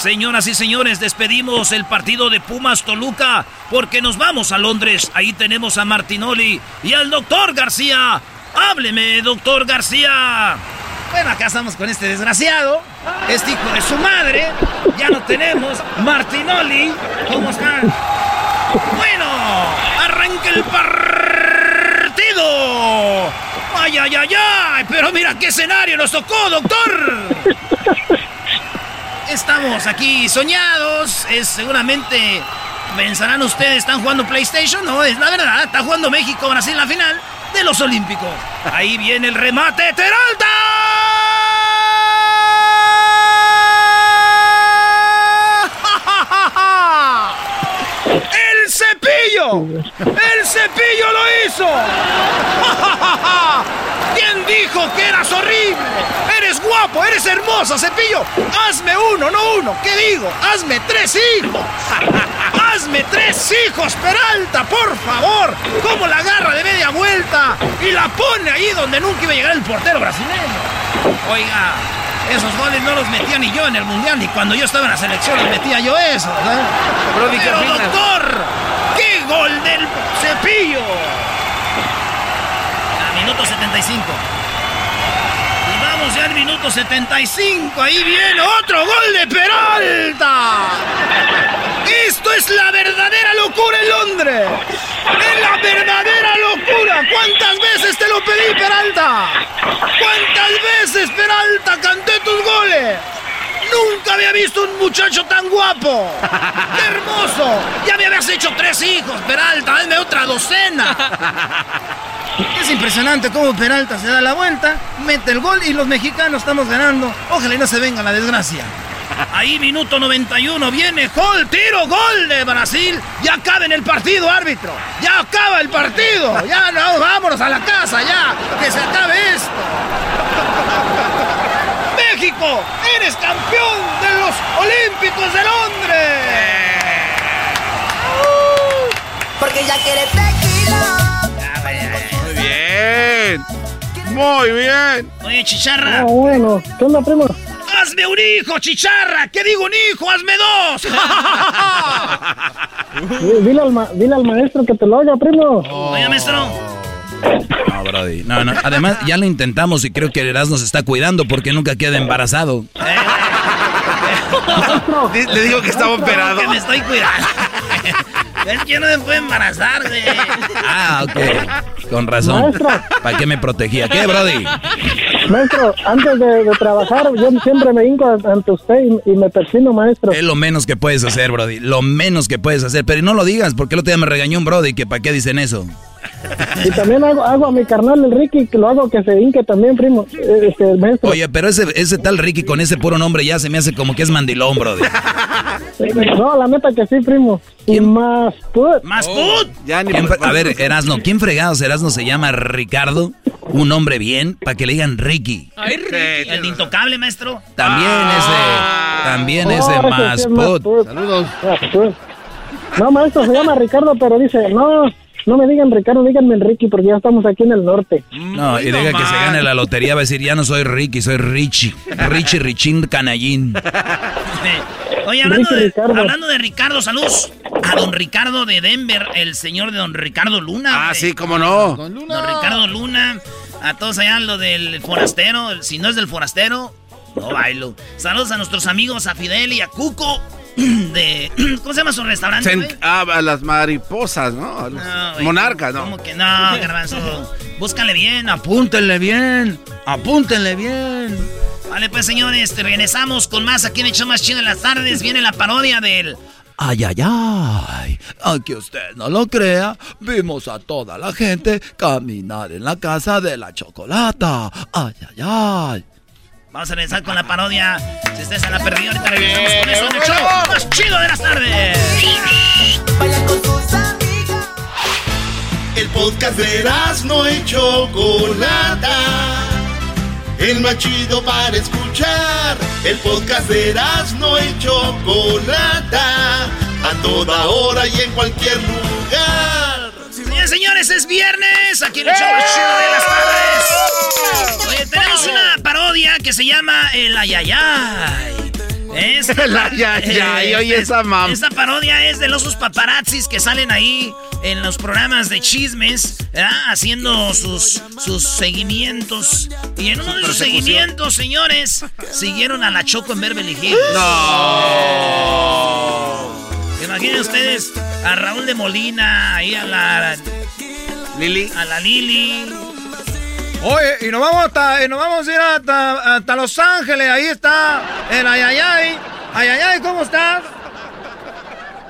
Señoras y señores, despedimos el partido de Pumas Toluca porque nos vamos a Londres. Ahí tenemos a Martinoli y al doctor García. Hábleme, doctor García. Bueno, acá estamos con este desgraciado, este hijo de su madre. Ya no tenemos Martinoli. ¿Cómo están? Bueno, arranca el partido. Ay, ay, ay, ay. Pero mira qué escenario nos tocó, doctor. Estamos aquí soñados. Es seguramente pensarán ustedes, ¿están jugando PlayStation? No, es la verdad. Está jugando México, Brasil en la final de los Olímpicos. Ahí viene el remate. ¡Teralta! ¡El cepillo! ¡El cepillo lo hizo! [laughs] ¿Quién dijo que eras horrible? Eres guapo, eres hermoso, cepillo. Hazme uno, no uno. ¿Qué digo? Hazme tres hijos. [laughs] Hazme tres hijos, Peralta, por favor. Como la agarra de media vuelta y la pone ahí donde nunca iba a llegar el portero brasileño. Oiga, esos goles no los metía ni yo en el mundial, ni cuando yo estaba en la selección los metía yo esos. ¿eh? Brody, ¿qué Pero doctor, ¡qué gol del cepillo! A minuto 75. Y vamos ya al minuto 75. Ahí viene otro gol de Peralta. Esto es la verdadera locura en Londres. Es la verdadera locura. ¿Cuántas veces te lo pedí, Peralta? ¿Cuántas veces, Peralta, canté tus goles? Nunca había visto un muchacho tan guapo. ¡Qué hermoso! Ya me habías hecho tres hijos, Peralta. Hazme otra docena. Es impresionante cómo Peralta se da la vuelta, mete el gol y los mexicanos estamos ganando. Ojalá y no se venga la desgracia. Ahí minuto 91 viene gol, tiro, gol de Brasil. Ya acaba en el partido, árbitro. Ya acaba el partido. Ya no, vámonos a la casa, ya. Que se acabe esto. México, eres campeón de los Olímpicos de Londres. Porque ya quiere tequila. Muy bien. Muy bien. Oye, chicharra. Ah, bueno. ¿Qué onda, primo? ¡Hazme un hijo, chicharra! ¿Qué digo un hijo? ¡Hazme dos! [laughs] Sí, Dile al, ma- dile al maestro que te lo haga, primo. Oye, maestro. No, Brody. No, no. Además, ya lo intentamos y creo que Erasmo se está cuidando porque nunca queda embarazado. Le digo que estaba operado. Que me estoy cuidando. Es que no me puede embarazar, güey. Ah, ok. Con razón. Maestro. ¿Para qué me protegía? ¿Qué, Brody? Maestro, antes de, de trabajar, yo siempre me hinco ante usted y, y me persino, maestro. Es lo menos que puedes hacer, Brody. Lo menos que puedes hacer. Pero no lo digas, porque el otro día me regañó un Brody que para qué dicen eso. Y también hago, hago a mi carnal, el Ricky, que lo hago que se hinque también, primo. Eh, Este, maestro. Oye, pero ese, ese tal Ricky con ese puro nombre ya se me hace como que es mandilón. No, la neta que sí, primo. Y más put. ¡Más put! ¿Quién fre- a ver, Erasno, ¿quién fregados Erasno se llama Ricardo? Un hombre bien, para que le digan Ricky. Ay, Ricky. El de intocable, maestro. También ese, también Oh, ese ese más sí es más put. put. Saludos. No, maestro, se llama Ricardo, pero dice, no, no me digan Ricardo, díganme Ricky, porque ya estamos aquí en el norte. No, y diga que se gane la lotería, va a decir, ya no soy Ricky, soy Richie. Richie Richín Canallín. [laughs] Oye, hablando Ricky de, Ricardo. hablando de Ricardo, saludos a don Ricardo de Denver, el señor de don Ricardo Luna. Ah, sí, cómo no. Don Ricardo Luna. A todos allá, lo del forastero. Si no es del forastero, no bailo. Saludos a nuestros amigos, a Fidel y a Cuco. [clears throat] De, [clears throat] ¿Cómo se llama su restaurante? Cent- ah, a las mariposas, ¿no? Los No, monarcas, ¿no? ¿Cómo que no, garbanzo? Búscale bien, apúntenle bien, apúntenle bien. Vale, pues señores, te regresamos con más aquí en show más chido en las tardes. Viene la parodia del... Ay, ay, ay. Aunque usted no lo crea, vimos a toda la gente caminar en la casa de la chocolata. Ay, ay, ay. Vamos a regresar con la parodia. Si ustedes se la perdido, ahorita regresamos con eso en el show más chido de las tardes. El podcast de no y Chocolata. El más chido para escuchar. El podcast de no y Chocolata. A toda hora y en cualquier lugar. Señores, señores, es viernes. Aquí en el show chido de las tardes. Oye, tenemos una parodia que se llama El Ayayay. Esta- [laughs] El ayayay, eh, oye, es- esa mam- Esta parodia es de los paparazzis que salen ahí en los programas de chismes, ¿verdad? haciendo sus, sus seguimientos. Y en uno de sus seguimientos, señores, siguieron a la Choco en Beverly Hills. Imaginen ustedes a Raúl de Molina, ahí a la Lili. A la Lili. Oye, y nos vamos hasta, y nos vamos a ir hasta, hasta Los Ángeles. Ahí está el Ayayay. Ayayay, ¿cómo estás?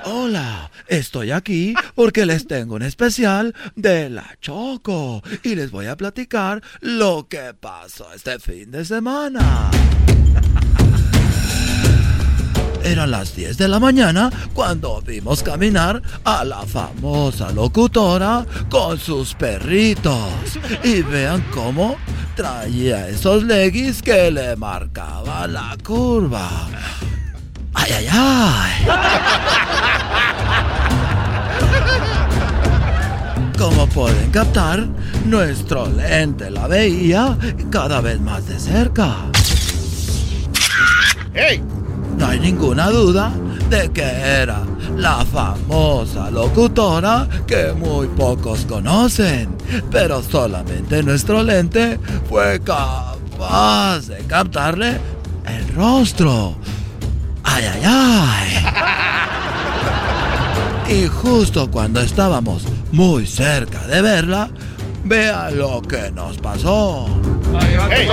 Hola, estoy aquí porque les tengo un especial de la Choco y les voy a platicar lo que pasó este fin de semana. Eran las 10 de la mañana cuando vimos caminar a la famosa locutora con sus perritos. Y vean cómo traía esos leggings que le marcaban la curva. ¡Ay, ay, ay! Como pueden captar, nuestro lente la veía cada vez más de cerca. No hay ninguna duda de que era la famosa locutora que muy pocos conocen, pero solamente nuestro lente fue capaz de captarle el rostro. ¡Ay, ay, ay! Y justo cuando estábamos muy cerca de verla, vea lo que nos pasó. Hey.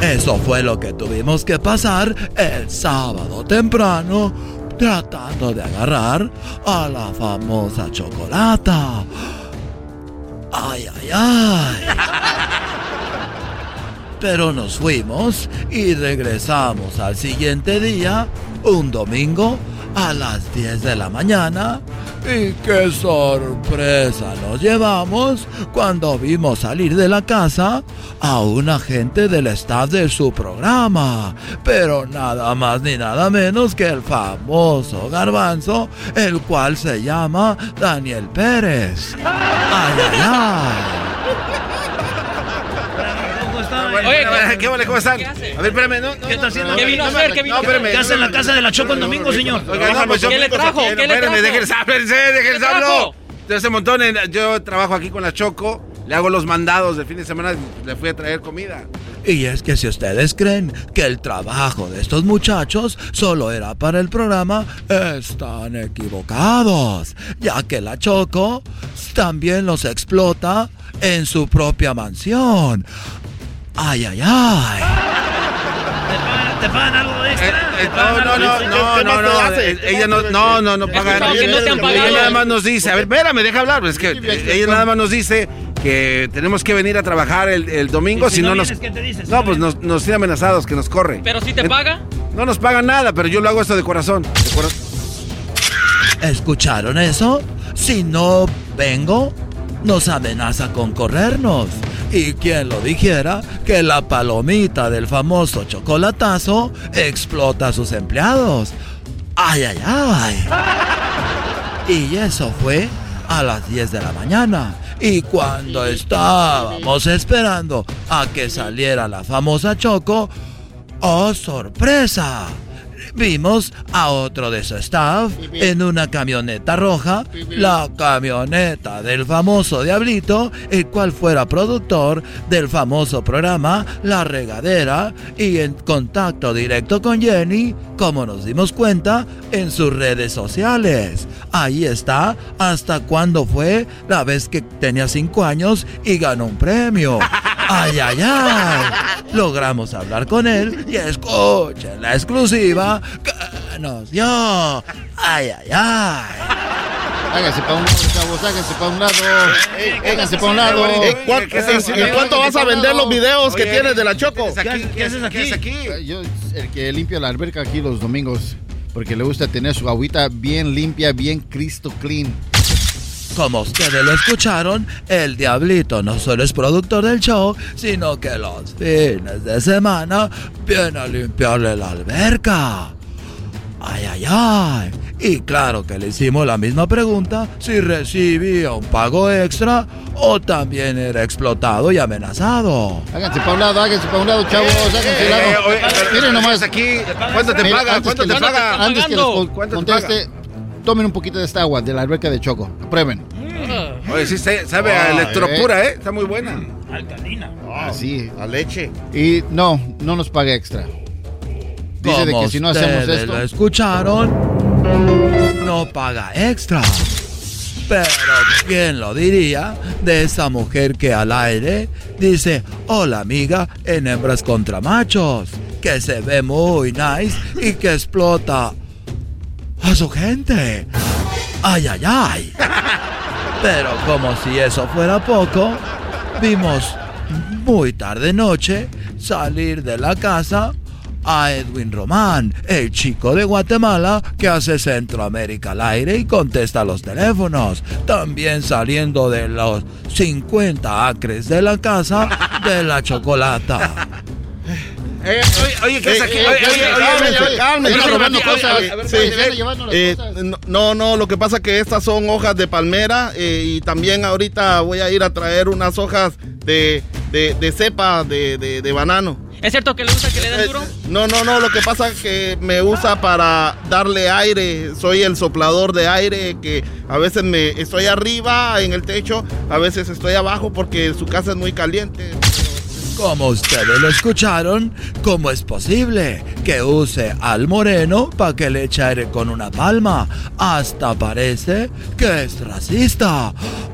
Eso fue lo que tuvimos que pasar el sábado temprano tratando de agarrar a la famosa chocolata. Ay, ay, ay. Pero nos fuimos y regresamos al siguiente día, un domingo, a las 10 de la mañana. Y qué sorpresa nos llevamos cuando vimos salir de la casa a un agente del staff de su programa. Pero nada más ni nada menos que el famoso garbanzo, el cual se llama Daniel Pérez. ¡Ay, ay, ay! Oye, ¿qué vale? ¿Cómo están? A ver, espérame, no, no, ¿Qué está haciendo? no, ¿Qué vino a hacer? ¿Qué vino a no, hacer? espérame, ¿Qué hace en la casa de la Choco el domingo, señor? Pues ¿Qué le trajo? ¿Qué le trajo? déjenles hablar, déjenles ¿Qué hablar. hace montón, en- yo trabajo aquí con la Choco, le hago los mandados del fin de semana, le fui a traer comida. Y es que si ustedes creen que el trabajo de estos muchachos solo era para el programa, están equivocados, ya que la Choco también los explota en su propia mansión. Ay, ay, ay. ¿Te pagan algo de extra? ¿Te No, no, algo no, no, ¿Qué más no, ella no, no, no, no paga Ella nada más nos dice, a ver, espérame, deja hablar, es que eh, ella nada más nos dice que tenemos que venir a trabajar el, el domingo, ¿Y si, si no, no nos... qué te dice? Si No, no pues nos, nos tiene amenazados, que nos corre. ¿Pero si te paga? No nos pagan nada, pero yo lo hago esto de corazón. de cora- ¿Escucharon eso? Si no vengo, nos amenaza con corrernos. Y quien lo dijera que la palomita del famoso chocolatazo explota a sus empleados. ¡Ay, ay, ay! Y eso fue a las 10 de la mañana. Y cuando estábamos esperando a que saliera la famosa Choco, ¡oh, sorpresa! Vimos a otro de su staff en una camioneta roja, la camioneta del famoso Diablito, el cual fuera productor del famoso programa La Regadera y en contacto directo con Jenny, como nos dimos cuenta, en sus redes sociales. Ahí está, hasta cuando fue la vez que tenía 5 años y ganó un premio. [laughs] ¡Ay, ay, ay! Logramos hablar con él y escuchen la exclusiva que nos dio. ¡Ay, ay, ay! Háganse para un lado, chavos, háganse para un lado. Háganse para un lado. ¿cuán- ¿En cuánto vas a vender los videos que tienes de la Choco? ¿Qué haces aquí? Eh, Yo, el que limpia la alberca aquí los domingos, porque le gusta tener su agüita bien limpia, bien cristo clean. Como ustedes lo escucharon, el Diablito no solo es productor del show, sino que los fines de semana viene a limpiarle la alberca. Ay, ay, ay. Y claro que le hicimos la misma pregunta si recibía un pago extra o también era explotado y amenazado. Háganse para un lado, háganse para un lado, chavos, háganse eh, para un lado. oye, Miren nomás. aquí, ¿cuánto te paga? ¿Cuánto te paga? Antes que les con- ¿Cuánto te conteste, tomen un poquito de esta agua de la alberca de Choco. Prueben. Oye, sí, se- sabe a Ah, electropura, ¿eh? Está muy buena. Alcalina. Ah, sí. A leche. Y no, no nos paga extra. Dice de Como que si no hacemos ustedes esto. lo escucharon, no paga extra. Pero ¿quién lo diría de esa mujer que al aire dice, hola amiga, en hembras contra machos, que se ve muy nice y que explota a su gente? Ay, ay, ay. Pero como si eso fuera poco, vimos muy tarde noche salir de la casa a Edwin Román, el chico de Guatemala que hace Centroamérica al aire y contesta los teléfonos. También saliendo de los 50 acres de la casa de la chocolata. Eh, oye, oye, ¿qué es aquí? Eh, Oye, eh, oye, eh, oye, cálmense, oye, cálmense. oye, robando oye, cosas. oye, a ver, Sí, oye, eh, llevando las eh, cosas. no, no, lo que pasa es que estas son hojas de palmera eh, y también ahorita voy a ir a traer unas hojas de, de, de cepa de, de, de banano. ¿Es cierto que le gusta que le den duro? No, no, no, lo que pasa es que me usa para darle aire, soy el soplador de aire que a veces me estoy arriba en el techo, a veces estoy abajo porque su casa es muy caliente. Como ustedes lo escucharon, ¿cómo es posible que use al moreno para que le eche aire con una palma? Hasta parece que es racista.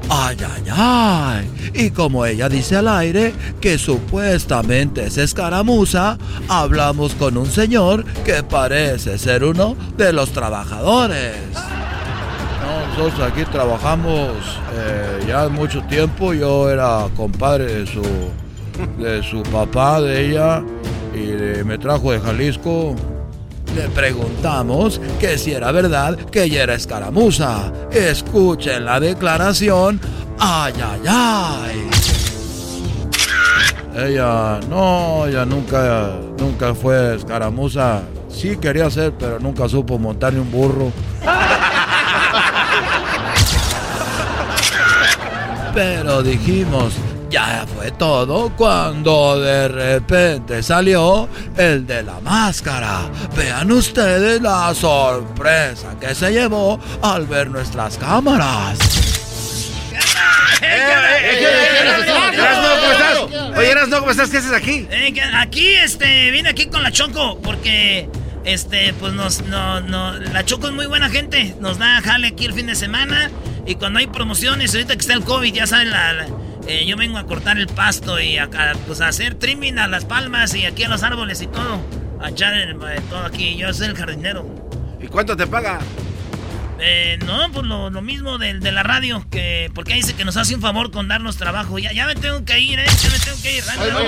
Ay, ay, ay. Y como ella dice al aire que supuestamente es escaramuza, hablamos con un señor que parece ser uno de los trabajadores. Nosotros aquí trabajamos eh, ya mucho tiempo. Yo era compadre de su, de su papá, de ella, y de- me trajo de Jalisco. le preguntamos que si era verdad que ella era escaramuza. Escuchen la declaración. ¡Ay, ay, ay! Ella, no, ella nunca, nunca fue escaramuza. Sí quería ser, pero nunca supo montar ni un burro. [laughs] Pero dijimos, ya fue todo cuando de repente salió el de la máscara. Vean ustedes la sorpresa que se llevó al ver nuestras cámaras. Oye, Erasno, ¿cómo estás? ¿Qué haces aquí? Eh, aquí, este, vine aquí con la Choco porque, este, pues nos, no, no, la Choco es muy buena gente. Nos da jale aquí el fin de semana y cuando hay promociones, ahorita que está el COVID, ya saben, la, la- eh, yo vengo a cortar el pasto y a, a, pues, a hacer trimming a las palmas y aquí a los árboles y todo. A echar el- eh, todo aquí. Yo soy el jardinero. ¿Y cuánto te paga? Eh, no, pues lo, lo mismo del de la radio, que porque dice que nos hace un favor con darnos trabajo. Ya, ya me tengo que ir, ¿eh? Ya me tengo que ir. Oye, oye,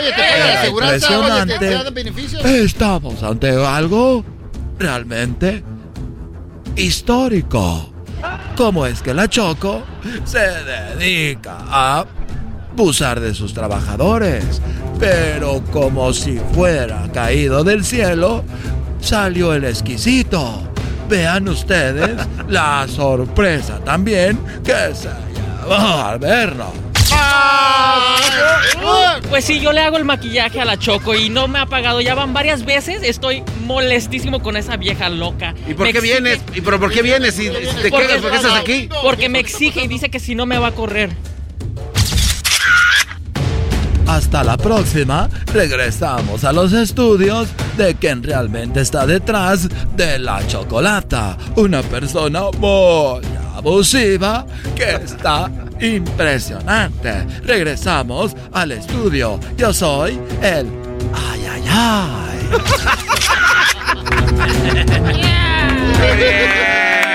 oye, te pagan la te, te dan beneficios. Estamos ante algo realmente histórico. ¿Cómo es que la Choco se dedica a abusar de sus trabajadores? Pero como si fuera caído del cielo, salió el exquisito. Vean ustedes la sorpresa también que se llevó al vernos. Pues sí, yo le hago el maquillaje a la Choco y no me ha pagado. Ya van varias veces. Estoy molestísimo con esa vieja loca. ¿Y por Me qué exige- vienes? ¿Y pero por qué vienes? Si, si te Porque- quedas, ¿por qué estás aquí? Porque me exige y dice que si no me va a correr. Hasta la próxima, regresamos a los estudios de quien realmente está detrás de la chocolata. Una persona muy abusiva que está impresionante. Regresamos al estudio. Yo soy el... Ay, ay, ay. [laughs]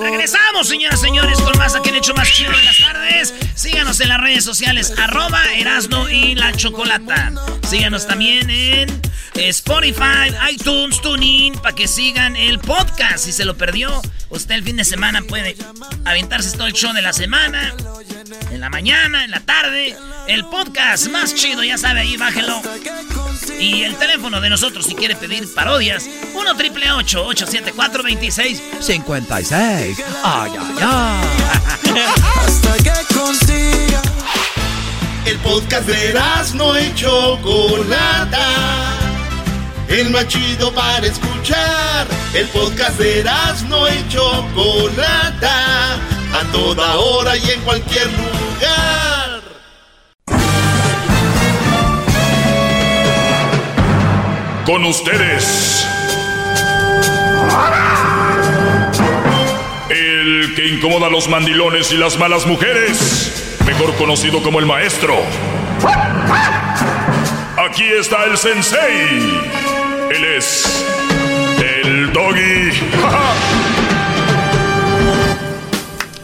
Regresamos, señoras y señores, con más aquí en Hecho Más Chido de las Tardes. Síganos en las redes sociales, arroba Erasno y la Chocolata. Síganos también en Spotify, iTunes, TuneIn, para que sigan el podcast. Si se lo perdió, usted el fin de semana puede aventarse todo el show de la semana, en la mañana, en la tarde. El podcast más chido, ya sabe, ahí bájelo. Y el teléfono de nosotros, si quiere pedir parodias, 1 triple 874 26 56. Ay, ay, ay. Hasta que consiga el podcast de no y Chocolata. El más chido para escuchar. El podcast de no y Chocolata. A toda hora y en cualquier lugar. Con ustedes. El que incomoda a los mandilones y las malas mujeres. Mejor conocido como el maestro. Aquí está el sensei. Él es el doggy.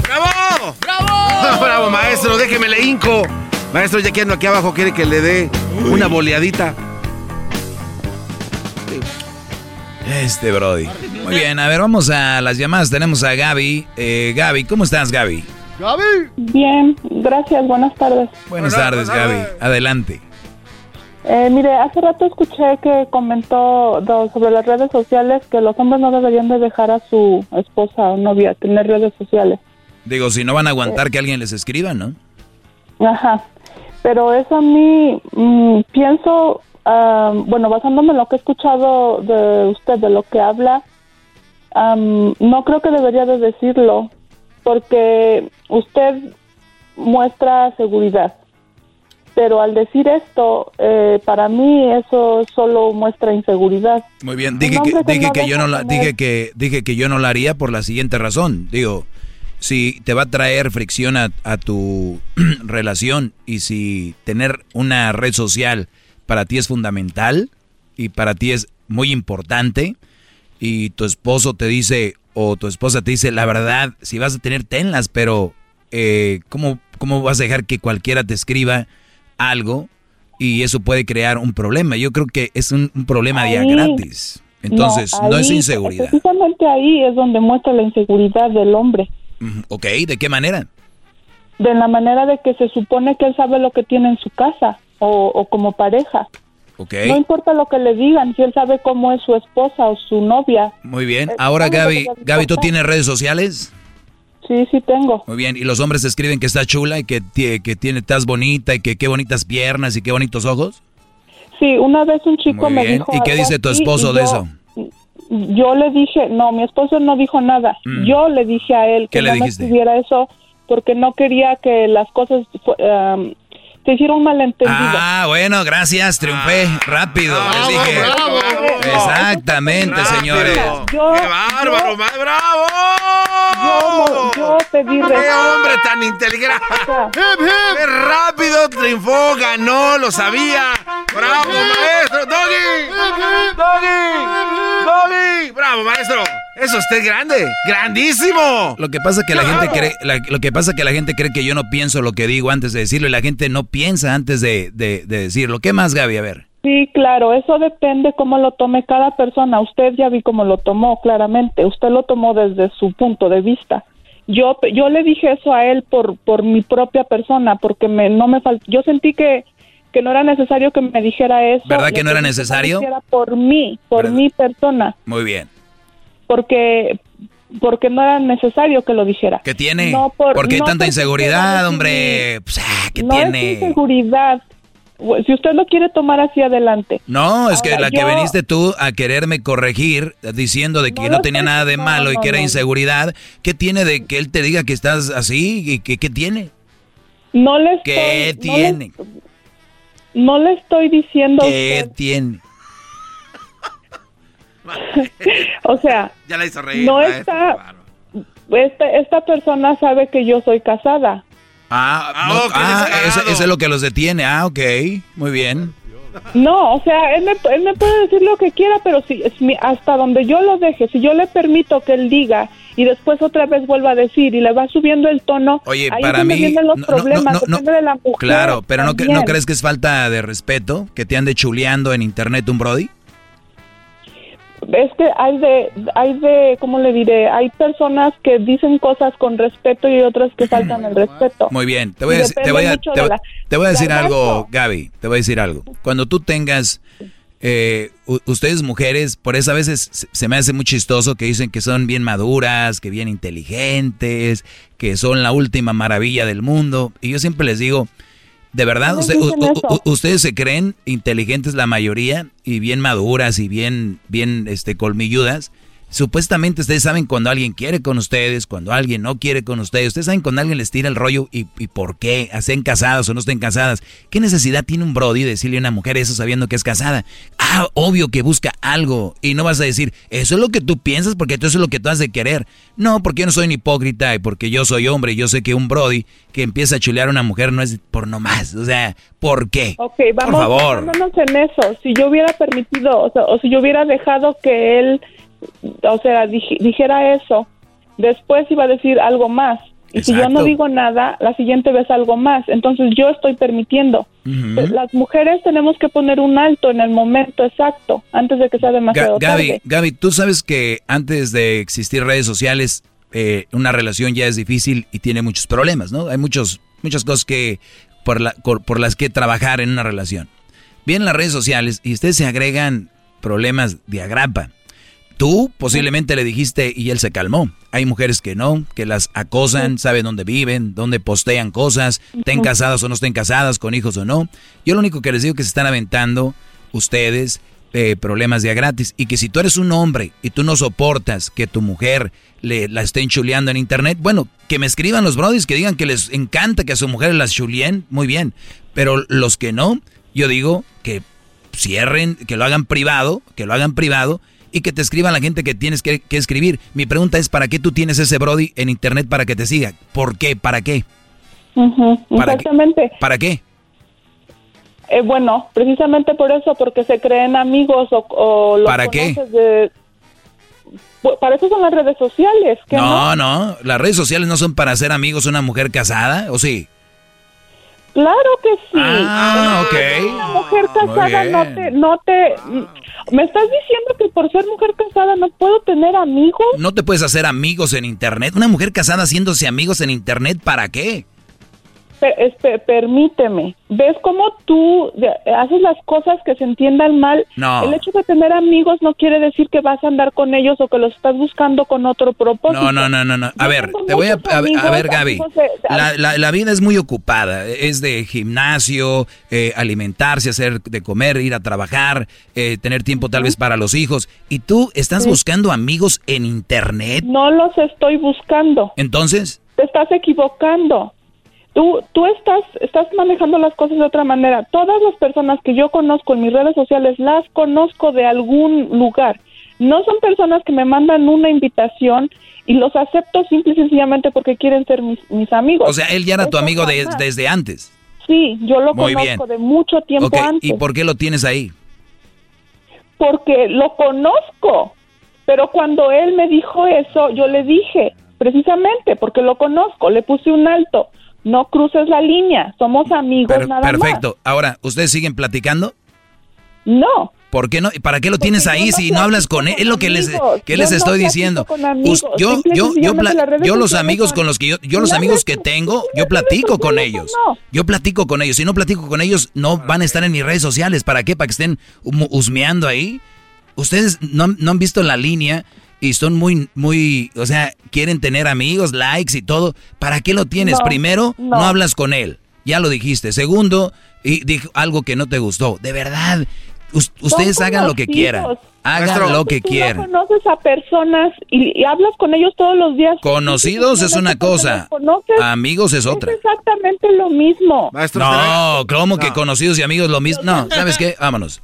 ¡Bravo! ¡Bravo! [laughs] ¡Bravo, maestro! Déjeme le hinco. Maestro, ya que ando aquí abajo, quiere que le dé una boleadita. Este Brody. Muy bien, a ver, vamos a las llamadas. Tenemos a Gaby. Eh, Gaby, ¿cómo estás, Gaby? Gaby. Bien, gracias, buenas tardes. Buenas tardes, Gaby. Adelante. Eh, mire, hace rato escuché que comentó sobre las redes sociales que los hombres no deberían de dejar a su esposa o novia tener redes sociales. Digo, si no van a aguantar que alguien les escriba, ¿no? Ajá. Pero eso a mí mm, pienso, bueno, basándome en lo que he escuchado de usted, de lo que habla, no creo que debería de decirlo, porque usted muestra seguridad. Pero al decir esto, eh, para mí eso solo muestra inseguridad. Muy bien, dije que, dije que yo no la, dije que, dije que yo no la haría por la siguiente razón. Digo, si te va a traer fricción a, a tu [clears throat] relación y si tener una red social para ti es fundamental y para ti es muy importante y tu esposo te dice o tu esposa te dice la verdad, si vas a tener tenlas, pero eh, ¿cómo, ¿cómo vas a dejar que cualquiera te escriba algo y eso puede crear un problema. Yo creo que es un, problema día gratis. Entonces, no, es inseguridad. Precisamente ahí es donde muestra la inseguridad del hombre. Ok, ¿de qué manera? De la manera de que se supone que él sabe lo que tiene en su casa o, como pareja. Okay. No importa lo que le digan, si él sabe cómo es su esposa o su novia. Muy bien. Ahora, Gaby, Gaby, ¿tú tienes redes sociales? Sí, sí tengo. Muy bien. ¿Y los hombres escriben que está chula y que, que tiene, estás bonita y que qué bonitas piernas y qué bonitos ojos? Sí, una vez un chico me dijo. ¿Y qué dice tu esposo de eso? Yo le dije, no, mi esposo no dijo nada. Mm. Yo le dije a él que no me escribiera eso porque no quería que las cosas um, se hicieron malentendido. Ah, bueno, gracias, triunfé ah. rápido. les dije. Exactamente, señores. ¡Qué bárbaro, más bravo! Yo, yo pedí ¡Qué hombre tan inteligente! ¡Qué rápido triunfó, ganó, lo sabía! ¡Bravo, maestro! ¡Doggy! ¡Doggy! ¡Doggy! ¡Bravo, maestro! Eso usted es grande, grandísimo. Lo que pasa que la gente cree, lo que pasa que la gente cree que yo no pienso lo que digo antes de decirlo y la gente no piensa antes de, de, decirlo. ¿Qué más, Gaby? A ver. Sí, claro, eso depende cómo lo tome cada persona. Usted ya vi cómo lo tomó, claramente. Usted lo tomó desde su punto de vista. Yo, yo le dije eso a él por, por mi propia persona, porque me, no me yo sentí que, que no era necesario que me dijera eso. ¿Verdad que no era necesario? Era por mí, por mi persona. Muy bien porque porque no era necesario que lo dijera. ¿Qué tiene? No ¿Por qué tanta inseguridad, hombre? Pues, ah, ¿Qué no tiene? Es inseguridad. Si usted lo quiere tomar hacia adelante. No, es que la que viniste tú a quererme corregir diciendo de que no, tenía nada de malo y que era inseguridad, ¿qué tiene de que él te diga que estás así y que qué tiene? No le estoy, ¿Qué tiene? No le, estoy diciendo ¿Qué tiene? [laughs] o sea, ya la hizo reír, no está, esta, esta persona sabe que yo soy casada. Ah, ah, ah eso, es lo que los detiene. Ah, ok, muy bien. No, o sea, él me, él me puede decir lo que quiera, pero si hasta donde yo lo deje, si yo le permito que él diga y después otra vez vuelva a decir y le va subiendo el tono, Oye, para mí los problemas, de la mujer, Claro, pero no, ¿no crees que es falta de respeto que te ande chuleando en internet un brody? Es que hay de, hay de, ¿cómo le diré? Hay personas que dicen cosas con respeto y otras que faltan el respeto. Muy bien, te voy a, te voy a, te, voy a decir algo, Gaby, te voy a decir algo. Cuando tú tengas, eh, ustedes mujeres, por eso a veces se me hace muy chistoso que dicen que son bien maduras, que bien inteligentes, que son la última maravilla del mundo. Y yo siempre les digo, ¿De verdad? ¿Ustedes se creen inteligentes la mayoría y bien maduras y bien, bien este, colmilludas? Supuestamente ustedes saben cuando alguien quiere con ustedes, cuando alguien no quiere con ustedes. Ustedes saben cuando alguien les tira el rollo y, por qué, estén casadas o no estén casadas. ¿Qué necesidad tiene un Brody de decirle a una mujer eso sabiendo que es casada? Ah, obvio que busca algo. Y no vas a decir, eso es lo que tú piensas porque eso es lo que tú has de querer. No, porque yo no soy un hipócrita y porque yo soy hombre y yo sé que un Brody que empieza a chulear a una mujer no es por nomás. O sea, ¿por qué? Ok, vamos, por favor. en eso. Si yo hubiera permitido, o, sea, o si yo hubiera dejado que él o sea, dijera eso, después iba a decir algo más. Y si yo no digo nada, la siguiente vez algo más. Entonces yo estoy permitiendo. Las mujeres tenemos que poner un alto en el momento exacto, antes de que sea demasiado Gaby, tarde. Gaby, tú sabes que antes de existir redes sociales, eh, una relación ya es difícil y tiene muchos problemas, ¿no? Hay muchos, muchas cosas que por, la, por las que trabajar en una relación. Vienen las redes sociales y ustedes se agregan problemas de agrapa. Tú posiblemente le dijiste y él se calmó. Hay mujeres que no, que las acosan, saben dónde viven, dónde postean cosas, estén casadas o no estén casadas, con hijos o no. Yo lo único que les digo es que se están aventando ustedes eh, problemas de gratis y que si tú eres un hombre y tú no soportas que tu mujer le, la estén chuleando en internet, bueno, que me escriban los brodis, que digan que les encanta que a su mujer las chuleen, muy bien. Pero los que no, yo digo que cierren, que lo hagan privado, que lo hagan privado y que te escriban la gente que tienes que, escribir. Mi pregunta es, ¿para qué tú tienes ese Brody en internet para que te siga? ¿Por qué? ¿Para qué? exactamente. ¿Para qué? Eh, bueno, precisamente por eso, porque se creen amigos o, o ¿Para qué? para eso son las redes sociales. no, no, las redes sociales no son para ser amigos de una mujer casada, ¿o sí? Claro que sí. Ah, ok. Una mujer casada no te, no te, me estás diciendo que por ser mujer casada no puedo tener amigos. No te puedes hacer amigos en internet. Una mujer casada haciéndose amigos en internet, ¿para qué? Espe- permíteme. ¿Ves cómo tú haces las cosas que se entiendan mal? No. El hecho de tener amigos no quiere decir que vas a andar con ellos o que los estás buscando con otro propósito. No, no, no, no, no. A ver, te voy a, a, ver- a ver, Gaby. amigos de- La, la- la vida es muy ocupada. Es de gimnasio, eh, alimentarse, hacer de comer, ir a trabajar, eh, tener tiempo tal vez para los hijos. ¿Y tú estás Sí. buscando amigos en internet? No los estoy buscando. Entonces, Te estás equivocando. Tú, tú estás, estás manejando las cosas de otra manera. Todas las personas que yo conozco en mis redes sociales las conozco de algún lugar. No son personas que me mandan una invitación y los acepto simple y sencillamente porque quieren ser mis, mis amigos. o sea, él ya era tu amigo de- desde antes. Sí, yo lo Muy conozco bien. de mucho tiempo antes. ¿y por qué lo tienes ahí? porque lo conozco. Pero cuando él me dijo eso, yo le dije, precisamente porque lo conozco, le puse un alto. No cruces la línea, somos amigos Per- nada perfecto. Ahora, ¿ustedes siguen platicando? No. ¿Por qué no? ¿Para qué lo tienes Porque ahí no si no hablas con él? Es lo que les, amigos. que les Yo no estoy diciendo. con amigos. Us- yo, yo, yo, los amigos con los que yo, yo los amigos que tengo, yo platico con ellos. Yo platico con ellos. Si no platico con ellos, no van a estar en mis redes sociales. ¿Para qué? ¿Para que estén husmeando ahí? Ustedes no, no han visto la línea y son muy, muy, o sea, quieren tener amigos, likes y todo. ¿Para qué lo tienes? No, Primero, no. no. hablas con él. Ya lo dijiste. Segundo, y dijo algo que no te gustó. De verdad, us- ustedes hagan lo que quieran. Hagan lo que tú quieran. No conoces a personas y, y hablas con ellos todos los días. Conocidos es una cosa, conoces, amigos es otra. Es exactamente lo mismo. No, ¿cómo que conocidos y amigos lo mismo? No, ¿sabes qué? Vámonos.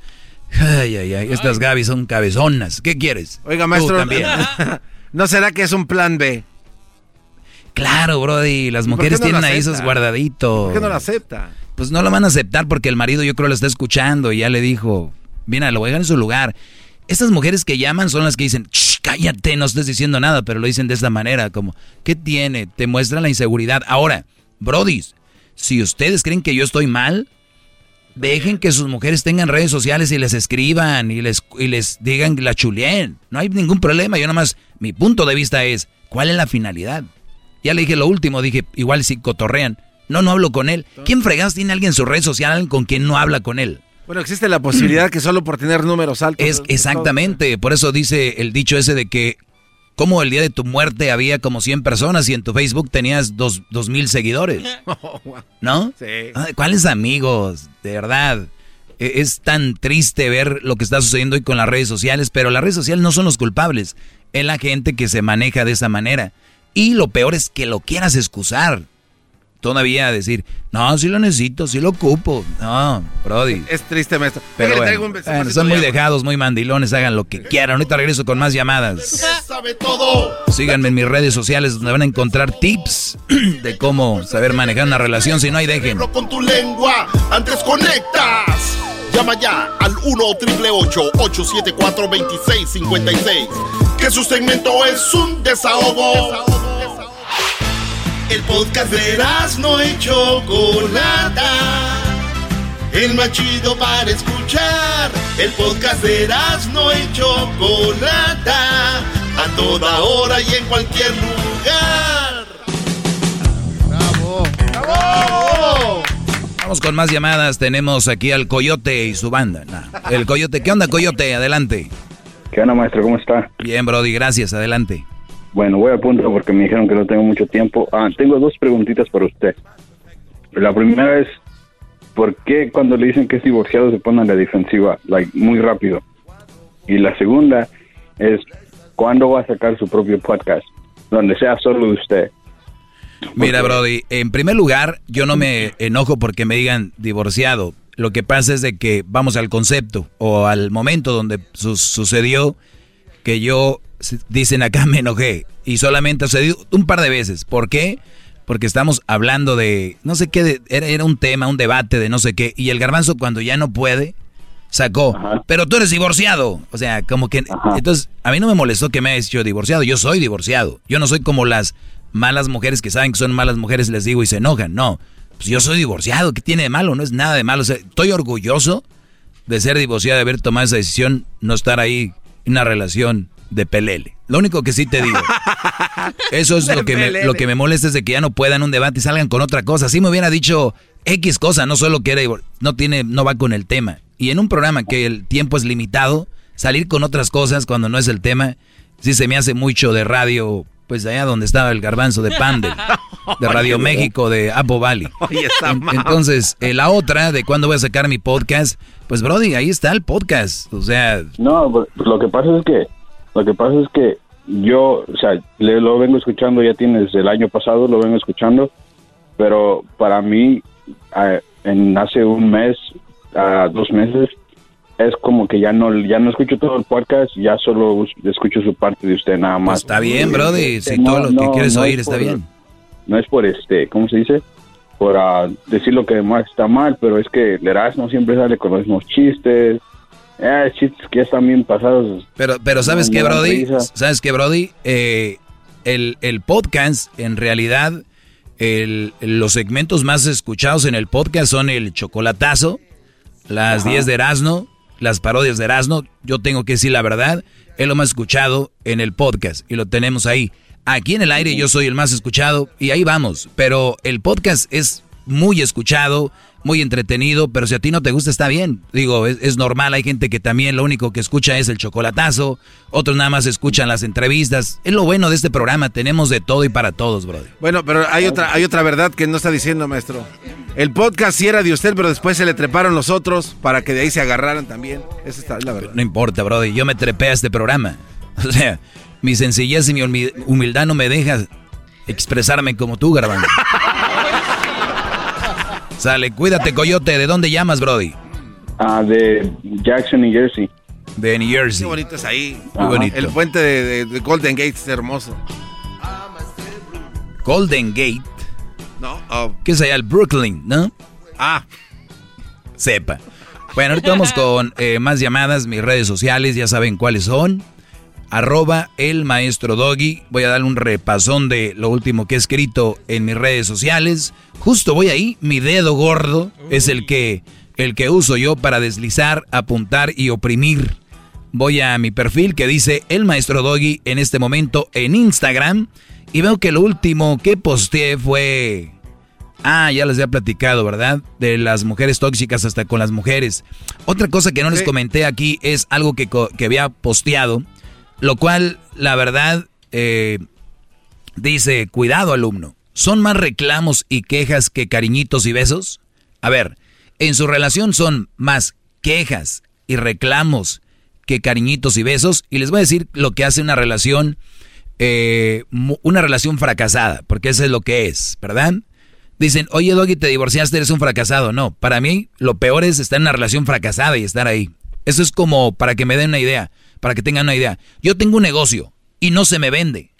Ay, ay, ay, estas Gaby son cabezonas. ¿Qué quieres? Oiga, Tú maestro. también. [laughs] ¿No será que es un plan B? Claro, Brody, las ¿Y por mujeres no tienen ahí esos guardaditos. ¿Por qué no lo acepta? Pues no lo van a aceptar porque el marido yo creo lo está escuchando y ya le dijo, mira, lo voy a dejar en su lugar. Estas mujeres que llaman son las que dicen, "Shh, cállate, no estés diciendo nada, pero lo dicen de esta manera, como, ¿qué tiene? Te muestran la inseguridad. Ahora, brodis, si ustedes creen que yo estoy mal, dejen que sus mujeres tengan redes sociales y les escriban y les, y les digan la chulien. No hay ningún problema, yo nomás, mi punto de vista es, ¿cuál es la finalidad? Ya le dije lo último, dije, igual si cotorrean. No, no hablo con él. ¿Quién fregados tiene alguien en su red social con quien no habla con él? Bueno, existe la posibilidad que solo por tener números altos. Es exactamente, por eso dice el dicho ese de que como el día de tu muerte había como 100 personas y en tu Facebook tenías dos, dos mil seguidores, [laughs] ¿no? Sí. Ay, ¿Cuáles amigos? De verdad. E- Es tan triste ver lo que está sucediendo hoy con las redes sociales, pero las redes sociales no son los culpables. Es la gente que se maneja de esa manera. Y lo peor es que lo quieras excusar. Todavía decir, no, sí lo necesito, sí lo ocupo. No, Brody. Es triste, maestro. Pero bueno, traigo un bueno, besito son muy de dejados, muy mandilones, hagan lo que quieran. Ahorita regreso con más llamadas. sabe todo. Síganme en mis redes sociales donde van a encontrar tips de cómo saber manejar una relación. Si no hay, dejen. Con tu lengua, antes conectas. Llama ya al 1 874 2656 Que su segmento es un desahogo. El podcast de no y Chocolata. El más chido para escuchar. El podcast de no y Chocolata. A toda hora y en cualquier lugar. ¡Bravo! ¡Bravo! Vamos con más llamadas. Tenemos aquí al Coyote y su banda. Nah, El Coyote. ¿Qué onda, Coyote? Adelante. ¿Qué onda, maestro? ¿Cómo está? Bien, Brody. Gracias. Adelante. Bueno, voy a punto porque me dijeron que no tengo mucho tiempo. Ah, tengo dos preguntitas para usted. La primera es, ¿por qué cuando le dicen que es divorciado se pone a la defensiva, like, muy rápido? Y la segunda es, ¿cuándo va a sacar su propio podcast? Donde sea solo de usted. Mira, Brody, en primer lugar, yo no me enojo porque me digan divorciado. Lo que pasa es de que vamos al concepto o al momento donde su- sucedió que yo, dicen acá, [laughs] me enojé. Y solamente ha sucedido un par de veces. ¿Por qué? Porque estamos hablando de, no sé qué, de- era, era un tema, un debate de no sé qué. Y el garbanzo cuando ya no puede, sacó, pero tú eres divorciado. O sea, como que... Entonces, a mí no me molestó que me hayas dicho divorciado. Yo soy divorciado. Yo no soy como las malas mujeres que saben que son malas mujeres, les digo y se enojan. No, pues yo soy divorciado, ¿qué tiene de malo? No es nada de malo. estoy orgulloso de ser divorciado, de haber tomado esa decisión, no estar ahí en una relación de pelele. Lo único que sí te digo, [laughs] eso es lo que, me, lo que me molesta es de que ya no puedan un debate y salgan con otra cosa. Si me hubiera dicho X cosa, no solo que era no tiene, no va con el tema. Y en un programa que el tiempo es limitado, salir con otras cosas cuando no es el tema, sí se me hace mucho de radio, pues allá donde estaba el garbanzo de Pandel, [laughs] de Radio México, de Apo Valley. Entonces, eh, la otra, de cuándo voy a sacar mi podcast, pues Brody, ahí está el podcast. O sea... No, pues, lo que pasa es que, lo que pasa es que yo, o sea, le, lo vengo escuchando, ya tienes el año pasado, lo vengo escuchando, pero para mí, en hace un mes, a dos meses, es como que ya no ya no escucho todo el podcast, ya solo escucho su parte de usted nada más. Pues está bien, Brody, si todo lo que quieres oír está bien. No es por este, ¿cómo se dice? Por uh, decir lo que más está mal, pero es que no siempre sale con los mismos chistes. Eh, chistes que ya están bien pasados. Pero, pero ¿sabes qué, Brody? ¿Sabes qué, Brody? Eh, el, el podcast, en realidad, el, los segmentos más escuchados en el podcast son el chocolatazo, las 10 de Erasmo, las parodias de Erasmo, yo tengo que decir la verdad, es lo más escuchado en el podcast y lo tenemos ahí. Aquí en el aire yo soy el más escuchado y ahí vamos, pero el podcast es muy escuchado, muy entretenido, pero si a ti no te gusta está bien. Digo, es, normal, hay gente que también lo único que escucha es el chocolatazo, otros nada más escuchan las entrevistas. Es lo bueno de este programa, tenemos de todo y para todos, brother. Bueno, pero hay otra, hay otra verdad que no está diciendo, maestro. El podcast sí era de usted, pero después se le treparon los otros para que de ahí se agarraran también. Esa está la verdad. No importa, brother, yo me trepé a este programa. [laughs] O sea, mi sencillez y mi humildad no me deja expresarme como tú, Garbanzo. [laughs] Sale, cuídate, Coyote. ¿De dónde llamas, Brody? Ah, de Jackson, New Jersey. De New Jersey. Qué bonito es ahí. Muy bonito. El puente de, Golden Gate es hermoso. Golden Gate. No. Oh. ¿Qué es allá? El Brooklyn, ¿no? Ah. Sepa. Bueno, ahorita vamos con eh, más llamadas. Mis redes sociales ya saben cuáles son arroba el maestro Doggy. Voy a dar un repasón de lo último que he escrito en mis redes sociales. Justo voy ahí, mi dedo gordo es el que, el que uso yo para deslizar, apuntar y oprimir. Voy a mi perfil que dice el maestro Doggy en este momento en Instagram y veo que lo último que posteé fue... Ah, ya les había platicado, ¿verdad? De las mujeres tóxicas hasta con las mujeres. Otra cosa que no les comenté aquí es algo que, que había posteado lo cual, la verdad, eh, dice, cuidado alumno, ¿son más reclamos y quejas que cariñitos y besos? A ver, en su relación son más quejas y reclamos que cariñitos y besos. Y les voy a decir lo que hace una relación, eh, una relación fracasada, porque eso es lo que es, ¿verdad? Dicen, oye Doggy, te divorciaste, eres un fracasado. No, para mí lo peor es estar en una relación fracasada y estar ahí. Eso es como para que me den una idea para que tengan una idea. Yo tengo un negocio y no se me vende.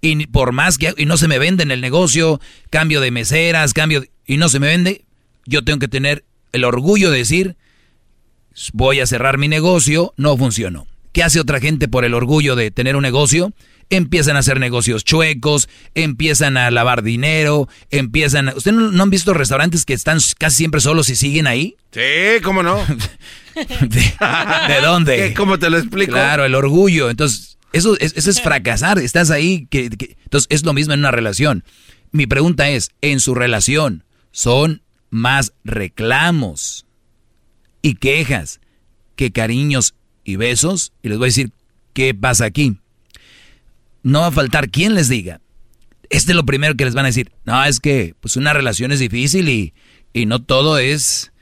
Y por más que y no se me vende en el negocio, cambio de meseras, cambio y no se me vende, yo tengo que tener el orgullo de decir, voy a cerrar mi negocio, no funcionó. ¿Qué hace otra gente por el orgullo de tener un negocio? Empiezan a hacer negocios chuecos, empiezan a lavar dinero, empiezan... A... ¿Ustedes no, han visto restaurantes que están casi siempre solos y siguen ahí? Sí, ¿cómo no? [laughs] ¿De, dónde? ¿Cómo te lo explico? Claro, el orgullo. Entonces, eso, eso es fracasar. Estás ahí. Que, entonces, es lo mismo en una relación. Mi pregunta es, en su relación, ¿son más reclamos y quejas que cariños y besos? Y les voy a decir, ¿qué pasa aquí? No va a faltar quien les diga. Este es lo primero que les van a decir. No, es que pues una relación es difícil y, y no todo es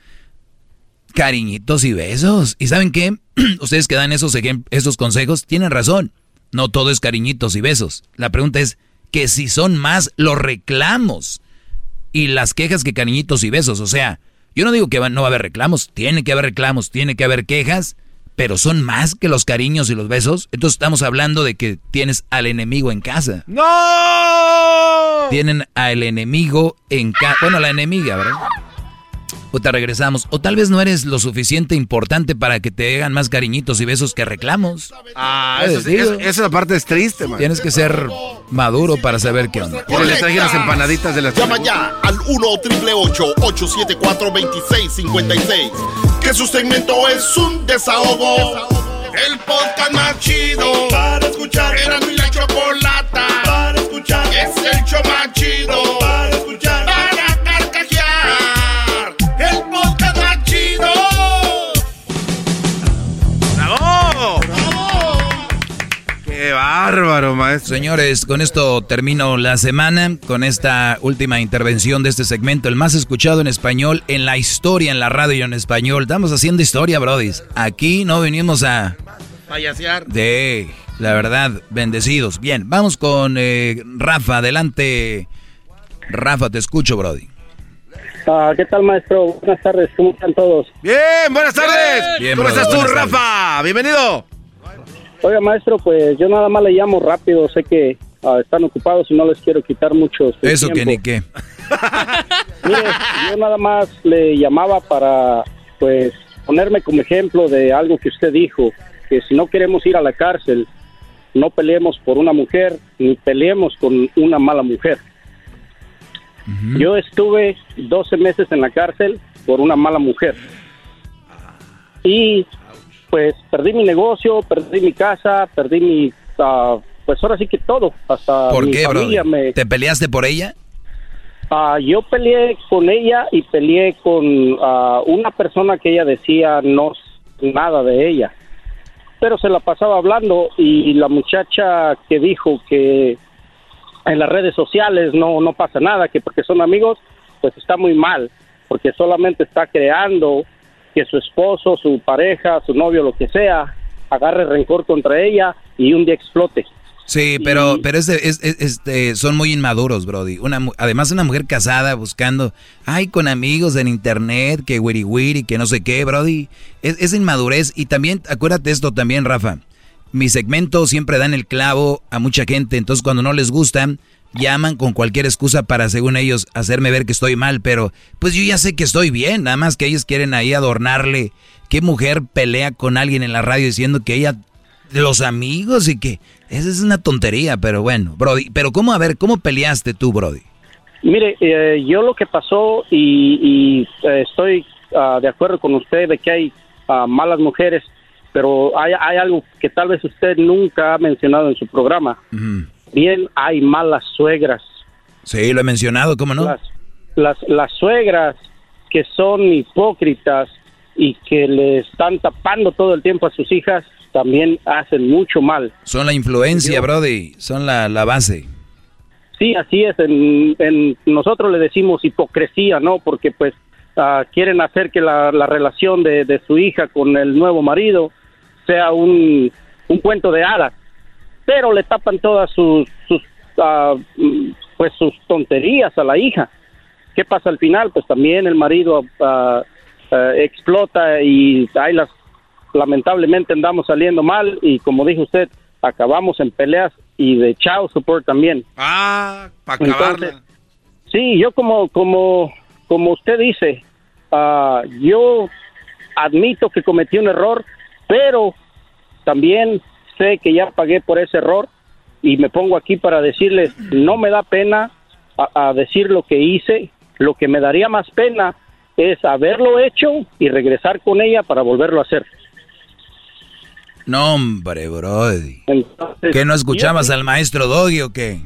cariñitos y besos. ¿Y saben qué? [clears throat] Ustedes que dan esos, esos consejos tienen razón. No todo es cariñitos y besos. La pregunta es que si son más los reclamos y las quejas que cariñitos y besos. O sea, yo no digo que no va a haber reclamos. Tiene que haber reclamos, tiene que haber quejas. Pero son más que los cariños y los besos. Entonces estamos hablando de que tienes al enemigo en casa. ¡No! Tienen al enemigo en casa. Bueno, la enemiga, ¿verdad? o te regresamos. O tal vez no eres lo suficiente importante para que te hagan más cariñitos y besos que reclamos. Ah, eso, sí, eso- esa parte es triste, man. Tienes que ser maduro para saber qué onda. Mira, le traje unas empanaditas de las... Llama ya al 1 888 874 2656 Que su segmento es un desahogo. El podcast más chido para escuchar. Era mi la chocolata para escuchar. Es el show más bárbaro, maestro! Señores, con esto termino la semana, con esta última intervención de este segmento, el más escuchado en español en la historia, en la radio en español. Estamos haciendo historia, brodis. Aquí no venimos a... Payasear. De, la verdad, bendecidos. Bien, vamos con eh, Rafa, adelante. Rafa, te escucho, Brody. Ah, ¿Qué tal, maestro? Buenas tardes, ¿cómo están todos? Bien, buenas tardes. Bien, ¿Cómo brother, estás tú, buenas Rafa? Bienvenido. Oiga, maestro, pues yo nada más le llamo rápido, sé que ah, están ocupados y no les quiero quitar mucho su Eso que tiempo. ni qué. [laughs] Mire, yo nada más le llamaba para, pues, ponerme como ejemplo de algo que usted dijo, que si no queremos ir a la cárcel, no peleemos por una mujer, ni peleemos con una mala mujer. Yo estuve 12 meses en la cárcel por una mala mujer. Y pues perdí mi negocio, perdí mi casa, perdí mi... ah, pues ahora sí que todo, hasta ¿Por mi qué, familia me... ¿Te peleaste por ella? Ah, yo peleé con ella y peleé con ah, una persona que ella decía no nada de ella, pero se la pasaba hablando y la muchacha que dijo que en las redes sociales no no pasa nada, que porque son amigos, pues está muy mal, porque solamente está creando que su esposo, su pareja, su novio, lo que sea, agarre rencor contra ella y un día explote. Sí, pero, pero es de- es- es- este, son muy inmaduros, Brody. Una, además, una mujer casada buscando, ay, con amigos en internet, que wiri wiri, que no sé qué, Brody. Es, es inmadurez. Y también, acuérdate esto también, Rafa. Mi segmento siempre dan el clavo a mucha gente. Entonces, cuando no les gustan, llaman con cualquier excusa para, según ellos, hacerme ver que estoy mal. Pero, pues yo ya sé que estoy bien. Nada más que ellos quieren ahí adornarle. ¿Qué mujer pelea con alguien en la radio diciendo que ella los amigos y que esa es una tontería, pero bueno, Brody, pero cómo a ver, cómo peleaste tú, Brody? Mire, eh, yo lo que pasó y, y, eh, estoy ah, de acuerdo con usted de que hay ah, malas mujeres, pero hay, hay algo que tal vez usted nunca ha mencionado en su programa. Bien, hay malas suegras. Sí, lo he mencionado, ¿cómo no? Las, las, las suegras que son hipócritas y que le están tapando todo el tiempo a sus hijas también hacen mucho mal. Son la influencia, Brody, son la, la base. Sí, así es. En, en- nosotros le decimos hipocresía, ¿no? Porque pues ah, quieren hacer que la, la relación de, de su hija con el nuevo marido sea un, un cuento de hadas, pero le tapan todas sus, sus mm, pues sus tonterías a la hija. ¿Qué pasa al final? Pues también el marido ah, explota y ahí las lamentablemente andamos saliendo mal y como dijo usted, acabamos en peleas y de chao support también. Ah, para acabarla. Sí, yo como como como usted dice, ah, yo admito que cometí un error, pero también sé que ya pagué por ese error y me pongo aquí para decirles, no me da pena a, a decir lo que hice, lo que me daría más pena es haberlo hecho y regresar con ella para volverlo a hacer. No, hombre, Brody. Entonces, ¿Qué no escuchabas yo- al maestro Doggy o qué?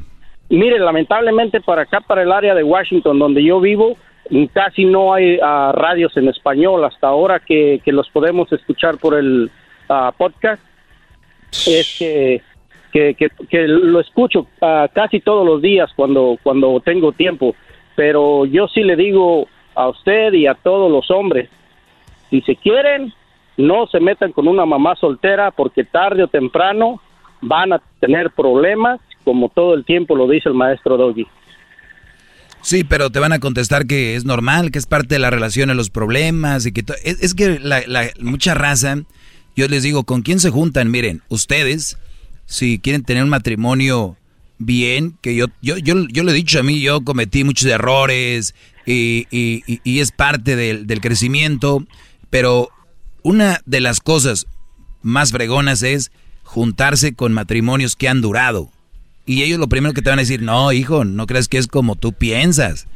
Mire, lamentablemente para acá, para el área de Washington, donde yo vivo, casi no hay ah, radios en español hasta ahora que, que los podemos escuchar por el ah, podcast. Es que, que, que- que lo escucho ah, casi todos los días cuando, cuando tengo tiempo. Pero yo sí le digo a usted y a todos los hombres, si se quieren, no se metan con una mamá soltera porque tarde o temprano van a tener problemas, como todo el tiempo lo dice el maestro Doggy. Sí, pero te van a contestar que es normal, que es parte de la relación de los problemas y que es, es que la, la- mucha raza, yo les digo, ¿con quién se juntan? Miren, ustedes, si quieren tener un matrimonio bien, que yo, yo, yo, yo lo he dicho a mí, yo cometí muchos errores, y, y- y es parte del, del crecimiento, pero una de las cosas más fregonas es juntarse con matrimonios que han durado. Y ellos lo primero que te van a decir, no, hijo, no creas que es como tú piensas.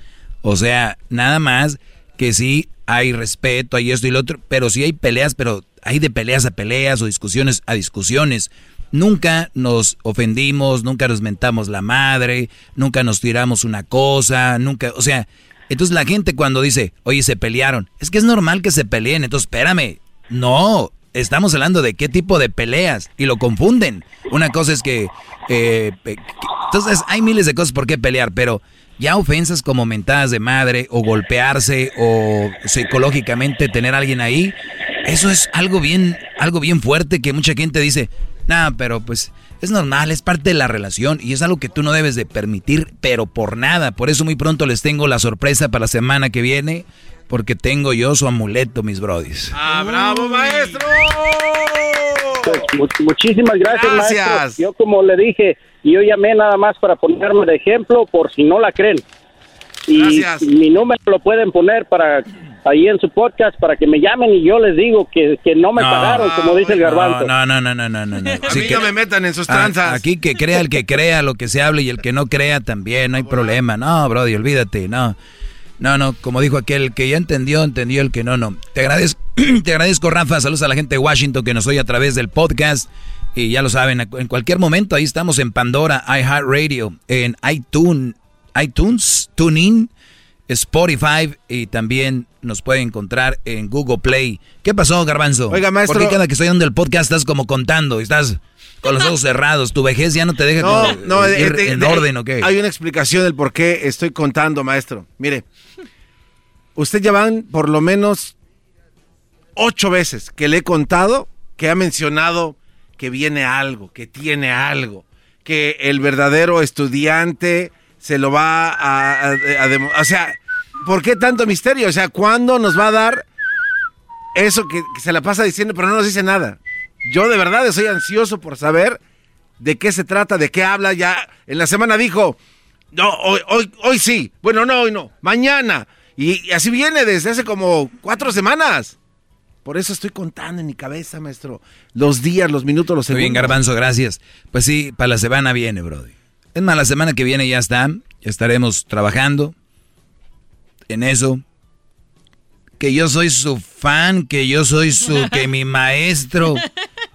O sea, nada más que sí hay respeto, hay esto y lo otro, pero sí hay peleas, pero hay de peleas a peleas o discusiones a discusiones. Nunca nos ofendimos, nunca nos mentamos la madre, nunca nos tiramos una cosa, nunca, o sea, entonces la gente cuando dice, oye, se pelearon, es que es normal que se peleen, entonces espérame, no, estamos hablando de qué tipo de peleas y lo confunden. Una cosa es que, eh, entonces hay miles de cosas por qué pelear, pero ya ofensas como mentadas de madre o golpearse o psicológicamente tener a alguien ahí, eso es algo bien, algo bien fuerte que mucha gente dice, nada, pero pues es normal, es parte de la relación y es algo que tú no debes de permitir, pero por nada. Por eso muy pronto les tengo la sorpresa para la semana que viene, porque tengo yo su amuleto, mis brodis. ¡Ah, bravo, maestro! Pues, mu- muchísimas gracias, Gracias. maestro. Yo como le dije, yo llamé nada más para ponerme de ejemplo por si no la creen. Y Gracias. mi número lo pueden poner para ahí en su podcast para que me llamen y yo les digo que, que no me pagaron, como dice el garbanzo. No, no, no, no, no, no. no. A Sí mí que- no me metan en sus a- tranzas. Aquí que crea el que crea lo que se hable y el que no crea también, no hay problema. No, Brody, olvídate, no. No, no, como dijo aquel, el que ya entendió, entendió, el que no, no. Te agradezco, [clears throat] te agradezco, Rafa. Saludos a la gente de Washington que nos oye a través del podcast. Y ya lo saben, en cualquier momento ahí estamos en Pandora, iHeartRadio, en iTunes, iTunes, TuneIn, Spotify y también nos puede encontrar en Google Play. ¿Qué pasó, Garbanzo? Oiga, maestro- ¿Por qué cada que estoy dando el podcast estás como contando? Estás con los ojos cerrados. Tu vejez ya no te deja No, no, ir de- de- en de- orden, ¿o qué? Hay una explicación del por qué estoy contando, maestro. Mire, usted ya van por lo menos ocho veces que le he contado que ha mencionado que viene algo, que tiene algo, que el verdadero estudiante se lo va a, a- a O sea, ¿por qué tanto misterio? O sea, ¿cuándo nos va a dar eso que, se la pasa diciendo, pero no nos dice nada? Yo de verdad estoy ansioso por saber de qué se trata, de qué habla. Ya en la semana dijo, no, hoy, hoy, hoy sí. Bueno, no, hoy no. Mañana. Y así viene desde hace como cuatro semanas. Por eso estoy contando en mi cabeza, maestro. Los días, los minutos, los Muy segundos. bien, Garbanzo, gracias. Pues sí, para la semana viene, Brody. Es más, la semana que viene ya está. Ya estaremos trabajando en eso. Que yo soy su fan, que yo soy su, que mi maestro.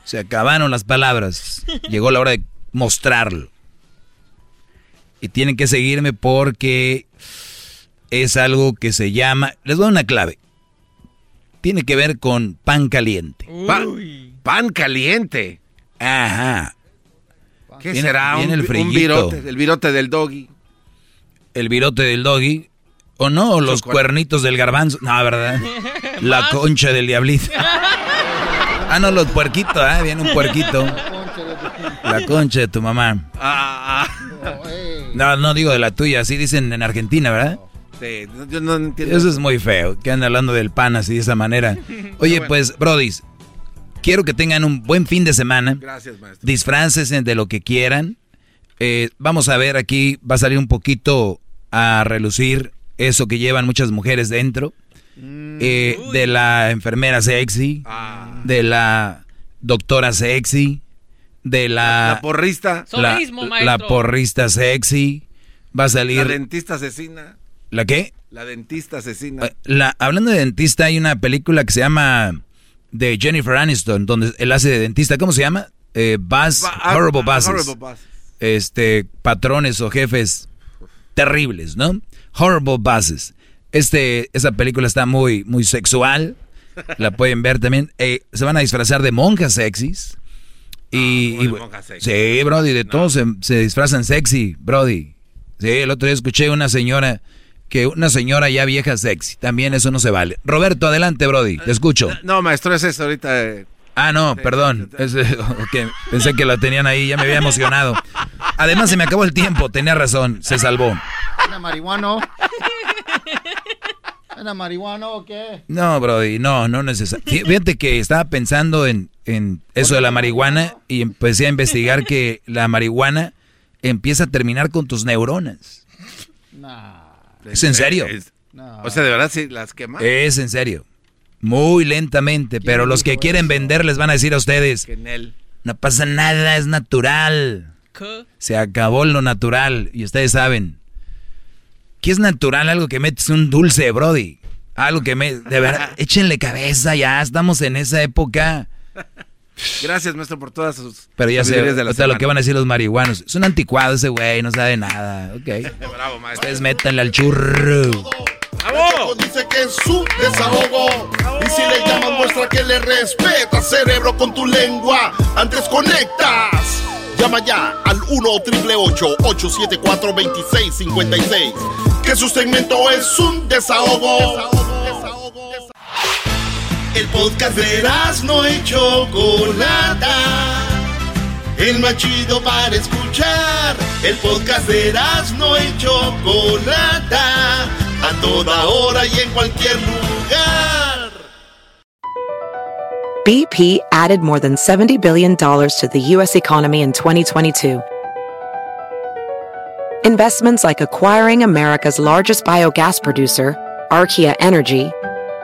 Se acabaron las palabras. Llegó la hora de mostrarlo. Y tienen que seguirme porque es algo que se llama. Les doy una clave. Tiene que ver con pan caliente. Pan, pan caliente. Ajá. ¿Qué Viene- será? viene un, el un virote, el virote del doggy. el virote del doggy. O no, o los cuernitos del garbanzo. No, ¿verdad? [laughs] La concha del diablito. Ah, no, los puerquitos, ¿eh? Viene un puerquito. La concha de tu mamá. Ah, No, no digo de la tuya, así dicen en Argentina, ¿verdad? Sí, yo no entiendo. Eso es muy feo, que andan hablando del pan así de esa manera. [laughs] Oye, pues, brodis, quiero que tengan un buen fin de semana. Gracias, maestro. Disfrácense de lo que quieran. Eh, vamos a ver aquí, va a salir un poquito a relucir eso que llevan muchas mujeres dentro. Eh, de la enfermera sexy, de la doctora sexy, de la... La porrista. La, la porrista sexy. Va a La salir... dentista asesina. ¿La qué? La dentista asesina. Eh, La, hablando de dentista, hay una película que se llama de Jennifer Aniston, donde él hace de dentista. ¿Cómo se llama? Eh, Buzz, Ba- ah, Horrible ah. Horrible Bosses. Este, patrones o jefes terribles, ¿no? Horrible Bosses. Este, esa película está muy, muy sexual. La [laughs] pueden ver también. Eh, se van a disfrazar de monjas sexys. Y, ¿cómo de y- monjas sexy? sí, Brody, de todos se, se disfrazan sexy, Brody. Sí, el otro día escuché una señora que una señora ya vieja sexy. También eso no se vale. Roberto, adelante, Brody. Te escucho. No, maestro, es eso ahorita. eh. Ah, no, perdón. Es, eh, [laughs] Pensé que la tenían ahí, ya me había emocionado. Además, se me acabó el tiempo, tenía razón, se salvó. ¿Era marihuano? ¿Era marihuano o qué? No, Brody, no, no necesariamente. Fíjate que estaba pensando en, en eso de la marihuana y empecé a investigar que la marihuana empieza a terminar con tus neuronas. ¿Es en serio? O sea, de verdad sí las quema. Es en serio. Muy lentamente, pero los que quieren vender les van a decir a ustedes, no pasa nada, es natural. Se acabó lo natural y ustedes saben. ¿Qué es natural? Algo que metes un dulce, Brody. Algo que me... De verdad, [laughs] échenle cabeza ya, estamos en esa época. Gracias, maestro, por todas sus Pero ya sé, de la o sea, lo que van a decir los marihuanos. Es un anticuado ese güey, no sabe nada. Ok. [laughs] Bravo, maestro. Ustedes métanle al churro. Choco dice que es su desahogo. Y si le llamas, muestra que le respeta, cerebro, con tu lengua. Antes conectas. Llama ya al 1-888-874-2656. Que su segmento es un desahogo. El podcast de no y Chocolata. El para escuchar. El podcast de no y Chocolata. A toda hora y en cualquier lugar. BP added more than $70 billion to the U.S. economy in 2022. Investments like acquiring America's largest biogas producer, Archaea Energy,